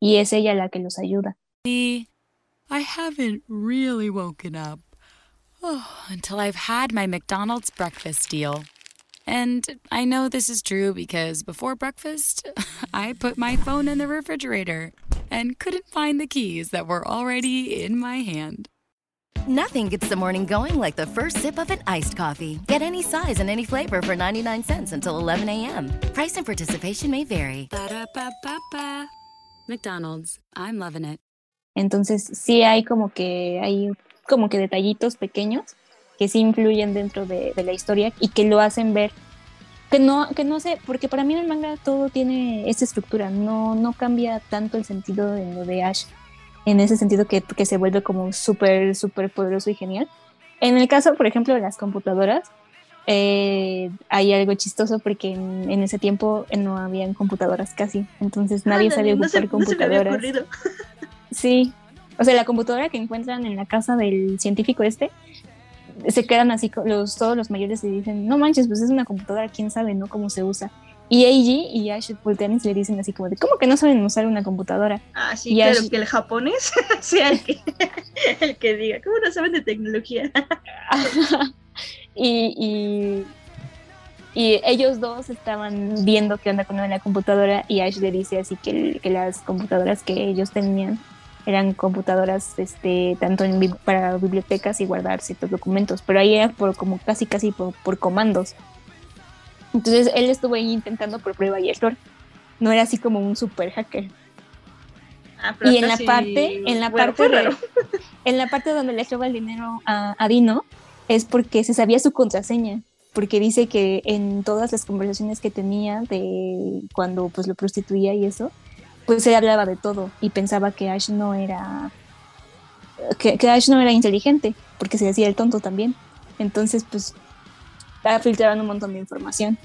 Y es ella la que los ayuda. I haven't really woken up oh, until I've had my McDonald's breakfast deal. And I know this is true because before breakfast, I put my phone in the refrigerator and couldn't find the keys that were already in my hand. Nothing gets the morning going like the first sip of an iced coffee. Get any size and any flavor for 99 cents until 11 a.m. Price and participation may vary. Ba-da-ba-ba-ba. McDonald's, I'm loving it. Entonces, sí hay como que hay como que detallitos pequeños que sí influyen dentro de, de la historia y que lo hacen ver que no, que no sé, porque para mí en el manga todo tiene esta estructura, no, no cambia tanto el sentido de lo de Ash en ese sentido que, que se vuelve como súper, súper poderoso y genial. En el caso, por ejemplo, de las computadoras, eh, hay algo chistoso porque en, ese tiempo no habían computadoras casi, entonces nadie sabía usar computadoras. sí, o sea, la computadora que encuentran en la casa del científico este, se quedan así, los, todos los mayores y dicen, no manches, pues es una computadora, quién sabe, ¿no? Cómo se usa. Y Eiji y Ash voltean le dicen así como de, ¿cómo que no saben usar una computadora? Ah, sí, claro, que el japonés sea el que, el que diga, ¿cómo no saben de tecnología? y, y, Y ellos dos estaban viendo qué onda con la computadora y Ash le dice así que, que las computadoras que ellos tenían eran computadoras este tanto en, para bibliotecas y guardar ciertos documentos, pero ahí era por como casi casi por, por comandos. Entonces él estuvo ahí intentando por prueba y error. No era así como un super hacker. Ah, y en la parte, en la bueno, parte de- en la parte donde le roba el dinero a, a Dino, es porque se sabía su contraseña. Porque dice que en todas las conversaciones que tenía de cuando pues lo prostituía y eso, pues él hablaba de todo y pensaba que Ash no era que, que Ash no era inteligente, porque se decía el tonto también. Entonces, pues estaba filtraban un montón de información.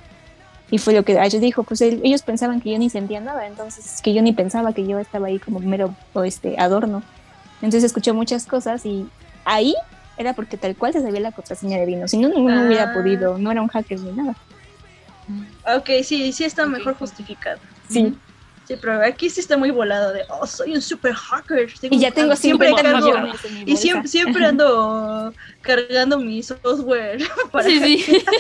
Y fue lo que Ash dijo, pues él- ellos pensaban que yo ni sentía nada, entonces que yo ni pensaba que yo estaba ahí como mero o este adorno. Entonces escuché muchas cosas y ahí era porque tal cual se sabía la contraseña de Dino. Si no, no, no hubiera Ah. podido, no era un hacker ni nada. Ok, sí, sí está mejor justificado. Sí. Sí, pero aquí sí está muy volado de, oh, soy un super hacker. Y ya tengo siempre cargo, y siempre, siempre ando cargando mi software para Sí, sí.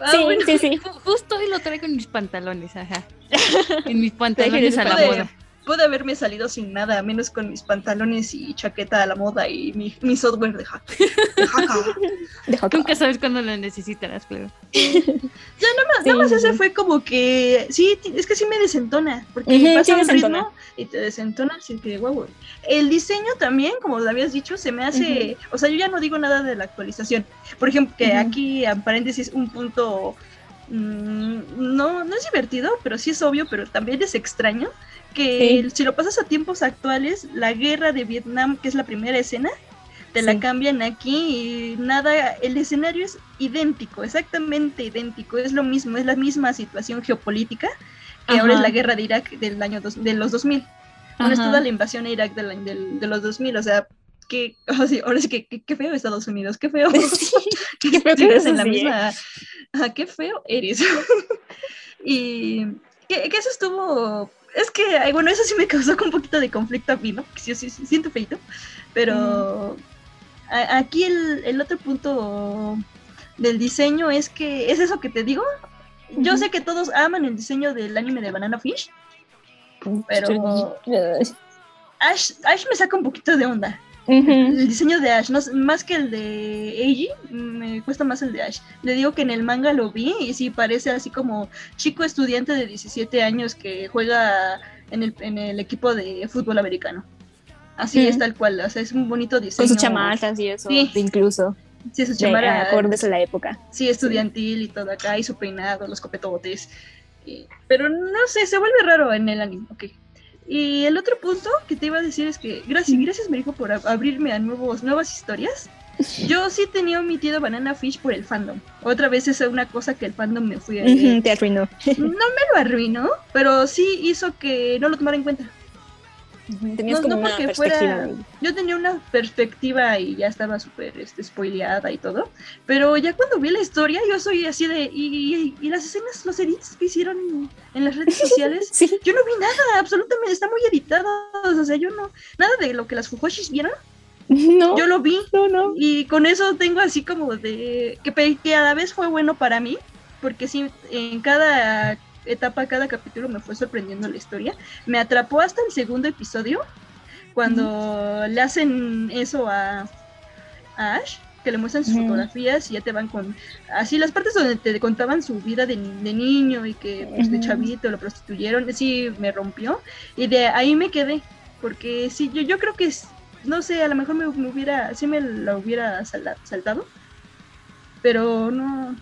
Ah, Sí, bueno. sí, sí. Ju- Justo hoy lo traigo en mis pantalones, ajá. En mis pantalones a la moda. Pude haberme salido sin nada, menos con mis pantalones y chaqueta a la moda y mi, mi software de hacker. De hacker. Nunca sabes cuándo lo necesitarás, claro. Ya nada más, nada más ese fue como que sí, es que sí me desentona, porque Ujú, pasa sí un desentona. ritmo y te desentona, así que guau. El diseño también, como lo habías dicho, se me hace, o sea, yo ya no digo nada de la actualización. Por ejemplo, que aquí en paréntesis un punto mm, no no es divertido, pero sí es obvio, pero también es extraño que Sí. si lo pasas a tiempos actuales, la guerra de Vietnam, que es la primera escena, te Sí. la cambian aquí y nada, el escenario es idéntico, exactamente idéntico, es lo mismo, es la misma situación geopolítica que ahora es Ajá. la guerra de Irak del año dos- de los 2000. Ahora es Ajá. toda la invasión a Irak del, año- del- de los 2000, o sea, que, sí, ahora sí que que- qué feo Estados Unidos, qué feo. qué feo que Sigues eso en la sí, ¿eh? misma, Ajá, qué feo eres. y que, que eso estuvo, es que, bueno, eso sí me causó un poquito de conflicto a mí, ¿no? Que sí, sí, sí, siento feito, pero a- aquí el, el otro punto del diseño es que es eso que te digo. Yo sé que todos aman el diseño del anime de Banana Fish, pero Ash, Ash me saca un poquito de onda. El diseño de Ash, no más que el de Eiji, me cuesta más el de Ash. Le digo que en el manga lo vi y sí parece así como chico estudiante de 17 años que juega en el, en el equipo de fútbol americano. Así es tal cual, o sea, es un bonito diseño. Con sus chamarras y eso, Sí. incluso. Sí, chamarra. acordes a la época. Sí, estudiantil y todo acá, y su peinado, los copetotes. y- pero no sé, se vuelve raro en el anime, ok. Y el otro punto que te iba a decir es que gracias, gracias Marico por ab- abrirme a nuevos, nuevas historias. Yo sí tenía omitido Banana Fish por el fandom. Otra vez es una cosa que el fandom me fui a... Ujú, te arruinó. No me lo arruinó, pero sí hizo que no lo tomara en cuenta. Tenías No, como no una porque perspectiva. fuera. Yo tenía una perspectiva y ya estaba súper este, spoileada y todo. Pero ya cuando vi la historia, yo soy así de. Y, y- y las escenas, los edits que hicieron en las redes sociales, yo no vi nada, absolutamente. Están muy editados. O sea, yo no. Nada de lo que las Fujoshis vieron. No. Yo lo vi. Y con eso tengo así como de. Que, que a la vez fue bueno para mí. Porque sí, en cada etapa, cada capítulo me fue sorprendiendo la historia. Me atrapó hasta el segundo episodio. Cuando le hacen eso a, a Ash. Que le muestran sus fotografías y ya te van con. Así, las partes donde te contaban su vida de, de niño y que pues, de chavito lo prostituyeron. Sí, me rompió. Y de ahí me quedé. Porque sí, yo, yo creo que. No sé, a lo mejor me, me hubiera. Sí me lo hubiera saltado. Pero no.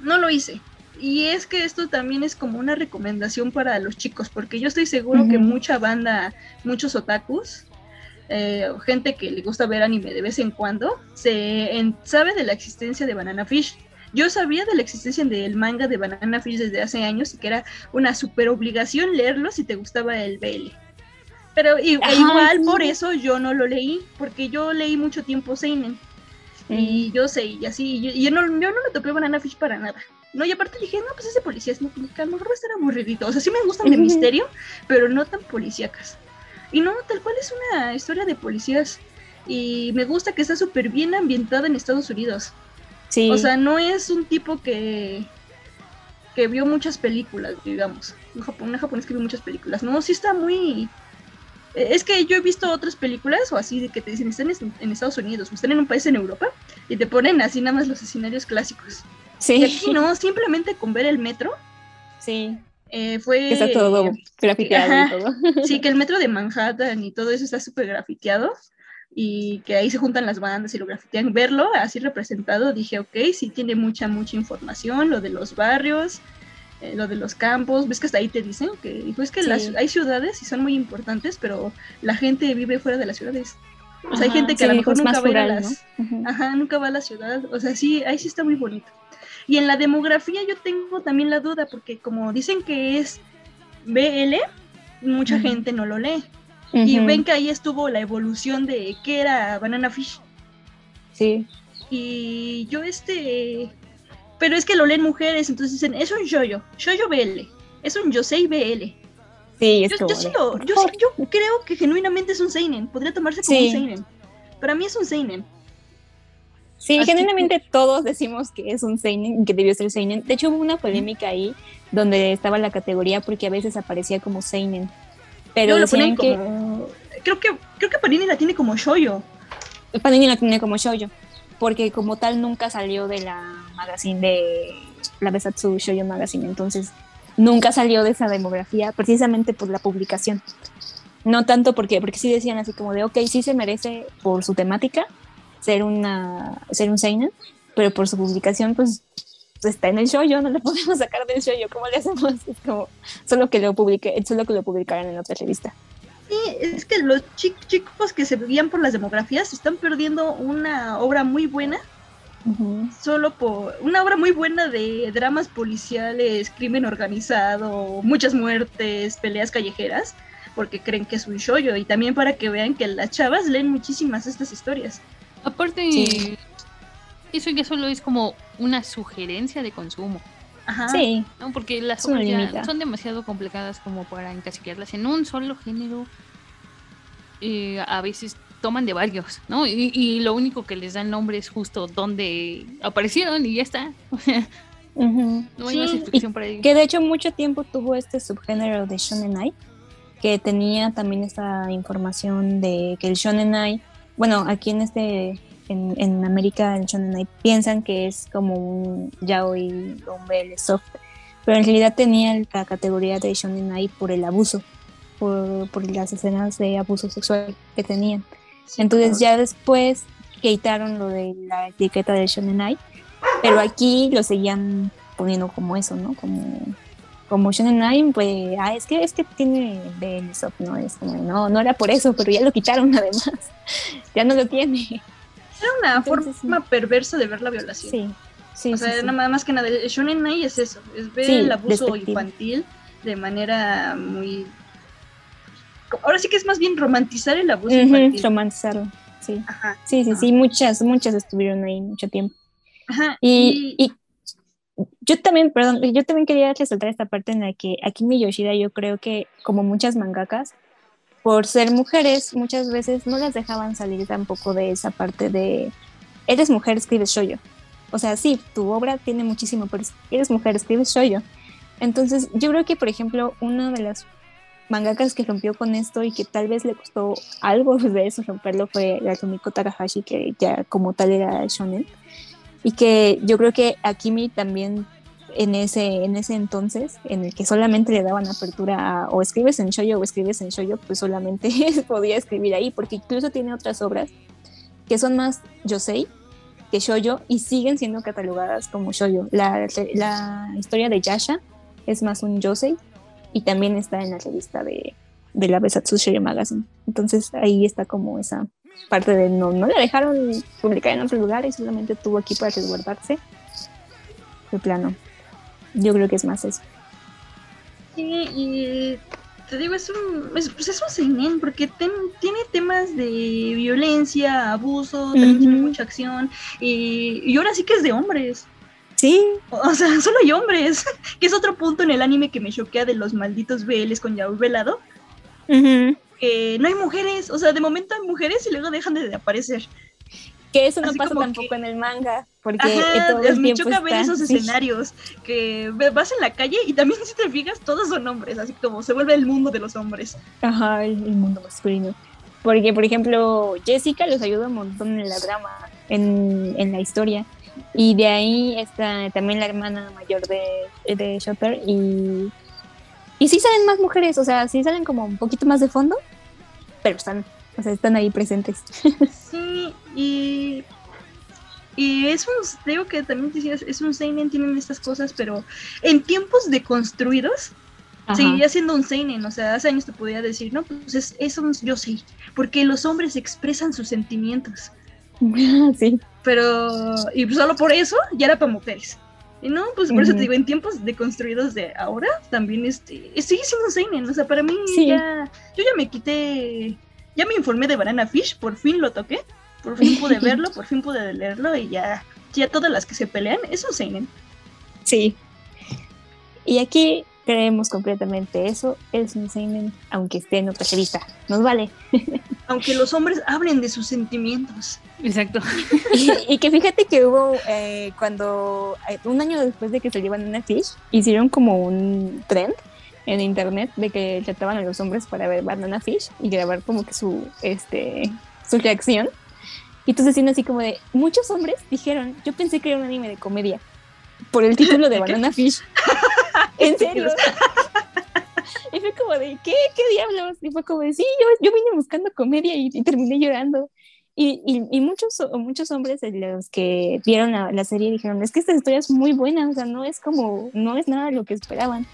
No lo hice. Y es que esto también es como una recomendación para los chicos, porque yo estoy seguro que mucha banda, muchos otakus, eh, gente que le gusta ver anime de vez en cuando, se en- sabe de la existencia de Banana Fish. Yo sabía de la existencia del manga de Banana Fish desde hace años y que era una super obligación leerlo si te gustaba el BL. Pero e Ajá, igual sí. por eso yo no lo leí, porque yo leí mucho tiempo Seinen. Y yo sé, y así, y yo, y yo no, yo no me topé Banana Fish para nada. No, y aparte dije, no, pues es de policías, no, a lo mejor va a estar aburridito. O sea, sí me gustan de misterio, pero no tan policíacas. Y no, tal cual es una historia de policías. Y me gusta que está súper bien ambientada en Estados Unidos. O sea, no es un tipo que, que vio muchas películas, digamos. Un, japonés que vio muchas películas. No, sí está muy... Es que yo he visto otras películas o así de que te dicen están en Estados Unidos o están en un país en Europa y te ponen así nada más los escenarios clásicos. Sí. Y aquí no, simplemente con ver el metro. Sí. Eh, fue... Que está todo grafiteado y todo. Sí, que el metro de Manhattan y todo eso está súper grafiteado y que ahí se juntan las bandas y lo grafitean. Verlo así representado, dije, ok, sí tiene mucha, mucha información, lo de los barrios, eh, lo de los campos, ves que hasta ahí te dicen que dijo, es que las, hay ciudades y son muy importantes, pero la gente vive fuera de las ciudades. O sea, hay gente que a lo mejor nunca va a las... Ajá, nunca va a la ciudad. O sea, sí, ahí sí está muy bonito. Y en la demografía yo tengo también la duda, porque como dicen que es BL, mucha gente no lo lee. Y ven que ahí estuvo la evolución de qué era Banana Fish. Sí. Y yo este... Pero es que lo leen mujeres, entonces dicen, es un yoyo, yoyo BL, es un yosei BL. Sí, yo, yo, sí lo, yo, yo, creo que genuinamente es un seinen, podría tomarse como un seinen. Para mí es un seinen. Sí, genuinamente todos decimos que es un seinen, que debió ser seinen. De hecho hubo una polémica ahí donde estaba la categoría porque a veces aparecía como seinen. Pero lo ponen que... Creo que creo que Panini la tiene como shoyo. Panini la tiene como shoyo, porque como tal nunca salió de la magazine de la Besatsu Shoyo Magazine, entonces nunca salió de esa demografía precisamente por la publicación. No tanto porque porque sí decían así como de, ok, sí se merece por su temática ser una ser un seinen, pero por su publicación pues está en el show, yo no lo podemos sacar del show, ¿cómo le hacemos? Es como solo que lo publique, solo que lo publicaran en otra revista. Sí, es que los chicos que se veían por las demografías están perdiendo una obra muy buena solo por una obra muy buena de dramas policiales, crimen organizado, muchas muertes, peleas callejeras, porque creen que es un shoyo y también para que vean que las chavas leen muchísimas estas historias. Aparte, eso ya solo es como una sugerencia de consumo. Ajá. Sí. ¿no? Porque las obras son demasiado complicadas como para encasillarlas en un solo género. Eh, a veces toman de varios, ¿no? Y, lo único que les da el nombre es justo donde aparecieron y ya está. No hay más explicación para ello. Que de hecho mucho tiempo tuvo este subgénero de Shonen Ai, que tenía también esta información de que el Shonen Ai, bueno, aquí en este en, América el Shonen Ai piensan que es como un yaoi o un BL soft, pero en realidad tenía la categoría de Shonen Ai por el abuso, por, por las escenas de abuso sexual que tenían. Entonces ya después quitaron lo de la etiqueta del Shonen Ai, pero aquí lo seguían poniendo como eso, ¿no? Como como Shonen Ai, pues, ah, es que es que tiene soft, ¿no? Es como, no, no era por eso, pero ya lo quitaron además. ya no lo tiene. Era una forma perversa de ver la violación. Sí, sí. O sea, nada más que nada. El Shonen Ai es eso, es ver el abuso infantil de manera muy. Ahora sí que es más bien romantizar el abuso infantil. Romantizarlo, sí. Ajá. Sí, sí, sí, muchas, muchas estuvieron ahí mucho tiempo. Ajá. Y, y, yo también, perdón, yo también quería resaltar esta parte en la que aquí mi Yoshida yo creo que como muchas mangakas por ser mujeres, muchas veces no las dejaban salir tampoco de esa parte de, eres mujer, escribes shoyo. O sea, sí, tu obra tiene muchísimo, pero eres mujer, escribes shoyo. Entonces, yo creo que, por ejemplo, una de las mangakas que rompió con esto y que tal vez le costó algo de eso romperlo fue la Tomiko Takahashi, que ya como tal era shonen. Y que yo creo que Akimi también en ese, en ese entonces, en el que solamente le daban apertura a o escribes en shoyo o escribes en shoyo, pues solamente podía escribir ahí, porque incluso tiene otras obras que son más yosei que shoyo y siguen siendo catalogadas como shoyo. La, la historia de Yasha es más un yosei y también está en la revista de, de la Besatsu Shoujo Magazine. Entonces ahí está como esa parte de no, no la dejaron publicar en otro lugar y solamente tuvo aquí para resguardarse. De plano. Yo creo que es más eso. Sí, y te digo, es un, es, pues es un seinen porque tiene temas de violencia, abuso, también tiene mucha acción, y, y, ahora sí que es de hombres. Sí. O sea, solo hay hombres, que es otro punto en el anime que me choquea de los malditos BLs con yaoi velado. Que no hay mujeres, o sea, de momento hay mujeres y luego dejan de aparecer. Que eso no pasa tampoco en el manga. Porque Ajá, todo el me choca ver esos escenarios que vas en la calle y también si te fijas todos son hombres, así como se vuelve el mundo de los hombres. Ajá, el, el mundo masculino. Porque, por ejemplo, Jessica los ayuda un montón en la drama, en, en la historia. Y de ahí está también la hermana mayor de, de Chopper. Y, y sí salen más mujeres, o sea, sí salen como un poquito más de fondo, pero están, o sea, están ahí presentes. Sí, y y es un, digo que también decías, es un seinen, tienen estas cosas, pero en tiempos de construidos, Ajá. seguiría siendo un seinen, o sea, hace años te podía decir, no, pues es, es un yo sé, porque los hombres expresan sus sentimientos, sí. pero, y solo por eso ya era para mujeres. Y no, pues por eso te digo, en tiempos de construidos de ahora, también este, sigue siendo seinen, o sea, para mí Sí. ya, yo ya me quité, ya me informé de Banana Fish, por fin lo toqué, por fin pude verlo, por fin pude leerlo y ya, ya todas las que se pelean, es un seinen. Sí. Y aquí creemos completamente eso, es un seinen, aunque esté en otra revista, nos vale. Aunque los hombres hablen de sus sentimientos. Exacto. y, y que fíjate que hubo eh, cuando eh, un año después de que salió Banana Fish hicieron como un trend en internet de que trataban a los hombres para ver Banana Fish y grabar como que su este su reacción y entonces así como de muchos hombres dijeron yo pensé que era un anime de comedia por el título de Banana Fish en serio y fue como de, ¿qué? ¿Qué diablos? Y fue como de, sí, yo, yo vine buscando comedia y, y terminé llorando. Y, y, y muchos, muchos hombres de los que vieron la, la serie dijeron, es que esta historia es muy buena, o sea, no es como, no es nada lo que esperaban.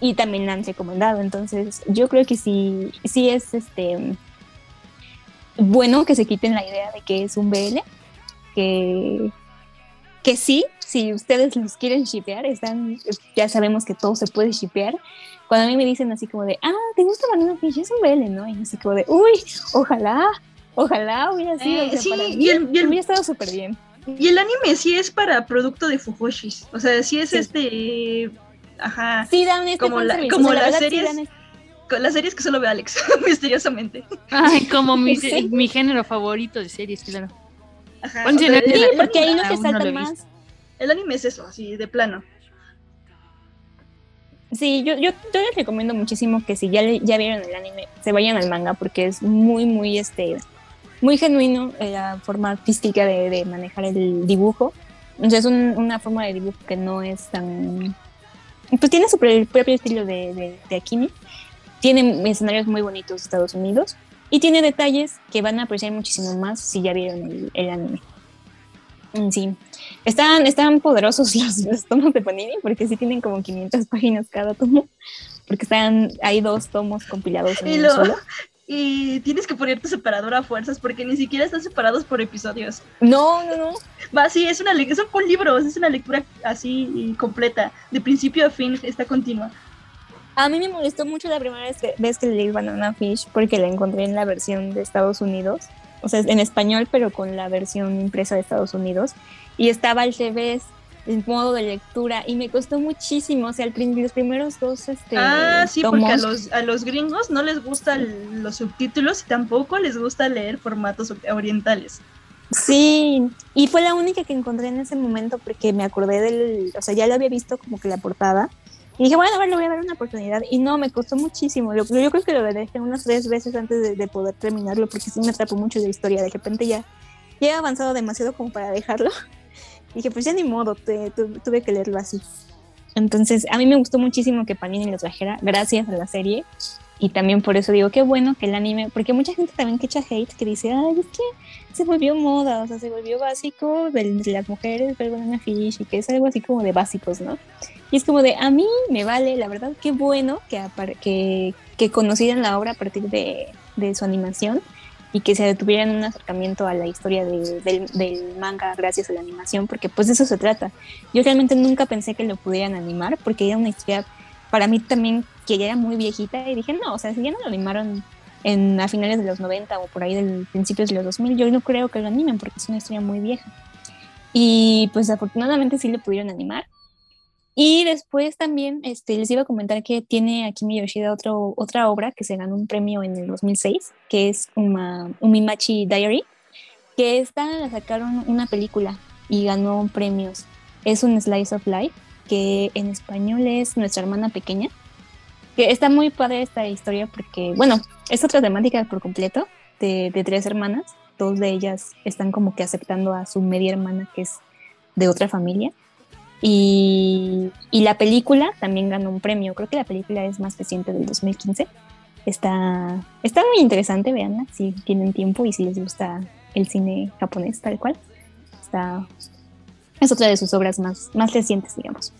Y también la han recomendado, entonces yo creo que sí, sí es este bueno que se quiten la idea de que es un BL, que, que sí, si ustedes los quieren shipear, están, ya sabemos que todo se puede shipear. Cuando a mí me dicen así como de, ah, ¿te gusta Banana Fish? Es un BL, ¿no? Y yo así como de, uy, ojalá, ojalá hubiera sido, Eh, o sea, sí, y mí el- y el- hubiera estado súper bien. Y el anime sí es para producto de Fujoshis. O sea, sí es Sí. este. Ajá. Sí, dan este como la, como o sea, la las sí series. dan este- con las series que solo ve Alex, misteriosamente. Ay, como mi, Sí. mi género favorito de series, claro. Ajá, o sea, Sí, porque ahí no te no saltan más. El anime es eso, así, de plano. Sí, yo, yo, yo les recomiendo muchísimo que si ya, ya vieron el anime, se vayan al manga porque es muy, muy, este, muy genuino eh, la forma artística de, de manejar el dibujo. O sea, es un- una forma de dibujo que no es tan... Pues tiene su propio estilo de, de, de Akimi. Tiene escenarios muy bonitos Estados Unidos y tiene detalles que van a apreciar muchísimo más si ya vieron el, el anime. Mm, Sí, están, están poderosos los, los tomos de Panini porque sí tienen como 500 páginas cada tomo, porque están, hay dos tomos compilados en Y, lo- solo. y tienes que poner tu separador a fuerzas porque ni siquiera están separados por episodios. No, no, no. Va, sí, es una son con libros, es una lectura así completa, de principio a fin, está continua. A mí me molestó mucho la primera vez que, vez que leí Banana Fish porque la encontré en la versión de Estados Unidos, o sea, en español, pero con la versión impresa de Estados Unidos, y estaba al revés el modo de lectura. Y me costó muchísimo, o sea, el los primeros dos este, ah, sí, porque a tomos- los, a los gringos no les gustan los subtítulos y tampoco les gusta leer formatos orientales. Sí, y fue la única que encontré en ese momento porque me acordé del, o sea, ya lo había visto como que la portada y dije, bueno, a ver, le voy a dar una oportunidad y no, me costó muchísimo. Yo, yo creo que lo dejé unas tres veces antes de, de poder terminarlo porque sí me atrapó mucho la historia. De repente ya, ya he avanzado demasiado como para dejarlo. Y dije, pues ya ni modo, te- tu- tuve que leerlo así. Entonces, a mí me gustó muchísimo que Panini lo trajera, gracias a la serie. Y también por eso digo, qué bueno que el anime, porque mucha gente también que echa hate, que dice, ay, es que se volvió moda, o sea, se volvió básico de, de las mujeres ver Banana Fish y que es algo así como de básicos, ¿no? Y es como de, a mí me vale, la verdad, qué bueno que, que, que conocieran la obra a partir de, de su animación y que se tuvieran un acercamiento a la historia de- del, del manga gracias a la animación, porque pues de eso se trata. Yo realmente nunca pensé que lo pudieran animar, porque era una historia para mí también que ya era muy viejita y dije, no, o sea, si ya no lo animaron en, a finales de los 90 o por ahí del principios de los 2000, yo no creo que lo animen porque es una historia muy vieja. Y pues afortunadamente sí lo pudieron animar. Y después también este, les iba a comentar que tiene Akimi Yoshida otro, otra obra que se ganó un premio en el 2006, que es una, Umimachi Diary, que esta la sacaron una película. y ganó premios. Es un Slice of Life, que en español es Nuestra hermana pequeña. Que está muy padre esta historia porque, bueno, es otra temática por completo de, de tres hermanas. Dos de ellas están como que aceptando a su media hermana que es de otra familia. Y, y, la película también ganó un premio. Creo que la película es más reciente del 2015. Está, está muy interesante, veanla si tienen tiempo y si les gusta el cine japonés tal cual. Está, es otra de sus obras más, más recientes, digamos.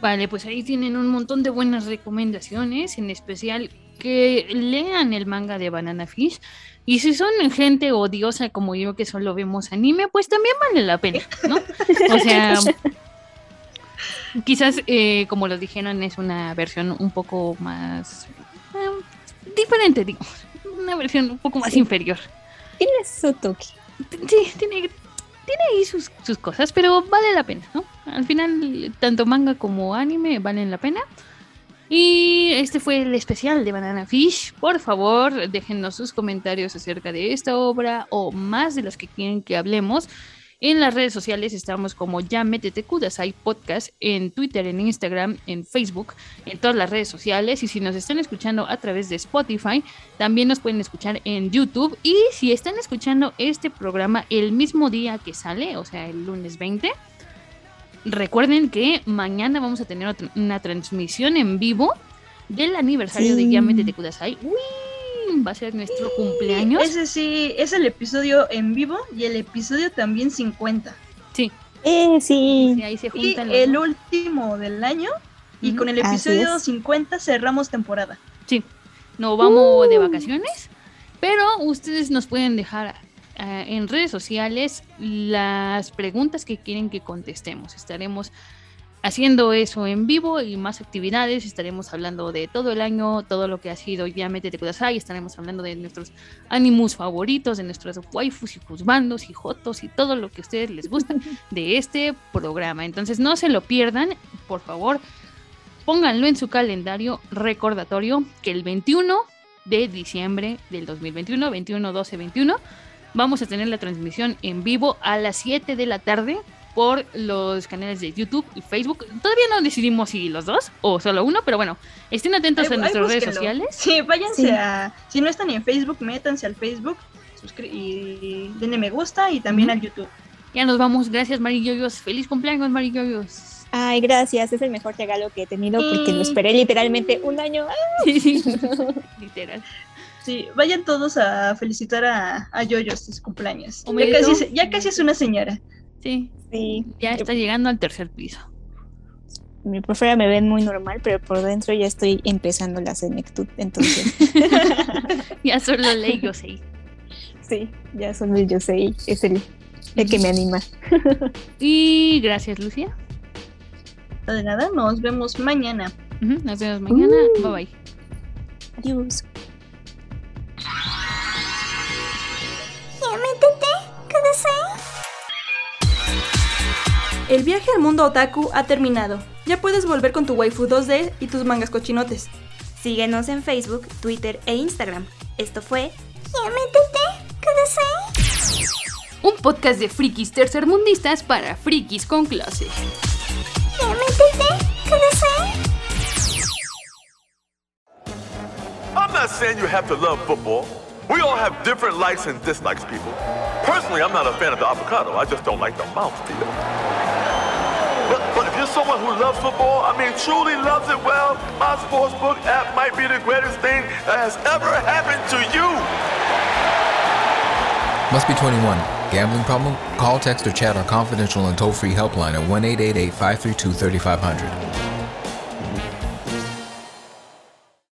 Vale, pues ahí tienen un montón de buenas recomendaciones, en especial que lean el manga de Banana Fish. Y si son gente odiosa como yo que solo vemos anime, pues también vale la pena, ¿no? O sea, quizás, eh, como lo dijeron, es una versión un poco más eh, diferente, digamos. Una versión un poco más inferior. Tiene su toque. Sí, tiene, tiene ahí sus, sus cosas, pero vale la pena, ¿no? Al final, tanto manga como anime valen la pena. Y este fue el especial de Banana Fish. Por favor, déjenos sus comentarios acerca de esta obra o más de los que quieren que hablemos. En las redes sociales estamos como ya métete Kudasai Podcast, en Twitter, en Instagram, en Facebook, en todas las redes sociales. Y si nos están escuchando a través de Spotify, también nos pueden escuchar en YouTube. Y si están escuchando este programa el mismo día que sale, o sea, el lunes 20, recuerden que mañana vamos a tener otra, una transmisión en vivo del aniversario Sí. de Ya métete Kudasai. ¡Uy! Va a ser nuestro cumpleaños. Ese sí, es el episodio en vivo y el episodio también 50. Sí. Eh, sí. Sí, ahí se Y juntan los el dos. último del año. Y con el episodio es. 50 cerramos temporada. Sí, no vamos Uh. de vacaciones, pero ustedes nos pueden dejar eh, en redes sociales las preguntas que quieren que contestemos. Estaremos haciendo eso en vivo y más actividades. Estaremos hablando de todo el año, todo lo que ha sido ya Métete Kudasai. Estaremos hablando de nuestros animus favoritos, de nuestros waifus y juzbandos y jotos y todo lo que a ustedes les gusta de este programa. Entonces no se lo pierdan, por favor. Pónganlo en su calendario recordatorio que el 21 de diciembre del 2021, 21, 12, 21, vamos a tener la transmisión en vivo a las 7 de la tarde por los canales de YouTube y Facebook. Todavía no decidimos si los dos o solo uno, pero bueno, estén atentos a nuestras redes sociales. Sí, váyanse Sí. a. Si no están en Facebook, métanse al Facebook suscri- y denle me gusta y también al YouTube. Ya nos vamos. Gracias, Mariyoyos. Feliz cumpleaños, Mariyoyos. Ay, gracias. Es el mejor regalo que he tenido porque lo esperé literalmente un año. ¡Ah! Sí, sí. Literal. Sí, vayan todos a felicitar a, a Yoyos su cumpleaños. Ya casi es una señora. Sí, Sí. ya está llegando al tercer piso. Mi profesora me ven muy normal, pero por dentro ya estoy empezando la senectud. Entonces, Ya solo leí yo sé. sí, ya solo el yo sé, es el, el que me anima. Y gracias, Lucía. De nada, nos vemos mañana. Nos vemos mañana. Uh. Bye bye. Adiós. El viaje al mundo otaku ha terminado. Ya puedes volver con tu waifu 2D y tus mangas cochinotes. Síguenos en Facebook, Twitter e Instagram. Esto fue Un podcast de frikis tercermundistas para frikis con clase. I'm not saying you have to love football. We all have different likes and dislikes, people. Personally, I'm not a fan of the avocado. I just don't like the mouthfeel. But, but if you're someone who loves football, I mean, truly loves it well, my sportsbook app might be the greatest thing that has ever happened to you. Must be 21. Gambling problem? Call, text, or chat our confidential and toll free helpline at 1 888 532 3500.